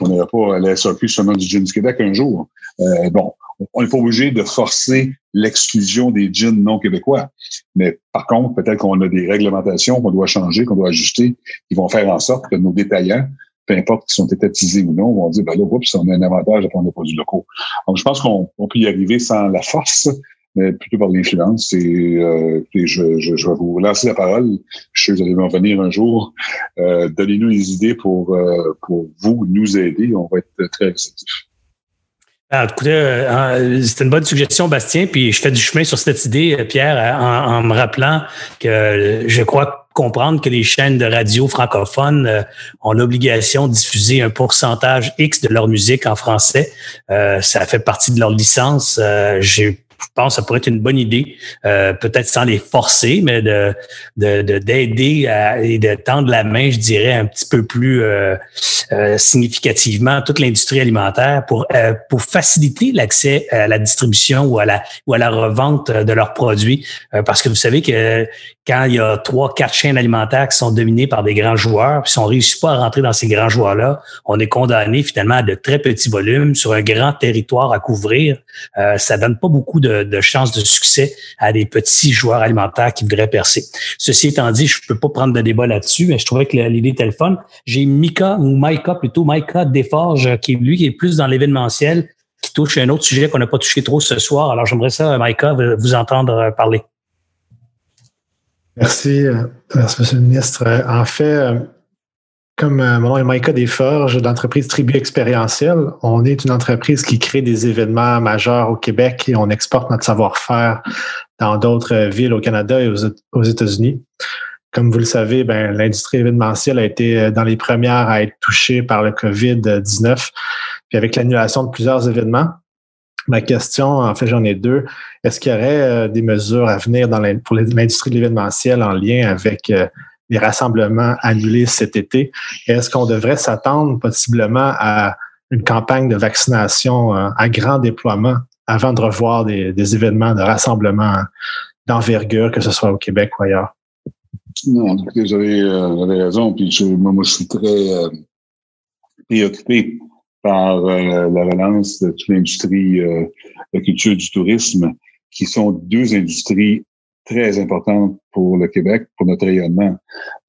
on n'ira pas à la SAQ seulement du gin du Québec un jour. Euh, bon, on n'est pas obligé de forcer l'exclusion des gins non québécois. Mais par contre, peut-être qu'on a des réglementations qu'on doit changer, qu'on doit ajuster, qui vont faire en sorte que nos détaillants, peu importe qu'ils sont étatisés ou non, vont dire, ben là, oups, on a un avantage de prendre des produits locaux. Donc, je pense qu'on peut y arriver sans la force, mais plutôt par l'influence. Et, euh, je, je, je, vais vous lancer la parole. Je sais que vous allez m'en venir un jour. Euh, Donnez-nous des idées pour, euh, pour vous nous aider. On va être très réceptifs. Ah, écoutez, euh, c'est une bonne suggestion, Bastien. Puis je fais du chemin sur cette idée, Pierre, en, en me rappelant que je crois comprendre que les chaînes de radio francophones euh, ont l'obligation de diffuser un pourcentage X de leur musique en français. Euh, ça fait partie de leur licence. Euh, J'ai je pense que ça pourrait être une bonne idée, euh, peut-être sans les forcer, mais de d'aider et de tendre la main, je dirais, un petit peu plus euh, euh, significativement toute l'industrie alimentaire pour pour faciliter l'accès à la distribution ou à la ou à la revente de leurs produits, parce que vous savez que quand il y a trois, quatre chaînes alimentaires qui sont dominées par des grands joueurs, puis si on réussit pas à rentrer dans ces grands joueurs-là, on est condamné finalement à de très petits volumes sur un grand territoire à couvrir. Euh, ça donne pas beaucoup de, de, chances de succès à des petits joueurs alimentaires qui voudraient percer. Ceci étant dit, je peux pas prendre de débat là-dessus, mais je trouvais que l'idée était le fun. J'ai Mika, ou Micah plutôt, Micah Desforges, qui lui qui est plus dans l'événementiel, qui touche un autre sujet qu'on n'a pas touché trop ce soir. Alors j'aimerais ça, Micah, vous entendre parler. Merci, euh, merci, Monsieur le ministre. Euh, en fait, euh, comme mon nom est Maïka Desforges d'entreprise Tribu Expérientielle, on est une entreprise qui crée des événements majeurs au Québec et on exporte notre savoir-faire dans d'autres villes au Canada et aux États-Unis. Comme vous le savez, ben, l'industrie événementielle a été dans les premières à être touchée par le COVID-19. Puis avec l'annulation de plusieurs événements, Ma question, en fait, j'en ai deux. Est-ce qu'il y aurait euh, des mesures à venir dans pour l'industrie de l'événementiel en lien avec euh, les rassemblements annulés cet été? Est-ce qu'on devrait s'attendre possiblement à une campagne de vaccination euh, à grand déploiement avant de revoir des, événements de rassemblement d'envergure, que ce soit au Québec ou ailleurs? Non, vous avez, raison. Puis moi, moi, je suis très préoccupé par euh, la relance de toute l'industrie euh, de la culture du tourisme, qui sont deux industries très importantes pour le Québec, pour notre rayonnement.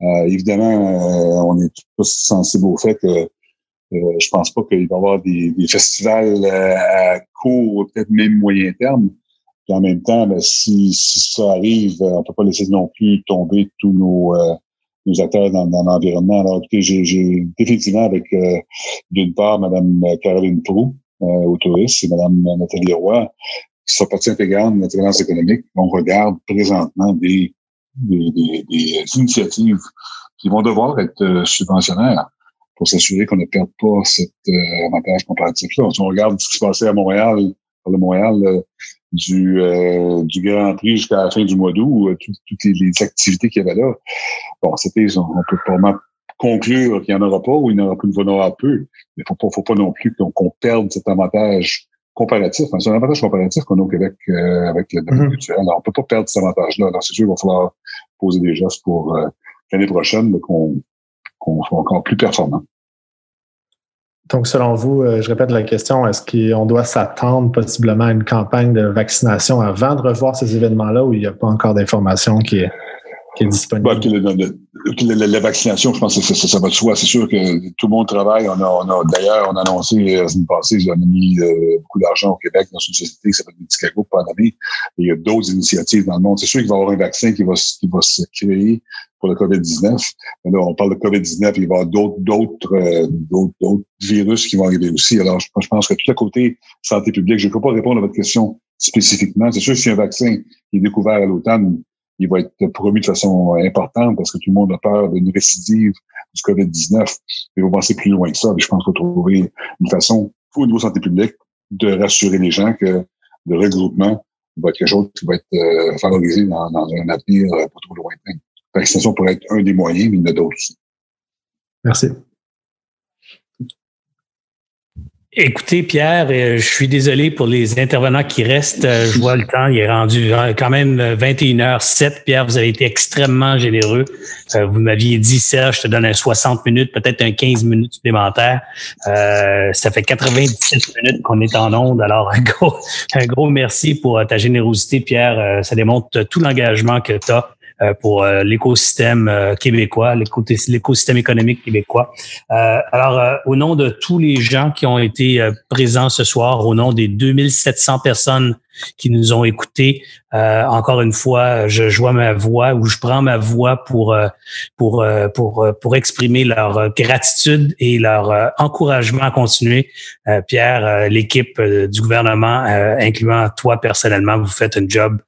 Euh, évidemment, on est tous sensibles au fait que je pense pas qu'il va y avoir des, festivals à court, peut-être même moyen terme. Puis en même temps, ben, si, ça arrive, on peut pas laisser non plus tomber tous nos nos acteurs dans, l'environnement. Alors, écoutez, j'ai définitivement avec, euh, d'une part, Mme Caroline Proux euh, au tourisme et Mme Nathalie Roy, qui sont partie intégrante de notre économique. On regarde présentement des, des, des, initiatives qui vont devoir être euh, subventionnaires pour s'assurer qu'on ne perde pas cet euh, avantage comparatif-là. Si on regarde ce qui se passait à Montréal de Montréal, du, du Grand Prix jusqu'à la fin du mois d'août, toutes les, activités qu'il y avait là. Bon, c'était, on peut probablement conclure qu'il n'y en aura pas ou il n'y en aura plus, il y en aura peu. Mais faut pas, faut pas non plus qu'on perde cet avantage comparatif. Hein. C'est un avantage comparatif qu'on a au Québec euh, avec le domaine mm-hmm. culturel. Alors, on peut pas perdre cet avantage-là. Alors, c'est sûr qu'il va falloir poser des gestes pour euh, l'année prochaine qu'on soit encore plus performant. Donc, selon vous, euh, je répète la question, est-ce qu'on doit s'attendre possiblement à une campagne de vaccination avant de revoir ces événements-là où il n'y a pas encore d'informations qui est, la, vaccination, je pense que ça, va de soi. C'est sûr que tout le monde travaille. On a, on a d'ailleurs, on a annoncé la semaine passée, on a mis euh, beaucoup d'argent au Québec dans une société qui s'appelle Medicago pour Et il y a d'autres initiatives dans le monde. C'est sûr qu'il va y avoir un vaccin qui va, qui va se créer pour le COVID-19. Mais là, on parle de COVID-19, il va y avoir d'autres, d'autres, euh, d'autres, virus qui vont arriver aussi. Alors, je, je pense que tout le côté santé publique, je ne peux pas répondre à votre question spécifiquement. C'est sûr que si un vaccin qui est découvert à l'automne, il va être promu de façon importante parce que tout le monde a peur d'une récidive du COVID-19. Il va passer plus loin que ça. je pense faut trouver une façon, au niveau santé publique, de rassurer les gens que le regroupement va être quelque chose qui va être euh, favorisé dans, un avenir euh, pas trop lointain. La vaccination pourrait être un des moyens, mais il y en a d'autres aussi. Merci. Écoutez, Pierre, euh, je suis désolé pour les intervenants qui restent. Euh, je vois le temps, il est rendu euh, quand même 21h07. Pierre, vous avez été extrêmement généreux. Vous m'aviez dit, Serge, je te donne un 60 minutes, peut-être un 15 minutes supplémentaires. ça fait 97 minutes qu'on est en onde. Alors, un gros, <laughs> un gros merci pour ta générosité, Pierre. Ça démontre tout l'engagement que tu as euh, pour euh, l'écosystème euh, québécois, l'écosystème économique québécois. alors, au nom de tous les gens qui ont été présents ce soir, au nom des 2700 personnes qui nous ont écoutés. encore une fois, je joins ma voix ou je prends ma voix pour pour pour pour exprimer leur gratitude et leur encouragement à continuer. Pierre, l'équipe du gouvernement, incluant toi personnellement, vous faites un job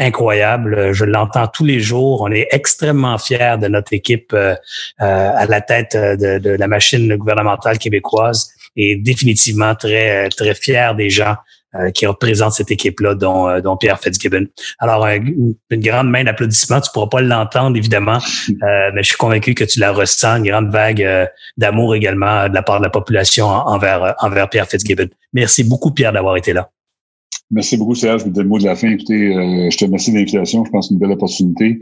incroyable. Je l'entends tous les jours. On est extrêmement fiers de notre équipe euh, euh, à la tête de, de, la machine gouvernementale québécoise et définitivement très très fiers des gens euh, qui représentent cette équipe-là, dont, dont Pierre Fitzgibbon. Alors, une, grande main d'applaudissements. Tu pourras pas l'entendre, évidemment, mais je suis convaincu que tu la ressens, une grande vague d'amour également de la part de la population envers, envers Pierre Fitzgibbon. Merci beaucoup, Pierre, d'avoir été là. Merci beaucoup, Serge. Je le mot de la fin. Écoutez, euh, je te remercie de l'invitation. Je pense que c'est une belle opportunité.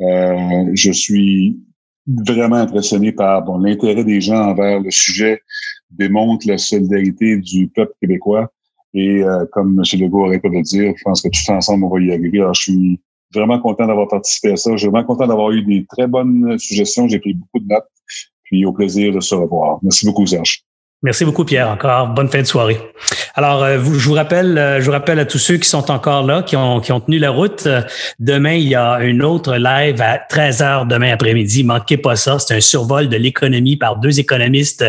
Euh, je suis vraiment impressionné par bon, l'intérêt des gens envers le sujet, démontre la solidarité du peuple québécois. Et euh, comme M. Legault aurait pas de le dire, je pense que tout ensemble, on va y arriver. Alors, je suis vraiment content d'avoir participé à ça. Je suis vraiment content d'avoir eu des très bonnes suggestions. J'ai pris beaucoup de notes. Puis au plaisir de se revoir. Merci beaucoup, Serge. Merci beaucoup, Pierre. Encore bonne fin de soirée. Alors, euh, je vous rappelle, euh, je vous rappelle à tous ceux qui sont encore là, qui ont, qui ont tenu la route. Euh, demain, il y a une autre live à 13 h demain après-midi. Manquez pas ça. C'est un survol de l'économie par deux économistes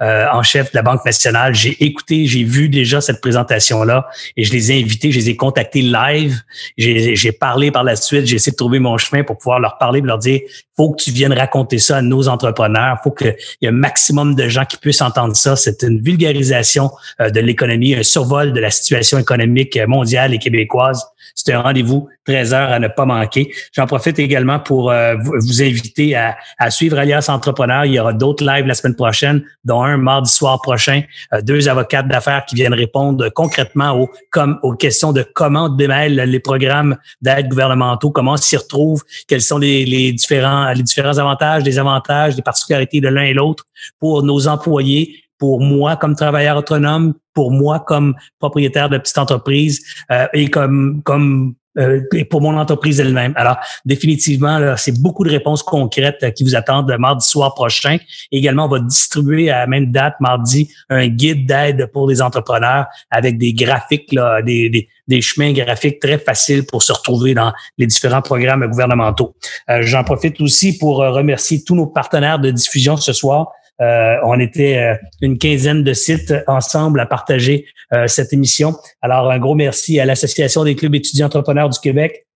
en chef de la Banque nationale. J'ai écouté, j'ai vu déjà cette présentation-là et je les ai invités, je les ai contactés live. J'ai parlé par la suite, j'ai essayé de trouver mon chemin pour pouvoir leur parler, leur dire, faut que tu viennes raconter ça à nos entrepreneurs. Faut qu'il y ait un maximum de gens qui puissent entendre ça c'est une vulgarisation euh, de l'économie, un survol de la situation économique mondiale et québécoise. C'est un rendez-vous 13 heures à ne pas manquer. J'en profite également pour euh, vous inviter à, suivre Alias Entrepreneur. Il y aura d'autres lives la semaine prochaine, dont un mardi soir prochain. Euh, deux avocats d'affaires qui viennent répondre concrètement aux, questions de comment démêlent les programmes d'aide gouvernementaux, comment s'y retrouvent, quels sont les, les, différents, les différents avantages, les avantages, les particularités de l'un et l'autre pour nos employés pour moi comme travailleur autonome, pour moi comme propriétaire de petite entreprise euh, et comme comme euh, et pour mon entreprise elle-même. Alors, définitivement, c'est beaucoup de réponses concrètes euh, qui vous attendent mardi soir prochain. également, on va distribuer à la même date, mardi, un guide d'aide pour les entrepreneurs avec des graphiques, là, des, des, des, chemins graphiques très faciles pour se retrouver dans les différents programmes gouvernementaux. J'en profite aussi pour remercier tous nos partenaires de diffusion ce soir. Euh, on était euh, une quinzaine de sites ensemble à partager euh, cette émission. Alors, un gros merci à l'Association des clubs étudiants entrepreneurs du Québec,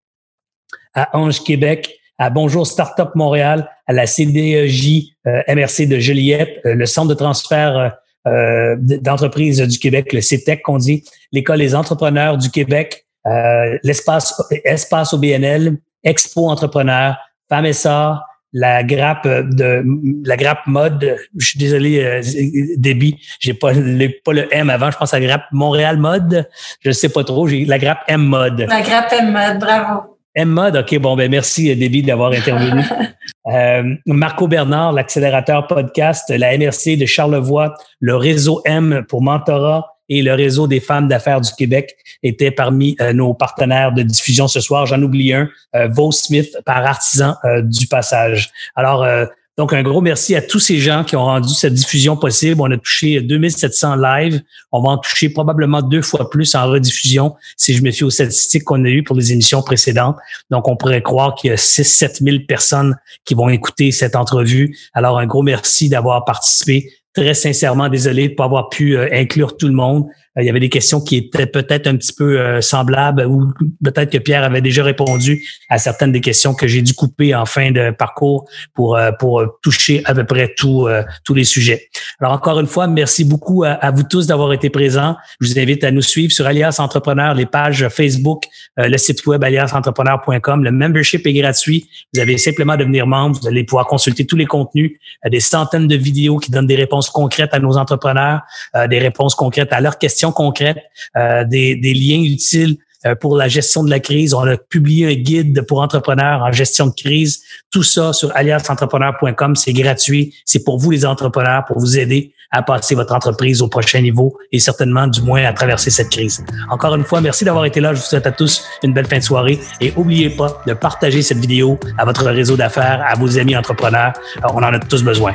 à Ange Québec, à Bonjour Startup Montréal, à la CDEJ MRC de Juliette, le centre de transfert euh, d'entreprises du Québec, le CETEC qu'on dit, l'École des entrepreneurs du Québec, euh, l'espace Espace au BNL, Expo Entrepreneur, FAMESA, la grappe de la grappe mode. Je suis désolé, euh, débit, j'ai pas le, pas le M avant. Je pense à la grappe Montréal mode. Je sais pas trop. J'ai la grappe M mode. La grappe M mode, bravo. M mode, ok, bon ben merci Déby d'avoir intervenu. <laughs> euh, Marco Bernard, l'accélérateur podcast, la MRC de Charlevoix, le réseau M pour mentorat et le réseau des femmes d'affaires du Québec étaient parmi euh, nos partenaires de diffusion ce soir. J'en oublie un, euh, Vaux Smith par artisan euh, du passage. Alors, euh, donc, un gros merci à tous ces gens qui ont rendu cette diffusion possible. On a touché 2700 live. On va en toucher probablement deux fois plus en rediffusion si je me fie aux statistiques qu'on a eues pour les émissions précédentes. Donc, on pourrait croire qu'il y a 6 7 000 personnes qui vont écouter cette entrevue. Alors, un gros merci d'avoir participé très sincèrement désolé de ne pas avoir pu euh, inclure tout le monde. Euh, il y avait des questions qui étaient peut-être un petit peu euh, semblables ou peut-être que Pierre avait déjà répondu à certaines des questions que j'ai dû couper en fin de parcours pour pour toucher à peu près tout, tous les sujets. Alors encore une fois, merci beaucoup à, vous tous d'avoir été présents. Je vous invite à nous suivre sur Alias Entrepreneur, les pages Facebook, le site web aliasentrepreneur.com. Le membership est gratuit. Vous avez simplement de devenir membre. Vous allez pouvoir consulter tous les contenus, des centaines de vidéos qui donnent des réponses concrètes à nos entrepreneurs, euh, des réponses concrètes à leurs questions concrètes, euh, des, des liens utiles euh, pour la gestion de la crise. On a publié un guide pour entrepreneurs en gestion de crise. Tout ça sur aliasentrepreneur.com. C'est gratuit. C'est pour vous, les entrepreneurs, pour vous aider à passer votre entreprise au prochain niveau et certainement, du moins, à traverser cette crise. Encore une fois, merci d'avoir été là. Je vous souhaite à tous une belle fin de soirée et n'oubliez pas de partager cette vidéo à votre réseau d'affaires, à vos amis entrepreneurs. On en a tous besoin.